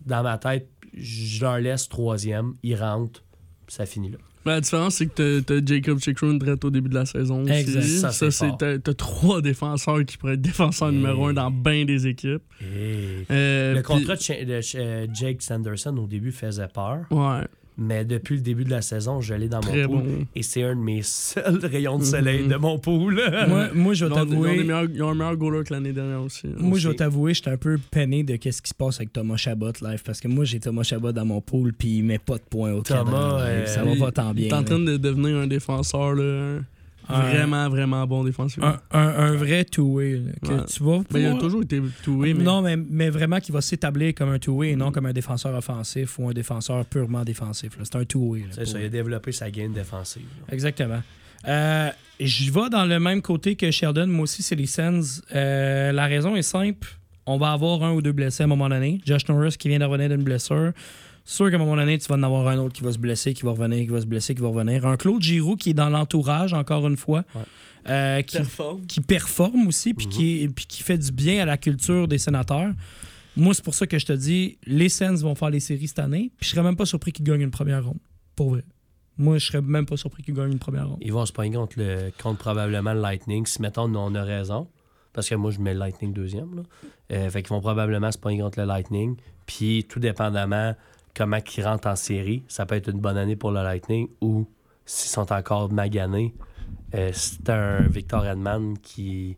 dans ma tête, je leur laisse troisième, ils rentrent, ça finit là. Mais la différence, c'est que t'as- Jacob Chikroon direct au début de la saison. aussi. Exact. Ça, Ça, c'est t'as t'as trois défenseurs qui pourraient être défenseurs numéro un dans bien des équipes. Et Euh, le contrat de, Jake Sanderson au début faisait peur, Ouais, mais depuis le début de la saison, je l'ai dans mon pool. bon. Et c'est un de mes seuls rayons de soleil Mhm. de mon pool. Moi, moi, je vais t'avouer. ils ont un meilleur goaler que l'année dernière aussi. Moi, je vais t'avouer, j'étais un peu peiné de qu'est-ce qui se passe avec Thomas Chabot live parce que moi, j'ai Thomas Chabot dans mon pool puis il met pas de points au Thomas, cadran, live. euh, ça va Il- pas tant Il bien. est en train de devenir un défenseur là, Un- vraiment, vraiment bon défensif. un, un- un vrai two-way. là, que Ouais. tu vas Mais il a toujours été toué, mais Non, mais, mais vraiment qui va s'établir comme un two-way et non comme un défenseur offensif ou un défenseur purement défensif. là. C'est un two-way. C'est ça, il a développé sa game défensive. là. Exactement. Euh, je vais dans le même côté que Sheldon. Moi aussi, c'est les Sens. Euh, la raison est simple. On va avoir un ou deux blessés à un moment donné. Josh Norris qui vient de revenir d'une blessure. Sûr qu'à un moment donné, tu vas en avoir un autre qui va se blesser, qui va revenir, qui va se blesser, qui va revenir. Un Claude Giroux qui est dans l'entourage, encore une fois, Ouais. euh, qui, performe. qui performe aussi, puis qui, est- puis qui fait du bien à la culture des sénateurs. Moi, c'est pour ça que je te dis, les Sens vont faire les séries cette année, puis je serais même pas surpris qu'ils gagnent une première ronde. Pour vrai. Moi, je serais même pas surpris qu'ils gagnent une première ronde. Ils vont se pogner contre, le, contre probablement le Lightning. Si, mettons, nous, on a raison, parce que moi, je mets le Lightning deuxième. Là. Euh, fait qu'ils vont probablement se pogner contre le Lightning. Puis, tout dépendamment comment ils rentrent en série, ça peut être une bonne année pour le Lightning ou s'ils sont encore maganés, euh, c'est un Victor Edman qui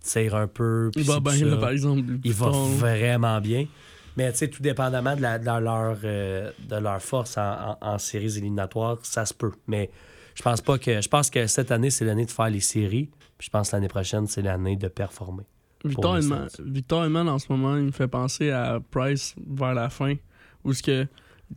tire un peu. Il va bien, là, par exemple. Il va vraiment bien. Mais tu sais, tout dépendamment de, la- de leur, euh, de leur force en, en- en séries éliminatoires, ça se peut. Mais je pense pas que. Je pense que cette année, c'est l'année de faire les séries. Puis je pense que l'année prochaine, c'est l'année de performer. Victor Hedman, en ce moment, il me fait penser à Price vers la fin, où ce que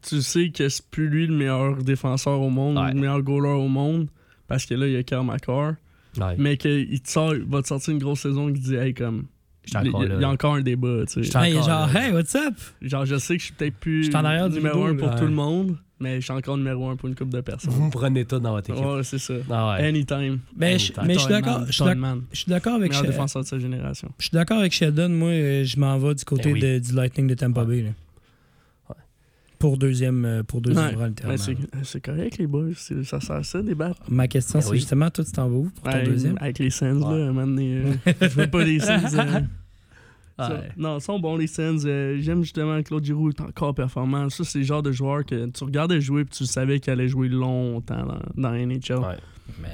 tu sais que c'est plus lui le meilleur défenseur au monde, Ouais. le meilleur goaler au monde, parce que là, il y a Karl McCarr, Ouais. mais qu'il te sort, va te sortir une grosse saison qui dit, hey, comme, il y, a- y encore un débat, tu sais. Hey, genre, là. hey, what's up? Genre, je sais que je suis peut-être plus en arrière numéro un pour tout le monde, mais je suis encore numéro un pour une couple de personnes. Vous me prenez tout dans votre équipe. Ouais, c'est ça. Ah ouais. Anytime. Ben, je- Anytime. mais je suis d'accord. Je suis d'accord avec meilleur She- défenseur de sa génération. Je suis d'accord avec Sheldon. Moi, euh, je m'en vais du côté Ben oui. de- du Lightning de Tampa Bay. là. Pour deuxième, euh, pour deuxième Ouais, rang, mais littéralement. c'est correct, les boys. c'est- Ça sert à ça, débattre. Ma question, Ben c'est oui. justement, toi, tu t'en vas où pour ton Ouais, deuxième? Avec les Sens, Ouais. là, un moment donné, euh, je veux pas les Sens. euh, ça-. Non, ils sont bons, les Sens. euh, J'aime justement que Claude Giroux est encore performant. Ça, c'est le genre de joueur que tu regardais jouer puis tu savais qu'il allait jouer longtemps dans, NHL. Ouais.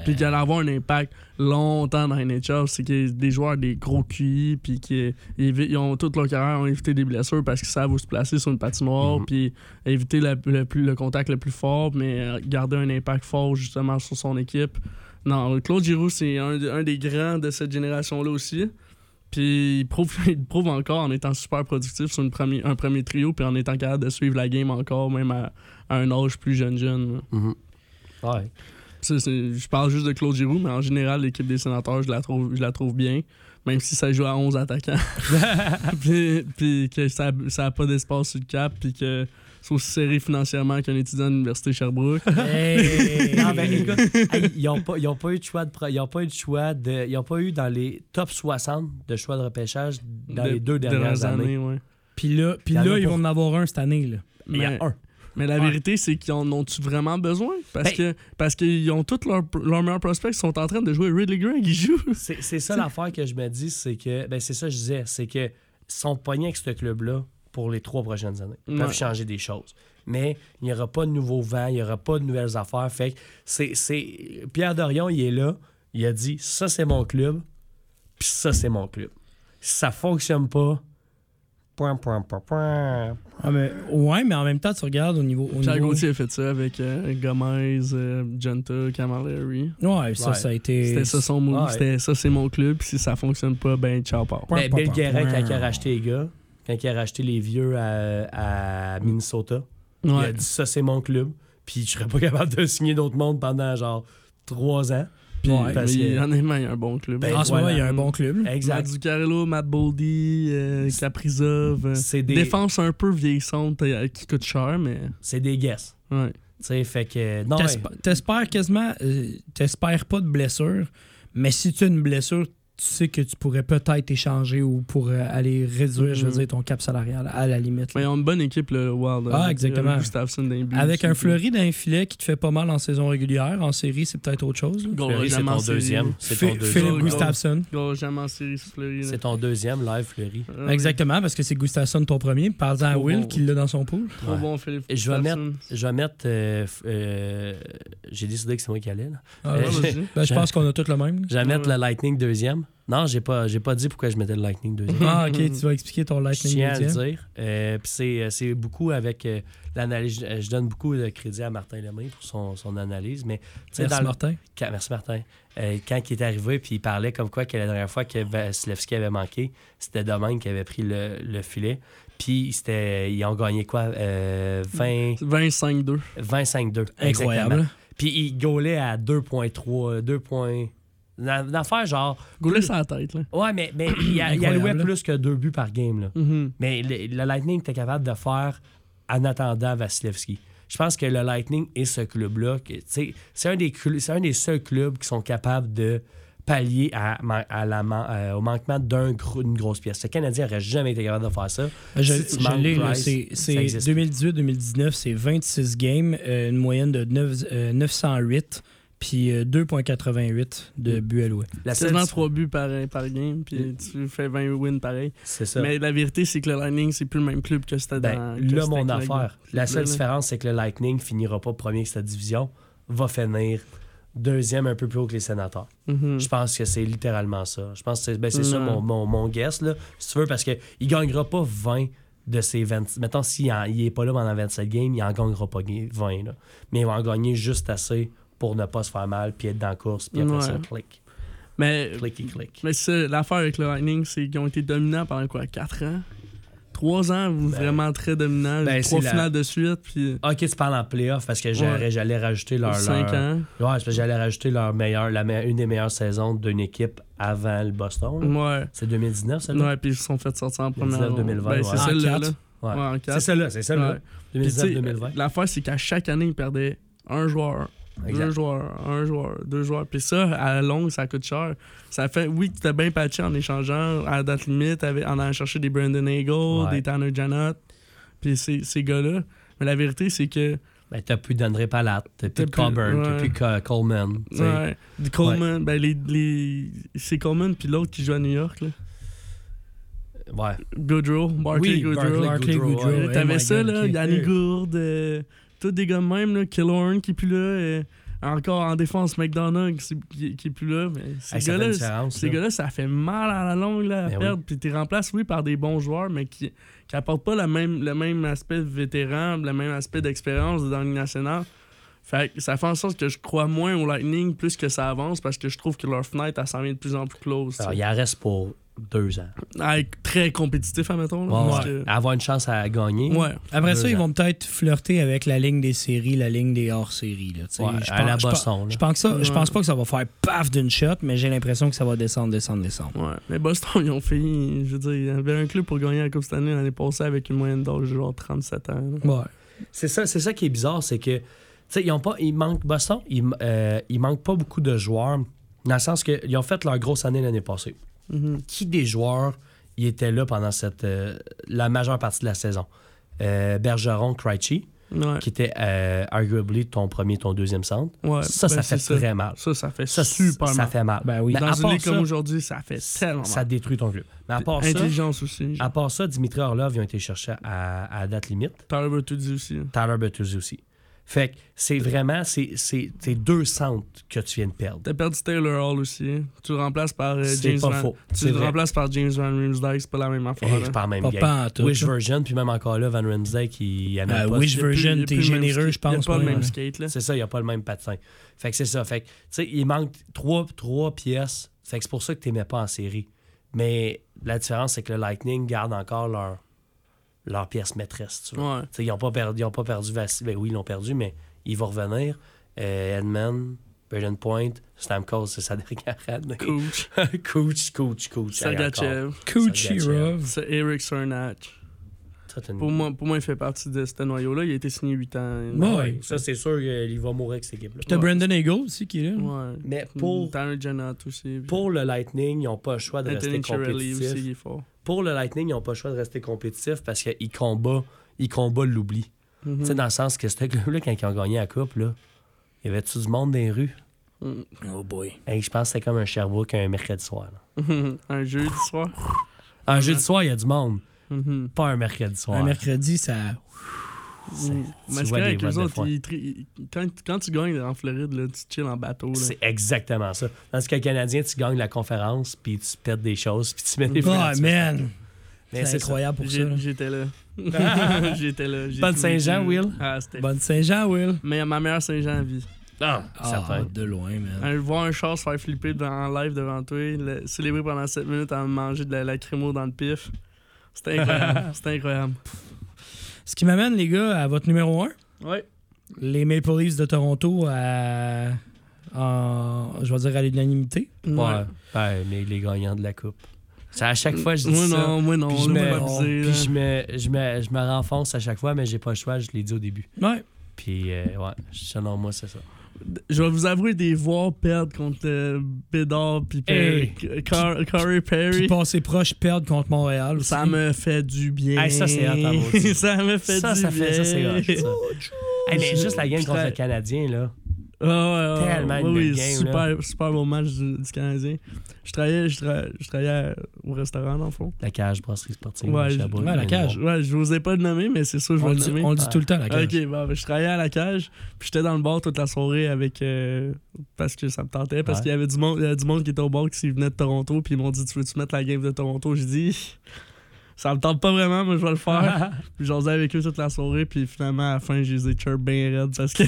Puis qu'il allait avoir un impact longtemps dans la NHL. C'est qu'il y a des joueurs des gros QI puis qui ils, ils ont toute leur carrière ont évité des blessures parce qu'ils savent où se placer sur une patinoire Mhm. puis éviter le, plus, le contact le plus fort mais euh, garder un impact fort justement sur son équipe. Non, Claude Giroux, c'est un, un des grands de cette génération-là aussi. Puis il prouve, il prouve encore en étant super productif sur une premier, un premier trio puis en étant capable de suivre la game encore même à, à un âge plus jeune jeune. Mhm. Ouais. Ça, je parle juste de Claude Giroux, mais en général, l'équipe des sénateurs, je la trouve, je la trouve bien. Même si ça joue à 11 attaquants. puis, puis que ça n'a pas d'espace sur le cap, puis que c'est aussi serré financièrement qu'un étudiant de l'Université Sherbrooke. Hey! Non, ben, écoute, hey, ils n'ont pas, ils ont pas eu de choix de ils ont pas eu de choix de ils ont pas eu dans les top 60 de choix de repêchage dans De- les deux dernières, années. ouais. Puis là, en là ils vont en avoir un cette année. Là. Mais il y a Mais- un. Mais la Ouais. vérité, c'est qu'ils en ont-tu vraiment besoin? Parce Ben- que parce qu'ils ont tous leurs leurs meilleurs prospects qui sont en train de jouer Ridley Gregg, ils jouent. C'est ça l'affaire que je me dis, c'est que ben c'est ça que je disais, c'est que ils sont pognés avec ce club-là pour les trois prochaines années. Ils peuvent Ouais. changer des choses. Mais il n'y aura pas de nouveaux vents, il n'y aura pas de nouvelles affaires. Fait c'est- Pierre Dorion, il est là, il a dit ça c'est mon club, puis ça c'est mon club. Si ça fonctionne pas, Point, point, point, point. Ah, mais, ouais, mais en même temps, tu regardes au niveau. Au Pierre niveau... Gauthier a fait ça avec euh, Gomez, euh, Junta, Camilleri. Ouais, ça, Ouais. ça a été. C'était ça son move. Ouais. C'était ça, c'est mon club. Puis si ça fonctionne pas, ben ciao, part. Ben, Bill Guérin, quand il a racheté les gars, quand il a racheté les vieux à, à Minnesota, il a dit ça, c'est mon club. Puis je serais pas capable de signer d'autres mondes pendant genre trois ans. Puis Ouais, parce Mais que- honnêtement, il y a un bon club. Ben, En ce voilà. il y a un bon club. là. Matt Exact. Zuccarello, Matt Boldy, euh, Kaprizov. euh, C'est des, Défense un peu vieillissante euh, qui coûte cher, mais. c'est des guesses. Ouais. Tu sais, fait que. T'espères quasiment. euh, T'espères pas de blessure, mais si tu as une blessure, tu sais que tu pourrais peut-être échanger ou pour euh, aller réduire, je veux Mhm. dire, ton cap salarial à la limite. là. Mais ils ont une bonne équipe, le Wild. Ah, exactement. euh, Gustafsson dans les buts Avec un Fleury d'un filet qui te fait pas mal en saison régulière, en série, c'est peut-être autre chose. Fleury, c'est ton deuxième. C'est ton deuxième. Philippe. Gustafsson. Jamais en série, c'est Fleury. là. C'est ton deuxième live, Fleury. Ah. Exactement, parce que c'est Gustafsson ton premier. Parle-en à Will bon. qui l'a dans son pool. Trop Ouais. bon, Philippe. Je vais mettre. Je vais mettre. euh, euh, J'ai décidé que c'est moi qui allais. Là. Ah, Euh. Ben, je pense qu'on a tous le même. Je vais mettre le Lightning deuxième. Non, j'ai pas, j'ai pas dit pourquoi je mettais le Lightning deuxième. Ah, ok, tu vas expliquer ton Je Lightning tiens à le dire. Euh, puis c'est, euh, c'est beaucoup avec euh, l'analyse. Je, je donne beaucoup de crédit à Martin Lemay pour son, son analyse. Mais Merci, dans le- Martin. quand- merci Martin. Euh, quand il est arrivé, puis il parlait comme quoi que la dernière fois que Vasilevski avait manqué, c'était Domingue qui avait pris le, le filet. Puis c'était, ils ont gagné quoi euh, 20, 25-2. 25-2. Incroyable. Puis il gaulait à 2.3, 2. Une affaire genre. Sur la tête, là. Ouais, mais, mais il, a- il allouait plus que deux buts par game. Là. Mhm. Mais le, le Lightning était capable de faire en attendant Vasilevski. Je pense que le Lightning et ce club-là, c'est un, des un des seuls clubs qui sont capables de pallier à, à la euh, au manquement gros- d'une grosse pièce. Le Canadien n'aurait jamais été capable de faire ça. Je, Si je l'ai, c'est ça c'est existe. 2018-2019, c'est 26 games, euh, une moyenne de 9, euh, 908, puis euh, 2,88 de buts alloués. La seule, Quasiment 3 buts par, par game, puis Mm. tu fais 20 wins pareil. c'est ça. Mais la vérité, c'est que le Lightning, c'est plus le même club que c'était Ben, dans. que là, mon affaire. La seule là, là. différence, c'est que le Lightning finira pas premier de cette division, va finir deuxième un peu plus haut que les sénateurs. Mhm. Je pense que c'est littéralement ça. Je pense que c'est ben, c'est ça mon, mon, mon guess, là, si tu veux, parce qu'il ne gagnera pas 20 de ses 20. Mettons, s'il n'est pas là pendant 27 games, il en gagnera pas 20. Là. Mais il va en gagner juste assez pour ne pas se faire mal, puis être dans la course, puis après Ouais. ça, clic, Mais, clicky, clic. mais c'est l'affaire avec le Lightning, c'est qu'ils ont été dominants pendant quoi 4 ans? 3 ans, vraiment très dominants. ben, trois la- finales de suite, puis Ok, tu parles en playoff parce que Ouais. j'allais rajouter leur. 5 leur- ans. Ouais, parce que j'allais rajouter leur meilleur, la me- une des meilleures saisons d'une équipe avant le Boston. là. Ouais. C'est 2019, celle-là? Ouais, puis ils se sont fait sortir en première 19, 2020, Ben, ouais. c'est celle-là. Ouais. C'est celle-là, c'est celle-là. Ouais. Puis, tu sais, 2019-2020. L'affaire, c'est qu'à chaque année, ils perdaient un joueur, Exact. deux joueurs, un joueur, deux joueurs. Puis ça, à la longue, ça coûte cher. Ça fait, oui, tu t'es bien patché en échangeant à la date limite, avec- en allant chercher des Brandon Ouais. des Tanner Janot, puis ces, ces gars-là. Mais la vérité, c'est que Ben, t'as plus d'André Palat, t'as plus de plus- Coburn, t'as plus Co- Coleman. ouais, Coleman, ben les, les, c'est Coleman puis l'autre qui joue à New York, là. Ouais. Goodrow, Barkley Oui, Goodrow. Barkley Goodrow, Goodrow, ouais. Oh T'avais my ça, God, là. Yannick Gourde, euh, tous des gars de même, là, Killorn qui est plus là, euh, encore en défense, McDonough qui, est plus là. Mais ces Hey, gars-là, ces là. gars-là, ça fait mal à la longue là, à Ben perdre. Puis tu remplaces, oui, par des bons joueurs, mais qui qui apportent pas le même, le même aspect de vétéran, le même aspect d'expérience dans la Ligue nationale. Fait que ça fait en sorte que je crois moins au Lightning plus que ça avance parce que je trouve que leur fenêtre, elle s'en vient de plus en plus close. Alors, il en reste pour deux ans. Très compétitif, admettons. là, Ouais, parce ouais. que- Avoir une chance à gagner. ouais. Après Deux ça, ils vont peut-être flirter avec la ligne des séries, la ligne des hors-séries. Je à pense- la Boston. Je pense, que ça, je Ouais. pense pas que ça va faire paf d'une shot, mais j'ai l'impression que ça va descendre, descendre, descendre. Ouais, mais Boston, ils ont fait. Je veux dire, il y avait un club pour gagner la Coupe cette année l'année passée avec une moyenne d'âge de genre 37 ans. là. Ouais. C'est ça, c'est ça qui est bizarre, c'est que, tu sais, ils ont pas, ils manquent, Boston, ils, euh, ils manquent pas beaucoup de joueurs, dans le sens qu'ils ont fait leur grosse année l'année passée. Mhm. Qui des joueurs y étaient là pendant cette, euh, la majeure partie de la saison? Euh, Bergeron, Krejci, Ouais. qui était euh, arguably ton premier, ton deuxième centre. ouais. ça, ben, ça c'est fait très mal. Ça, ça fait Ça, super ça mal. fait mal. Ben oui. Mais Dans une ligue ça, comme aujourd'hui, ça fait tellement ça mal. détruit ton club. Mais à part ça, Intelligence aussi. à part ça, Dimitri Orlov, ils ont été cherchés à, à date limite. Tyler Bertuzzi aussi. Tyler Bertuzzi aussi. Fait que c'est vraiment, c'est c'est- c'est deux centres que tu viens de perdre. T'as perdu Taylor Hall aussi. Tu le remplaces par euh, C'est James pas Van... faux. Tu C'est le vrai. remplaces par James Van Riemsdyk, c'est pas la même affaire. Hey, là. c'est pas la même Pas game. pas en tout, Wish là. version, puis même encore là, Van Ramsey qui y en a Ben, pas. Wish Il y a plus- version, il t'es le généreux, je pense. Il a pas le ouais. même skate, là. C'est ça, il n'y a pas le même patin. Fait que c'est ça. Fait que, tu sais, il manque trois, trois pièces. Fait que c'est pour ça que tu mets pas en série. Mais la différence, c'est que le Lightning garde encore leur, leur pièce maîtresse. Tu vois. Ouais. Tu sais, Ils n'ont pas perdu, ils ont pas perdu Vassil. Ben oui, ils l'ont perdu, mais il va revenir. Euh, Edmund, Braden Point, Stamkos, c'est sa dernière année. Coach. coach, coach, coach. Sergachev. Kucherov. C'est Eric Cernach. Pour moi, pour moi, il fait partie de ce noyau-là. Il a été signé 8 ans. Ouais. Ouais, ça, c'est sûr qu'il va mourir avec cette équipe-là. T'as Brandon Eagle aussi qui est là. Ouais. Mais pour, Tanner Janot aussi. pour le Lightning, ils n'ont pas le choix de Anthony rester compétitifs. aussi, il est fort. Pour le Lightning, ils n'ont pas le choix de rester compétitifs parce qu'ils combattent, ils combattent l'oubli. Tu sais, dans le sens que ce club-là, quand ils ont gagné la Coupe, là, il y avait-tu du monde dans les rues? Mhm. Oh boy. Hey, je pense que c'était comme un Sherbrooke un mercredi soir. Un jeudi soir? Un jeudi soir, il y a du monde. Mhm. Pas un mercredi soir. Un mercredi, ça. Mm. Mais tu c'est vois correct, des les autres, ils quand, quand tu gagnes en Floride, là, tu chill en bateau. Là. C'est exactement ça. Dans ce cas Canadien, tu gagnes la conférence, puis tu pètes des choses, puis tu mets des Oh man. Mais C'est c'est ça. incroyable pour ça. J'étais là. J'étais là. j'ai Bonne Saint-Jean, vécu. Will? Ah, c'était. Bonne Saint-Jean, Will. Mais ma meilleure Saint-Jean à vie. Ah, Ah, certain. de loin, man. Un- voir un char se faire flipper dans, en live devant toi, le- célébrer pendant 7 minutes à manger de la, la crémo dans le pif. C'était incroyable. C'était incroyable. Ce qui m'amène, les gars, à votre numéro 1. Ouais. Les Maple Leafs de Toronto à. En, je vais dire à l'unanimité. Ouais. Ouais, mais les gagnants de la Coupe. C'est à chaque fois que je dis Moi ça. non, moi non. Puis je me, puis je me, je me, je me renfonce à chaque fois, mais j'ai pas le choix, je l'ai dit au début. Ouais. Puis, euh, ouais, selon moi, c'est ça. Je vais vous avouer des voir perdre contre euh, Bédard puis Perry. Car- Corey Puis Perry. passer proche, perdre contre Montréal. aussi. Ça me fait du bien. Hey, ça, c'est ça me fait Ça, du ça bien. fait- ça, c'est hot, ça. Hey, mais juste la game contre le Canadien, là. Ah ouais, ouais, Tellement ouais, une oui, belle game, super, super bon match du, du Canadien. Je travaillais, je, tra- je travaillais au restaurant, dans le fond. La cage brasserie sportive. Ouais, je- ouais, la cage. bon. Ouais, je n'osais pas le nommer, mais c'est sûr, je On vais le nommer. on le dit Ouais. tout le temps, la cage. Ok, bon, ben, je travaillais à la cage, puis j'étais dans le bar toute la soirée avec. euh, parce que ça me tentait, parce Ouais. qu'il y avait du monde, il y avait du monde qui était au bar qui venait de Toronto, puis ils m'ont dit Tu veux-tu mettre la game de Toronto J'ai dit Ça me tente pas vraiment, mais je vais le faire. puis j'en avec eux toute la soirée, puis finalement, à la fin, je les ai chirp bien raides parce que.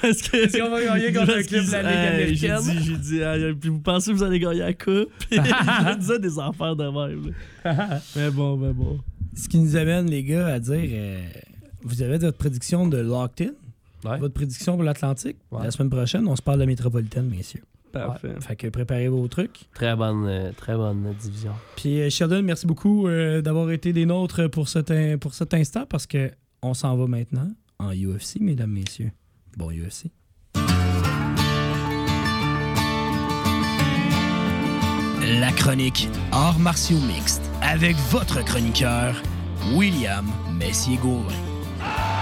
parce que. Est-ce qu'on va gagner contre un club de la Ligue Hey, J'ai américaine? dit, j'ai dit, Hey, puis vous pensez que vous allez gagner la coupe? Puis je disais des affaires de même. mais bon, mais bon. Ce qui nous amène, les gars, à dire euh, vous avez votre prédiction de Locked In, Ouais. votre prédiction pour l'Atlantique? Ouais. La semaine prochaine, on se parle de métropolitaine, messieurs. Parfait. Fait que préparez vos trucs. Très bonne, euh, très bonne division. Puis euh, Sheldon, merci beaucoup euh, d'avoir été des nôtres pour cet, in- pour cet instant parce que on s'en va maintenant en UFC, mesdames, messieurs. Bon UFC. La chronique Arts martiaux mixtes avec votre chroniqueur, William Messier-Gauvin. Jackson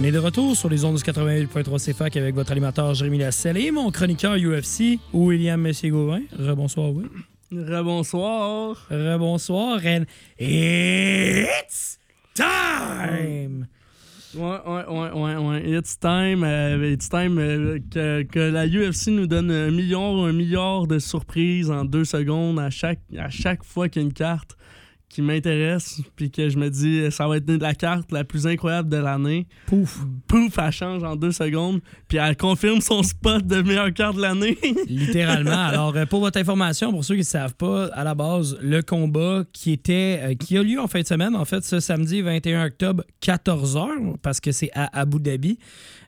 on est de retour sur les ondes du 88.3 CFAC avec votre animateur Jérémy Lasselle et mon chroniqueur UFC, William Messier-Gauvin. Rebonsoir, Will. Rebonsoir. Rebonsoir, and it's time! Ouais, ouais, ouais, ouais, ouais. It's time, euh, it's time euh, que, que la UFC nous donne un milliard, un milliard de surprises en deux secondes à chaque, à chaque fois qu'il y a une carte qui m'intéresse, puis que je me dis, ça va être la carte la plus incroyable de l'année. Pouf. Pouf, elle change en deux secondes, puis elle confirme son spot de meilleure carte de l'année. Littéralement. Alors, euh, pour votre information, pour ceux qui ne savent pas, à la base, le combat qui était euh, qui a lieu en fin de semaine, en fait, ce samedi 21 octobre, 14h, parce que c'est à Abu Dhabi.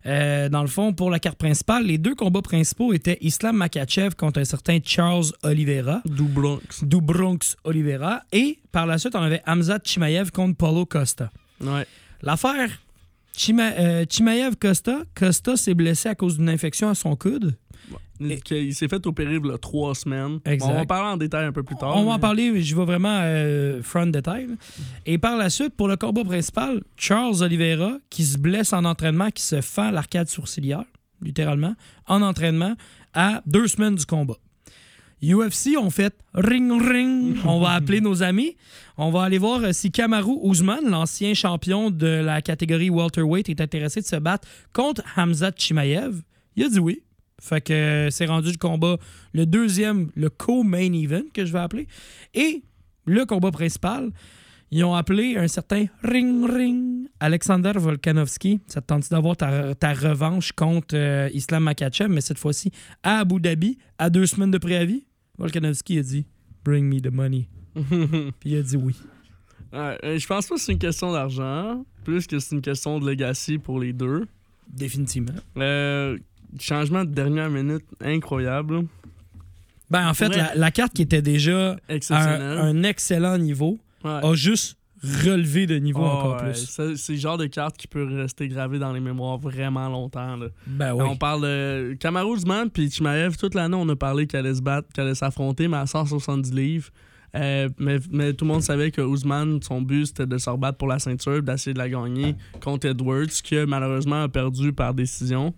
Euh, dans le fond, pour la carte principale, les deux combats principaux étaient Islam Makachev contre un certain Charles Oliveira, Du Bronx. du Bronx Oliveira, et par la suite, on avait Hamzat Chimaev contre Paulo Costa. Ouais. L'affaire Chima- euh, Chimaev-Costa, Costa s'est blessé à cause d'une infection à son coude. Il, il s'est fait opérer il y a trois semaines. Exact. On va en parler en détail un peu plus tard. On va en parler, mais je vais vraiment euh, front détail. Et par la suite, pour le combat principal, Charles Oliveira, qui se blesse en entraînement, qui se fend l'arcade sourcilière, littéralement, en entraînement, à deux semaines du combat. UFC ont fait ring ring. On va appeler nos amis. On va aller voir euh, si Kamaru Ousmane, l'ancien champion de la catégorie welterweight, est intéressé de se battre contre Hamzat Chimaev. Il a dit oui. Fait que euh, c'est rendu le combat, le deuxième, le co-main event que je vais appeler. Et le combat principal, ils ont appelé un certain Ring Ring Alexander Volkanovski. Ça te tente d'avoir ta, ta revanche contre euh, Islam Makachev, mais cette fois-ci à Abu Dhabi, à deux semaines de préavis? Volkanovski a dit Bring me the money. Puis il a dit oui. Ouais, euh, je pense pas que c'est une question d'argent, plus que c'est une question de legacy pour les deux. Définitivement. Euh, changement de dernière minute incroyable, Ben, en fait, Ouais. la, la carte qui était déjà à un, un excellent niveau Ouais. a juste relevé de niveau Oh, encore ouais, plus. C'est le genre de carte qui peut rester gravé dans les mémoires vraiment longtemps. Là. Ben oui. On parle de Kamaru Usman puis Chimaev. Toute l'année, on a parlé qu'elle allait se battre, qu'elle allait s'affronter, mais à 170 livres. Euh, mais, mais tout le monde savait que Usman, son but, c'était de se rebattre pour la ceinture, d'essayer de la gagner contre Edwards, qui malheureusement a perdu par décision.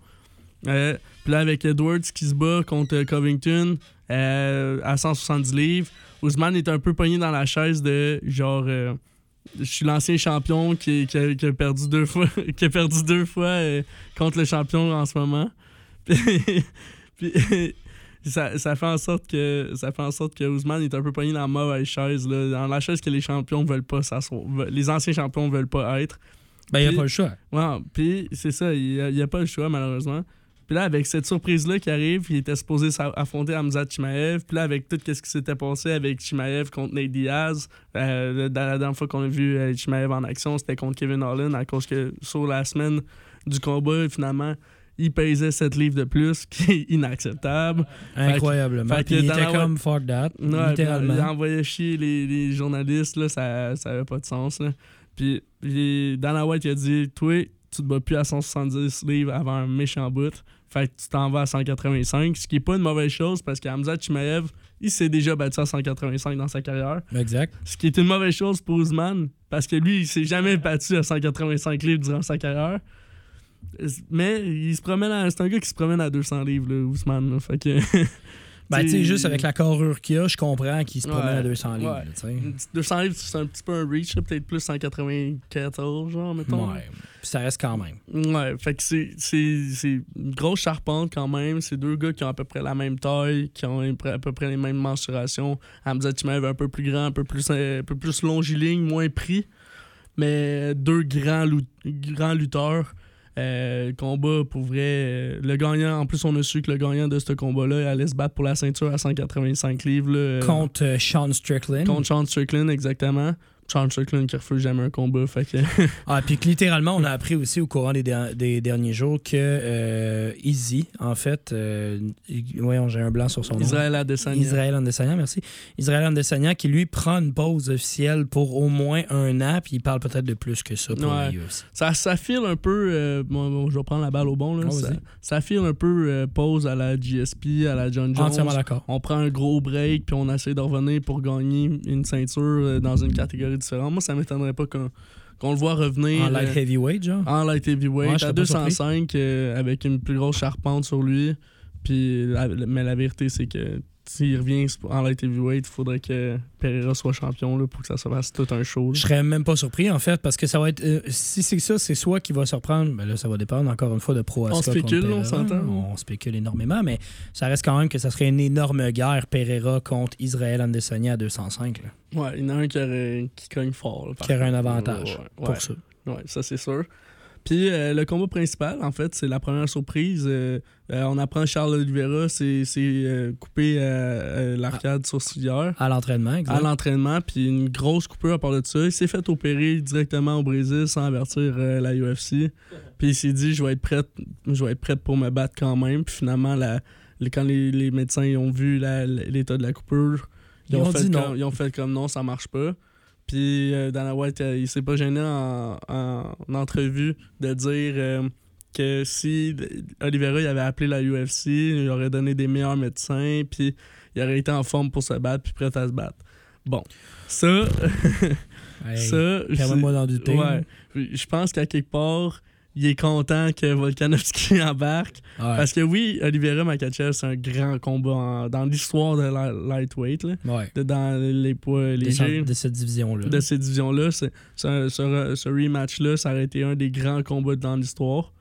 Euh, puis là, avec Edwards qui se bat contre Covington euh, à 170 livres, Usman est un peu pogné dans la chaise de genre. euh, je suis l'ancien champion qui, qui a, qui a perdu deux fois, qui a perdu deux fois contre le champion en ce moment. Puis, puis, ça, ça fait en sorte que ça fait en sorte que Ousmane est un peu pogné dans la mauvaise chaise là, dans la chaise que les champions veulent pas les anciens champions veulent pas être. Ben, il n'y a pas le choix. Ouais, puis c'est ça, il n'y a, pas le choix malheureusement. Puis là, avec cette surprise-là qui arrive, il était supposé affronter Hamza Chimaev. Puis là, avec tout ce qui s'était passé avec Chimaev contre Nate Diaz, euh, la, dernière fois qu'on a vu euh, Chimaev en action, c'était contre Kevin Holland, à cause que sur la semaine du combat, finalement, il pesait 7 livres de plus, qui est inacceptable. Incroyablement. fait que il dans était comme fuck that, Ouais, littéralement. puis Il envoyait chier les, les journalistes, là, ça ça avait pas de sens. Là. Puis, puis Dana White il a dit Toi, tu te bats plus à 170 livres avant un méchant bout. Fait que tu t'en vas à 185, ce qui est pas une mauvaise chose parce qu'Hamza Chimaev, il s'est déjà battu à 185 dans sa carrière. Exact. Ce qui est une mauvaise chose pour Ousmane parce que lui, il s'est jamais battu à 185 livres durant sa carrière. Mais il se promène à- c'est un gars qui se promène à 200 livres, là, Ousmane. là. Fait que. Ben, tu sais, juste avec la carrure qu'il a, je comprends qu'il se promène Ouais. à 200 livres. Ouais. là, tu sais. Une petite 200 livres, c'est un petit peu un reach, peut-être plus 194, genre, mettons. Ouais. Puis ça reste quand même. Ouais, fait que c'est, c'est, c'est une grosse charpente quand même. C'est deux gars qui ont à peu près la même taille, qui ont à peu près les mêmes mensurations. Hamza Chimaev un peu plus grand, un peu plus, un peu plus longiligne, moins pris. Mais deux grands, grands lutteurs. Euh, combat pour vrai. euh, Le gagnant, en plus, on a su que le gagnant de ce combat-là allait se battre pour la ceinture à 185 livres. là, euh, Contre euh, Sean Strickland. Contre Sean Strickland, exactement. Sean Strickland qui refuse jamais un combat. Fait que. Ah, puis que littéralement, on a appris aussi au courant des, der- des derniers jours que euh, Izzy, en fait, euh, voyons, j'ai un blanc sur son nom. Israël Adesanya. Israël Andesanya, merci. Israël Andesanya qui lui prend une pause officielle pour au moins un an, puis il parle peut-être de plus que ça pour Ouais. Ça, ça file un peu. euh, bon, bon, je vais prendre la balle au bon. Là, Oh, ça, ça file un peu euh, pause à la GSP, à la John Jones. Entièrement d'accord. On prend un gros break, puis on essaie de revenir pour gagner une ceinture euh, dans une catégorie différente. Moi, ça m'étonnerait pas qu'on qu'on le voit revenir. En light euh, heavyweight, genre? en light heavyweight, Ouais, à serais pas surpris. 205, euh, avec une plus grosse charpente sur lui. Puis, mais la vérité, c'est que s'il revient en light heavyweight, il faudrait que Pereira soit champion là, pour que ça se fasse tout un show. là. Je serais même pas surpris, en fait, parce que ça va être. euh, si c'est ça, c'est soit qui va surprendre, ben là, ça va dépendre encore une fois de Pro On spécule, on s'entend. On spécule énormément, mais ça reste quand même que ça serait une énorme guerre Pereira contre Israël Adesanya à 205, là, Ouais, il y en a un qui, aurait- qui cogne fort. là, qui aurait un avantage Ouais, pour ouais. ça. Ouais, ça c'est sûr. Puis euh, le combat principal, en fait, c'est la première surprise. Euh, euh, on apprend Charles Oliveira, euh, coupé l'arcade sourcilière À l'entraînement, à l'entraînement, puis une grosse coupure à part de ça. Il s'est fait opérer directement au Brésil sans avertir la UFC. Puis il s'est dit, je vais être prête, je vais être prête pour me battre quand même. Puis finalement, la, les- quand les, les médecins ils ont vu l'état de la coupure, ils, Ils ont, ont fait dit comme, non. ils ont fait comme non, ça marche pas. Puis euh, Dana White, euh, il s'est pas gêné en, en entrevue de dire euh, que si Oliveira il avait appelé la UFC, il aurait donné des meilleurs médecins, puis il aurait été en forme pour se battre, puis prêt à se battre. Bon, ça, Hey, ça, ouais, je pense qu'à quelque part, il est content que Volkanovski embarque. Ouais. Parce que oui, Oliveira Makachev, c'est un grand combat en- dans l'histoire de la lightweight, là, Ouais. de- dans les poids De, cette- légers de cette division-là. de c'est- c'est- Ce, ce rematch-là, ça aurait été un des grands combats dans l'histoire.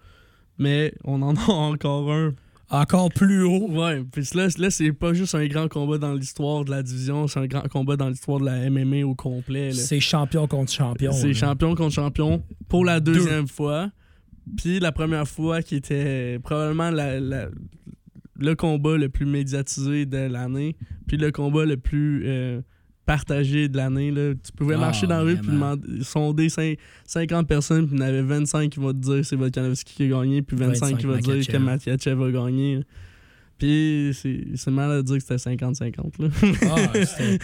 Mais on en a encore un. Encore plus haut. Ouais, puis là, là c'est pas juste un grand combat dans l'histoire de la division, c'est un grand combat dans l'histoire de la MMA au complet. C'est champion contre champion. C'est champion contre champion pour la deuxième fois. Puis la première fois qui était probablement la- la- le combat le plus médiatisé de l'année. Puis le combat le plus euh, partagé de l'année. là. Tu pouvais Ah, marcher dans la rue puis demander- sonder cin- 50 personnes, puis il y en avait 25 qui vont te dire c'est Volkanovski qui a gagné, puis 25, qui vont te dire que. Makachev a gagné. Puis c'est mal à dire que c'était 50-50. là. Ah, c'était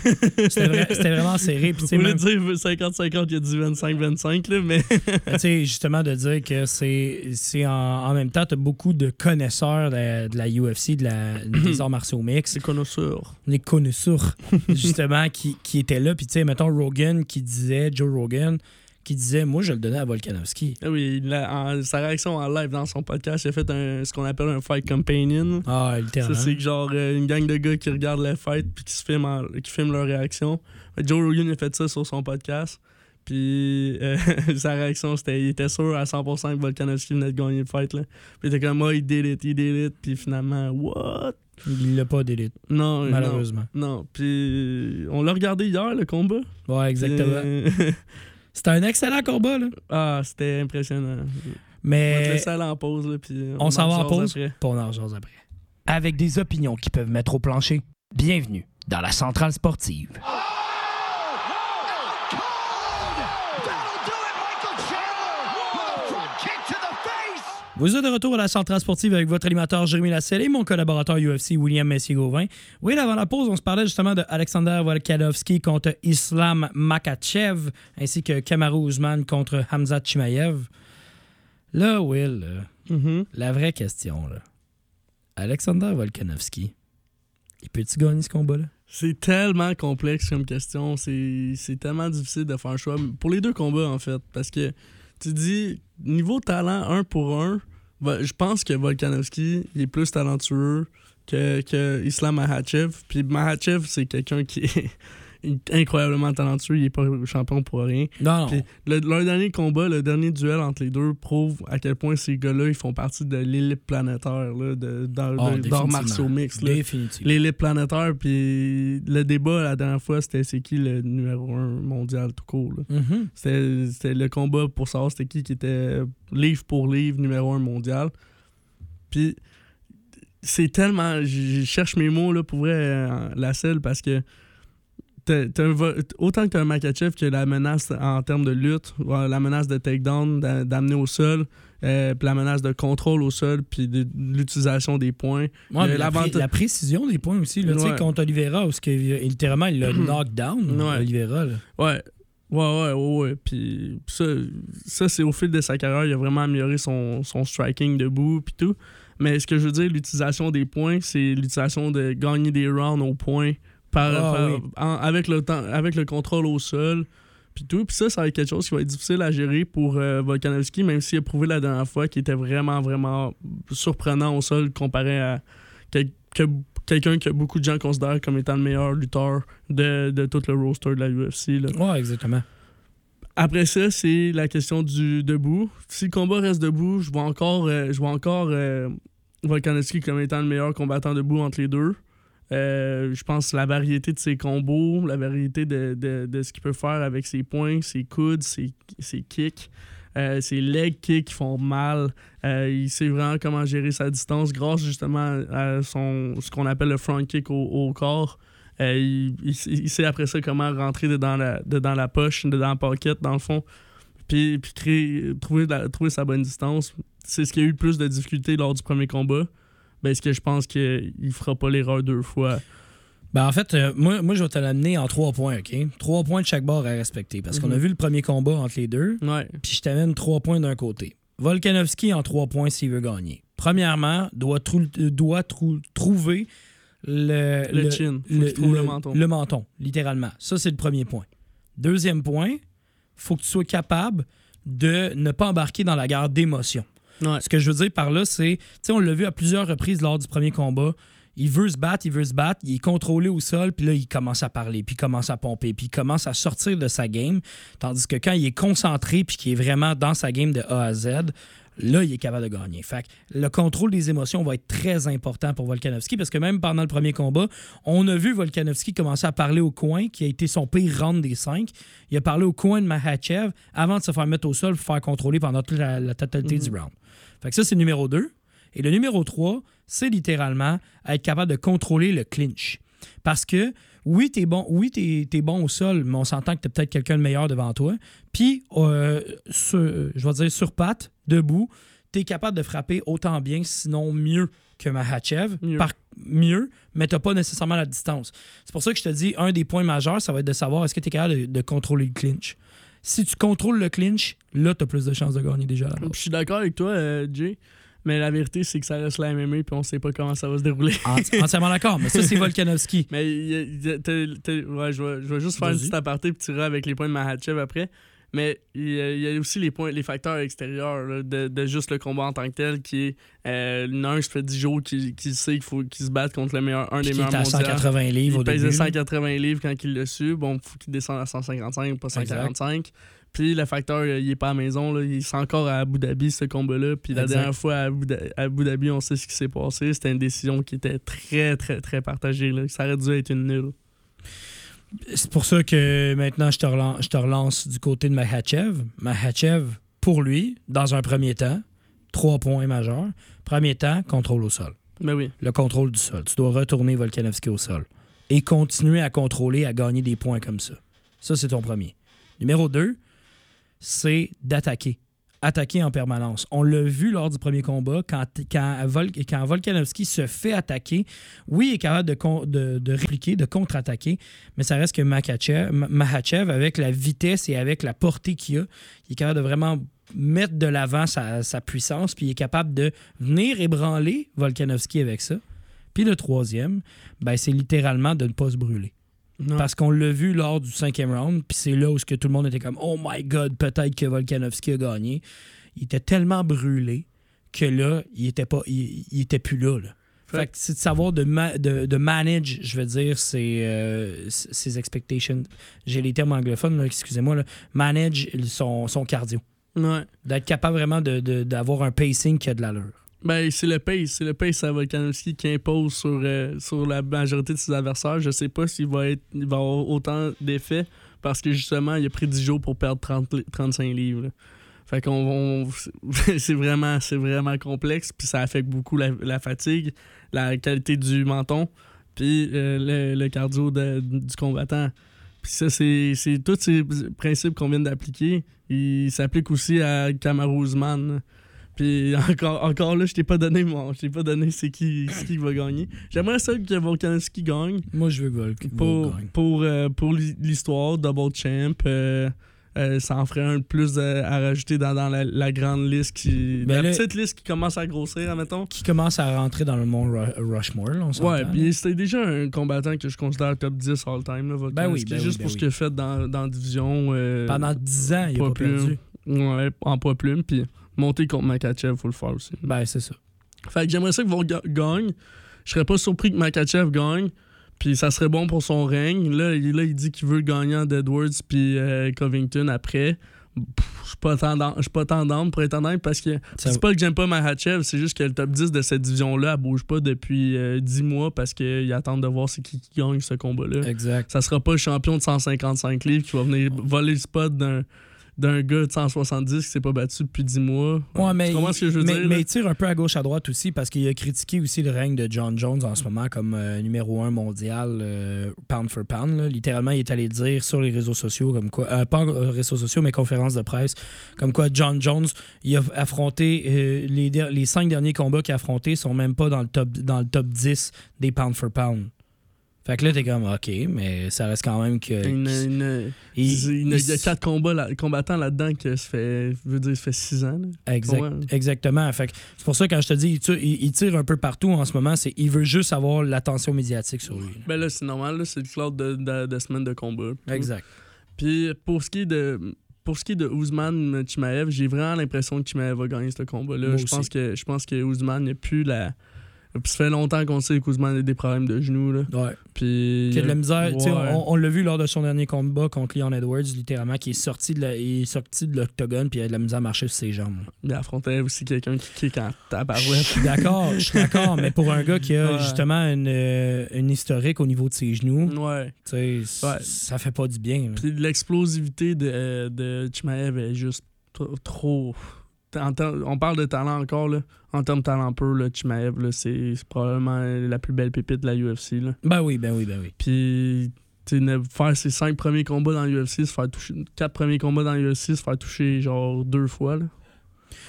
c'était vrai- c'était vraiment serré. Puis, lieu même- dire 50-50, il y a du 25-25, là, mais. Ben, tu sais, justement, de dire que c'est c'est en, en même temps, tu as beaucoup de connaisseurs de, de la UFC, de la, des arts martiaux mix, C'est connoisseur. les connaisseurs, justement, qui, qui étaient là. Puis, tu sais, mettons, Rogan qui disait, Joe Rogan, qui disait, moi, je le donnais à Volkanovski. Ah oui, en- sa réaction en live dans son podcast, il a fait un, ce qu'on appelle un fight companion. Ah, Ça, littéralement. c'est que genre euh, une gang de gars qui regardent les fights puis qui, se filment en- qui filment leur réaction. Joe Rogan a fait ça sur son podcast. Puis euh, sa réaction, c'était il était sûr à 100% que Volkanovski venait de gagner le fight. Là. Puis il était comme, moi, il did it, il did it. Puis finalement, what? Il l'a pas d'élite, Non, non. malheureusement. Non, puis on l'a regardé hier, le combat. Ouais, exactement. C'était un excellent combat, là. ah, c'était impressionnant. On va te Mais laisser aller en pause, là, puis on s'en va en pause, après. puis on en après. Avec des opinions qui peuvent mettre au plancher, bienvenue dans la centrale sportive. Vous êtes de retour à la centrale sportive avec votre animateur Jérémy Lasselle et mon collaborateur UFC William Messier-Gauvin. Oui, avant la pause, on se parlait justement de Alexander Volkanovski contre Islam Makachev ainsi que Kamaru Usman contre Hamza Chimaev. Là, Will, là, Mhm. la vraie question, là. Alexander Volkanovski, il peut-tu gagner ce combat-là? C'est tellement complexe comme question. C'est c'est tellement difficile de faire un choix. Pour les deux combats, en fait. Parce que tu dis, niveau talent, un pour un, je pense que Volkanovski il est plus talentueux que, que Islam Mahachev. Puis Mahachev, c'est quelqu'un qui est incroyablement talentueux. Il est pas champion pour rien. Non. Puis le, leur dernier combat, le dernier duel entre les deux prouve à quel point ces gars-là, ils font partie de l'élite planétaire là, de, d'arts définitivement. martiaux mix. là l'élite planétaire, puis le débat la dernière fois, c'était c'est qui le numéro un mondial tout court. là. Mhm. C'était c'était le combat pour savoir c'était qui qui était livre pour livre numéro un mondial. Puis c'est tellement. Je je cherche mes mots là, pour vrai, euh, la selle, parce que t'as- t'as un vo- autant que tu as un Makachev que la menace en termes de lutte, la menace de takedown, d'a- d'amener au sol, euh, puis la menace de contrôle au sol, puis de, de l'utilisation des points. Ouais, mais la, l'avantage- pré- la précision des points aussi, là, Ouais. contre Oliveira, où ce que, euh, littéralement, il l'a knockdown, Ouais. Oliveira. là. Ouais. Ouais, ouais, ouais, ouais. Puis ça, ça c'est au fil de sa carrière, il a vraiment amélioré son, son striking debout puis tout. Mais ce que je veux dire, l'utilisation des points, c'est l'utilisation de gagner des rounds au point par, Ah, par- oui. en- avec, le temps, avec le contrôle au sol. Puis tout. Puis ça, ça va être quelque chose qui va être difficile à gérer pour euh, Volkanovski, même s'il a prouvé la dernière fois qu'il était vraiment, vraiment surprenant au sol comparé à quel- que quelqu'un que beaucoup de gens considèrent comme étant le meilleur lutteur de, de tout le roster de la UFC. Là. Ouais, exactement. Après ça, c'est la question du debout. Si le combat reste debout, je vois encore, euh, je vois encore euh, Volkanovski comme étant le meilleur combattant debout entre les deux. Euh, je pense la variété de ses combos, la variété de, de- de ce qu'il peut faire avec ses poings, ses coudes, ses, ses kicks, euh, ses leg kicks qui font mal. Euh, il sait vraiment comment gérer sa distance grâce justement à son, ce qu'on appelle le front kick au, corps. Il, sait après ça comment rentrer dedans la, dedans la poche, dedans la pocket, dans le fond. Puis, puis créer, trouver, trouver sa bonne distance. C'est ce qui a eu le plus de difficultés lors du premier combat. Ben, ce que je pense qu'il fera pas l'erreur deux fois? Ben en fait, euh, moi, moi, je vais te l'amener en trois points, OK? Trois points de chaque bord à respecter. Parce qu'on a Mhm. vu le premier combat entre les deux, Ouais. puis je t'amène trois points d'un côté. Volkanovski en trois points s'il veut gagner. Premièrement, doit, trou- doit trou- trouver le, Le chin. Faut trouve le menton. le menton, littéralement. Ça, c'est le premier point. Deuxième point, faut que tu sois capable de ne pas embarquer dans la guerre d'émotion. Ouais. Ce que je veux dire par là, c'est, tu sais, on l'a vu à plusieurs reprises lors du premier combat. Il veut se battre, il veut se battre, il est contrôlé au sol, puis là, il commence à parler, puis il commence à pomper, puis il commence à sortir de sa game. Tandis que quand il est concentré, puis qu'il est vraiment dans sa game de A à Z, là, il est capable de gagner. Fait que le contrôle des émotions va être très important pour Volkanovski, parce que même pendant le premier combat, on a vu Volkanovski commencer à parler au coin, qui a été son pire round des cinq. Il a parlé au coin de Mahachev avant de se faire mettre au sol pour faire contrôler pendant toute la, la totalité du round. Fait que ça, c'est le numéro 2. Et le numéro 3, c'est littéralement être capable de contrôler le clinch. Parce que oui, t'es bon, oui, t'es, t'es bon au sol, mais on s'entend que t'as peut-être quelqu'un de meilleur devant toi. Puis, euh, sur- je vais dire sur patte, debout, t'es capable de frapper autant bien, sinon mieux que Mahachev. Mieux. Par, mieux, mais t'as pas nécessairement la distance. C'est pour ça que je te dis, un des points majeurs, ça va être de savoir est-ce que tu es capable de, de contrôler le clinch. Si tu contrôles le clinch, là, tu as plus de chances de gagner déjà. Je suis d'accord avec toi, euh, Jay. Mais la vérité, c'est que ça reste la MMA puis on sait pas comment ça va se dérouler. Enti- Entièrement d'accord, mais ça, c'est Volkanovski. Mais je, vais, juste faire une petite aparté puis tirer avec les points de Mahachev après. Mais il y, a, il aussi les points, les facteurs extérieurs là, de, de juste le combat en tant que tel, qui est euh, l'un, ça fait 10 jours qu'il sait qu'il faut qu'il se batte contre le meilleur, un Puis des qui est meilleurs à mondiaux. 180 livres Il au début. là. 180 livres quand il l'a su. Bon, faut qu'il descende à 155, pas 145. Puis le facteur, euh, il est pas à la maison. Là. Il est encore à Abu Dhabi, ce combat-là. Puis la Exact. dernière fois à Abu, Dha- à Abu Dhabi, on sait ce qui s'est passé. C'était une décision qui était très, très, très partagée. Là. Ça aurait dû être une nulle. C'est pour ça que maintenant, je te, relance, je te relance du côté de Mahachev. Mahachev, pour lui, dans un premier temps, trois points majeurs. Premier temps, contrôle au sol. Mais oui. Le contrôle du sol. Tu dois retourner Volkanovski au sol. Et continuer à contrôler, à gagner des points comme ça. Ça, c'est ton premier. Numéro 2, c'est d'attaquer. Attaquer en permanence. On l'a vu lors du premier combat, quand, quand, Vol- quand Volkanovski se fait attaquer, oui, il est capable de, répliquer, de contre-attaquer, mais ça reste que Makachev, Ma- Mahachev, avec la vitesse et avec la portée qu'il a, il est capable de vraiment mettre de l'avant sa, sa puissance, puis il est capable de venir ébranler Volkanovski avec ça. Puis le troisième, ben, c'est littéralement de ne pas se brûler. Non. Parce qu'on l'a vu lors du cinquième round, puis c'est là où que tout le monde était comme Oh my God, peut-être que Volkanovski a gagné. Il était tellement brûlé que là, il était pas, il, il était plus là. là. Fait- Fait que c'est de savoir de, ma- de, de manage, je veux dire, ses, euh, ses expectations. J'ai les termes anglophones, là, excusez-moi. Manage son, son cardio. Ouais. D'être capable vraiment de- d'avoir un pacing qui a de l'allure. Ben, c'est le pace. C'est le pace à Volkanovski qui impose sur, euh, sur la majorité de ses adversaires. Je sais pas s'il va, être, il va avoir autant d'effets parce que justement, il a pris 10 jours pour perdre 30 li- 35 livres. Fait qu'on on- c'est vraiment, c'est vraiment complexe, puis ça affecte beaucoup la, fatigue, la qualité du menton, puis euh, le, le cardio du combattant. Puis ça, c'est c'est tous ces principes qu'on vient d'appliquer. Ils s'appliquent aussi à Kamaru Usman. Puis encore, encore là, je t'ai pas donné mon, je t'ai pas donné c'est qui, qui va gagner. J'aimerais ça que Volkanovski gagne Moi, je veux Vol. pour, gagne. pour, euh, pour l'hi- l'histoire, double champ. euh, euh, ça en ferait un de plus à rajouter dans, dans la, la grande liste qui. Ben la là- petite liste qui commence à grossir, admettons. Qui commence à rentrer dans le mont Ru- Rushmore, là, on. Ouais, puis c'était déjà un combattant que je considère top 10 all time. Là, Ben oui, ben juste oui, pour ben ce qu'il a fait dans, dans division. Pendant 10 ans, il poids pas perdu. Ouais, en poids plume. Puis monter contre Makachev, faut le faire aussi. Ben, c'est ça. Fait que j'aimerais ça que ga- gagne. je serais pas surpris que Makachev gagne. Puis ça serait bon pour son règne. Là, il, là, il dit qu'il veut gagner en Edwards puis euh, Covington après. Je suis pas tendance, je suis pas tendance pour être honnête parce que c'est pas que j'aime pas Mahachev, c'est juste que le top 10 de cette division-là, elle bouge pas depuis euh, 10 mois parce qu'ils attendent de voir c'est qui qui gagne ce combat-là. Exact. Ça sera pas le champion de 155 livres qui va venir voler le spot d'un d'un gars de 170 qui s'est pas battu depuis 10 mois. Ouais, mais, tu comprends ce que je veux mais, dire? mais là? il tire un peu à gauche à droite aussi parce qu'il a critiqué aussi le règne de John Jones en ce moment comme euh, numéro un mondial euh, pound for pound. là. Littéralement, il est allé dire sur les réseaux sociaux comme quoi, euh, pas euh, réseaux sociaux mais conférences de presse, comme quoi John Jones il a affronté les, les cinq derniers combats qu'il a affrontés sont même pas dans le top dans le top 10 des pound for pound. Fait que là, t'es comme, OK, mais ça reste quand même que. Une- une- il- y a 4 combats là- combattants là-dedans que ça fait, je veux dire, ça fait 6 ans. Exact-. Exactement. Fait c'est pour ça que quand je te dis, il tire, il- tire un peu partout en ce moment, c'est il veut juste avoir l'attention médiatique sur lui. Ben là, c'est normal, là, c'est le cloud de, de, de semaine de combat. Exact. Puis pour ce qui est de. Pour ce qui est de Ousmane Chimaev, j'ai vraiment l'impression que Chimaev va gagner ce combat-là. Je pense que je pense que Ousmane n'a plus la. Puis ça fait longtemps qu'on sait qu'Ousmane a des problèmes de genoux. Là. Ouais. Puis. Qui a de la misère. Ouais. On, on l'a vu lors de son dernier combat contre Leon Edwards, littéralement, qui est sorti de de l'octogone puis il a de la misère à marcher sur ses jambes. Il affrontait aussi quelqu'un qui kick en Je tabarouette. suis d'accord, je suis d'accord, mais pour un gars qui a Ouais. justement une, euh, une historique au niveau de ses genoux, Ouais. tu sais, c- Ouais. ça fait pas du bien. Puis l'explosivité de, de Chimaev est juste tr- trop. On parle de talent encore, là. En termes de talent pur, là, Chimaev, là, c'est probablement la plus belle pépite de la UFC. Là. Ben oui, ben oui, ben oui. Puis, faire ses cinq premiers combats dans l'UFC, se faire toucher. Quatre premiers combats dans l'UFC, se faire toucher genre deux fois, là.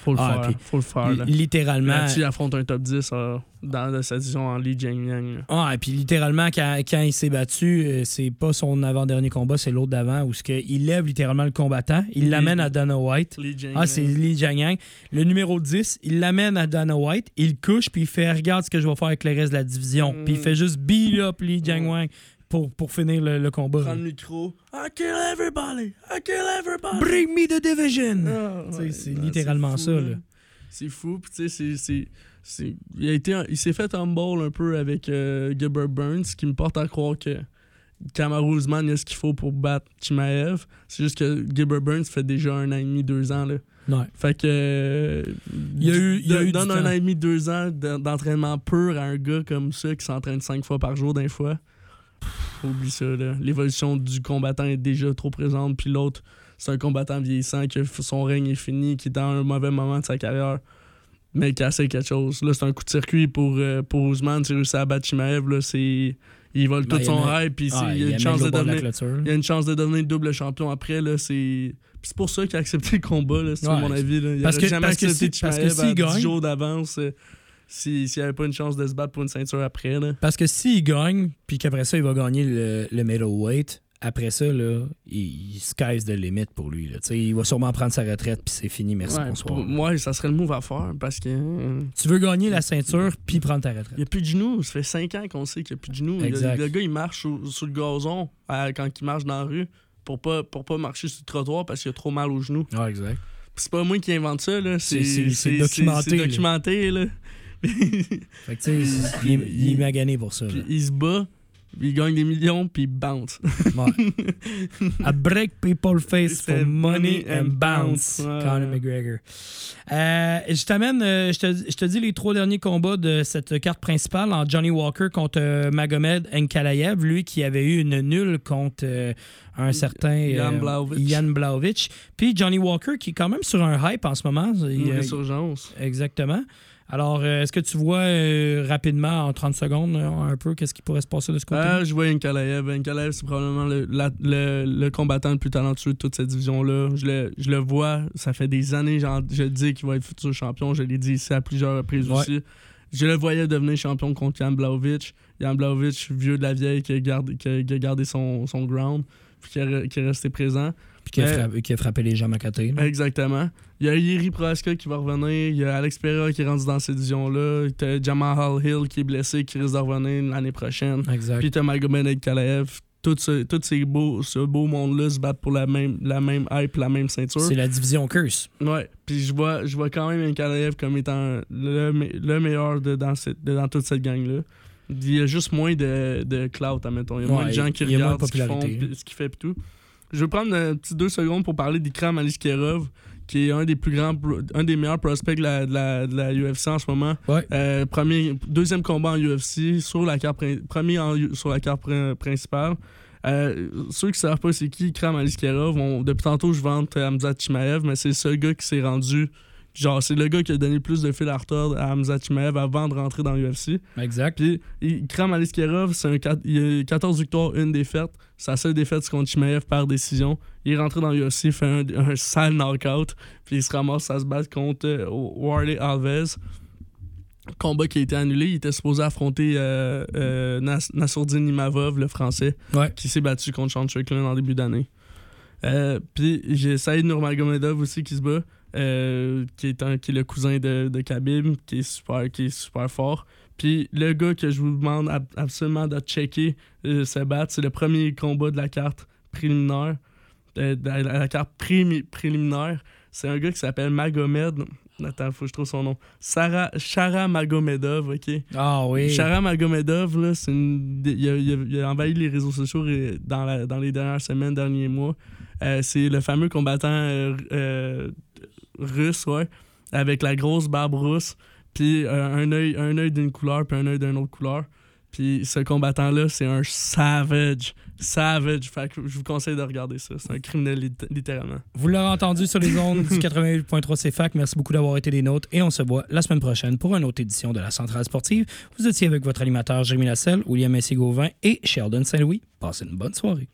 Faut le Ah, faire. puis Faut le faire, là. Littéralement. Là-dessus, il affronte un top 10 euh, dans sa division en Li Jingliang. là. Ah, et puis littéralement, quand, quand il s'est battu, euh, c'est pas son avant-dernier combat, c'est l'autre d'avant, où que il lève littéralement le combattant, il l'amène à Dana White. Li. Ah, c'est Li Jiangyang. Le numéro 10, il l'amène à Dana White, il couche, puis il fait Regarde ce que je vais faire avec le reste de la division. Mm. Puis il fait juste beat up Li Jiangyang pour, pour finir le, le combat. Prendre le micro. I kill everybody! I kill everybody! Bring me the division! Ah, ouais, c'est ouais, littéralement fou, ça, là. C'est fou, puis tu sais, c'est- c'est- c'est. Il, a été, il s'est fait humble un peu avec euh, Gilbert Burns, ce qui me porte à croire que Kamaru Usman il a ce qu'il faut pour battre Chimaev. C'est juste que Gilbert Burns fait déjà un an et demi, deux ans. Là. Ouais. Fait que. euh, Il y a eu- il y a eu du Donne un temps. an et demi, deux ans d'en- d'entraînement pur à un gars comme ça qui s'entraîne cinq fois par jour d'un fois. Pff, Oublie ça, là. L'évolution du combattant est déjà trop présente, puis l'autre, c'est un combattant vieillissant qui son règne est fini, qui est dans un mauvais moment de sa carrière, mais qui a assez quelque chose. Là, c'est un coup de circuit pour, euh, pour Ousmane. C'est réussi à battre Chimaev, là, c'est. Il vole Ben, tout il son rêve, puis Ah, il a une chance de devenir. Il y a une chance de devenir double champion après, là, c'est... C'est pour ça qu'il a accepté le combat, là, c'est Ouais. mon avis. Là. Il Parce que- jamais parce que si- parce que Chimaev s'il à 10 gagne- jours d'avance euh, s'il n'y avait pas une chance de se battre pour une ceinture après. Là. Parce que s'il gagne, puis qu'après ça, il va gagner le, le middleweight, après ça, là, il, il sky's the limit pour lui. Là. Il va sûrement prendre sa retraite, puis c'est fini, merci, Ouais, bonsoir. moi, ça serait le move à faire parce que... euh, Tu veux gagner la ceinture, puis prendre ta Il n'y retraite. a plus de genoux. Ça fait 5 ans qu'on sait qu'il n'y a plus de genoux. Exact. Le gars, il marche sur, sur le gazon euh, quand il marche dans la rue pour pas, pour pas marcher sur le trottoir parce qu'il a trop mal aux genoux. Ah, exact. C'est pas moi qui invente ça. là. C'est- documenté, C'est là. documenté. Là. Fait que, tu sais, il, est- il est magané pour ça. Puis il se bat, puis il gagne des millions, puis il bounce. Ouais. I break people face for money and bounce. Ouais. Conor McGregor. Euh, je t'amène, euh, je te, je te dis les trois derniers combats de cette carte principale en Johnny Walker contre euh, Magomed Nkalaev, lui qui avait eu une nulle contre un certain. Jan Blachowicz. Puis Johnny Walker qui est quand même sur un hype en ce moment. Il, Une euh, résurgence. exactement. Alors, euh, est-ce que tu vois euh, rapidement, en 30 secondes, euh, un peu, qu'est-ce qui pourrait se passer de ce côté Ah, je vois Nkalaev. Nkalaev, c'est probablement le, la- le, le combattant le plus talentueux de toute cette division-là. Je le, je le vois, ça fait des années, j'en- je dis qu'il va être futur champion. Je l'ai dit ici à plusieurs reprises Ouais. aussi. Je le voyais devenir champion contre Jan Blaovic. Jan Blaovic, vieux de la vieille, qui a gardé, qui a- qui a gardé son, son ground, puis qui, a qui est resté présent. Puis qui a, frappé, qui a frappé les jambes à côté. là. Exactement. Il y a Yeri Prohaska qui va revenir. Il y a Alex Pereira qui est rendu dans cette division-là. T'as Jamal Hill qui est blessé, qui risque de revenir l'année prochaine. Exact. Puis t'as Magomed Kalaev tout ce, tout ces beaux, ce beau monde-là se battent pour la même, la même hype, la même ceinture. C'est la division Curse. Ouais, puis je vois, je vois quand même Ankalaev comme étant le, le meilleur de, dans, cette, de- dans toute cette gang-là. Il y a juste moins de, de clout, admettons. Il y a moins de gens qui regardent ce qu'ils font, ce qu'il fait et tout. Je vais prendre un petit deux secondes pour parler d'Ikram Aliskerov, qui est un des plus grands, un des meilleurs prospects de la, de la, de la UFC en ce moment. Ouais. Euh, premier, deuxième combat en UFC, sur la carte, premier en sur la carte prin- principale. Euh, ceux qui savent pas c'est qui Ikram Aliskerov, on- depuis tantôt je vante Hamza Chimaev, mais c'est seul gars qui s'est rendu. Genre, c'est le gars qui a donné le plus de fil à retordre à Hamza Chimaev avant de rentrer dans l'UFC. Exact. Puis, Ikram Aliskerov, c'est un il a 14 victoires, une défaite. Sa seule défaite, c'est contre Chimaev par décision. Il est rentré dans l'UFC, il fait un, un sale knockout, puis il se ramasse à se battre contre euh, Warley Alves. Combat qui a été annulé. Il était supposé affronter euh, euh, Nas- Nassourdine Imavov, le français, Ouais. qui s'est battu contre Sean Strickland en début d'année. Euh, puis j'ai Saïd Nurmagomedov aussi qui se bat, euh, qui, est un, qui est le cousin de, de Khabib, qui est super, qui est super fort. Puis le gars que je vous demande ab- absolument de checker euh, se battre, c'est le premier combat de la carte préliminaire. euh, de la, la carte prémi- préliminaire. C'est un gars qui s'appelle Magomed. Attends, faut que je trouve son nom. Sarah, Shara Magomedov, ok? Ah oui. Shara Magomedov, là, c'est une- il, a, il a- il a envahi les réseaux sociaux euh, dans, la- dans les dernières semaines, derniers mois. Euh, c'est le fameux combattant euh, russe, ouais, avec la grosse barbe rousse, puis euh, un œil un œil d'une couleur, puis un œil d'une autre couleur. Puis ce combattant-là, c'est un savage. Savage. Fait que je vous conseille de regarder ça. C'est un criminel, lit- littéralement. Vous l'aurez entendu sur les ondes du 88.3 CFAC. Merci beaucoup d'avoir été des nôtres et on se voit la semaine prochaine pour une autre édition de la Centrale Sportive. Vous étiez avec votre animateur Jérémy Lasselle, William Messi-Gauvin et Sheldon Saint-Louis. Passez une bonne soirée.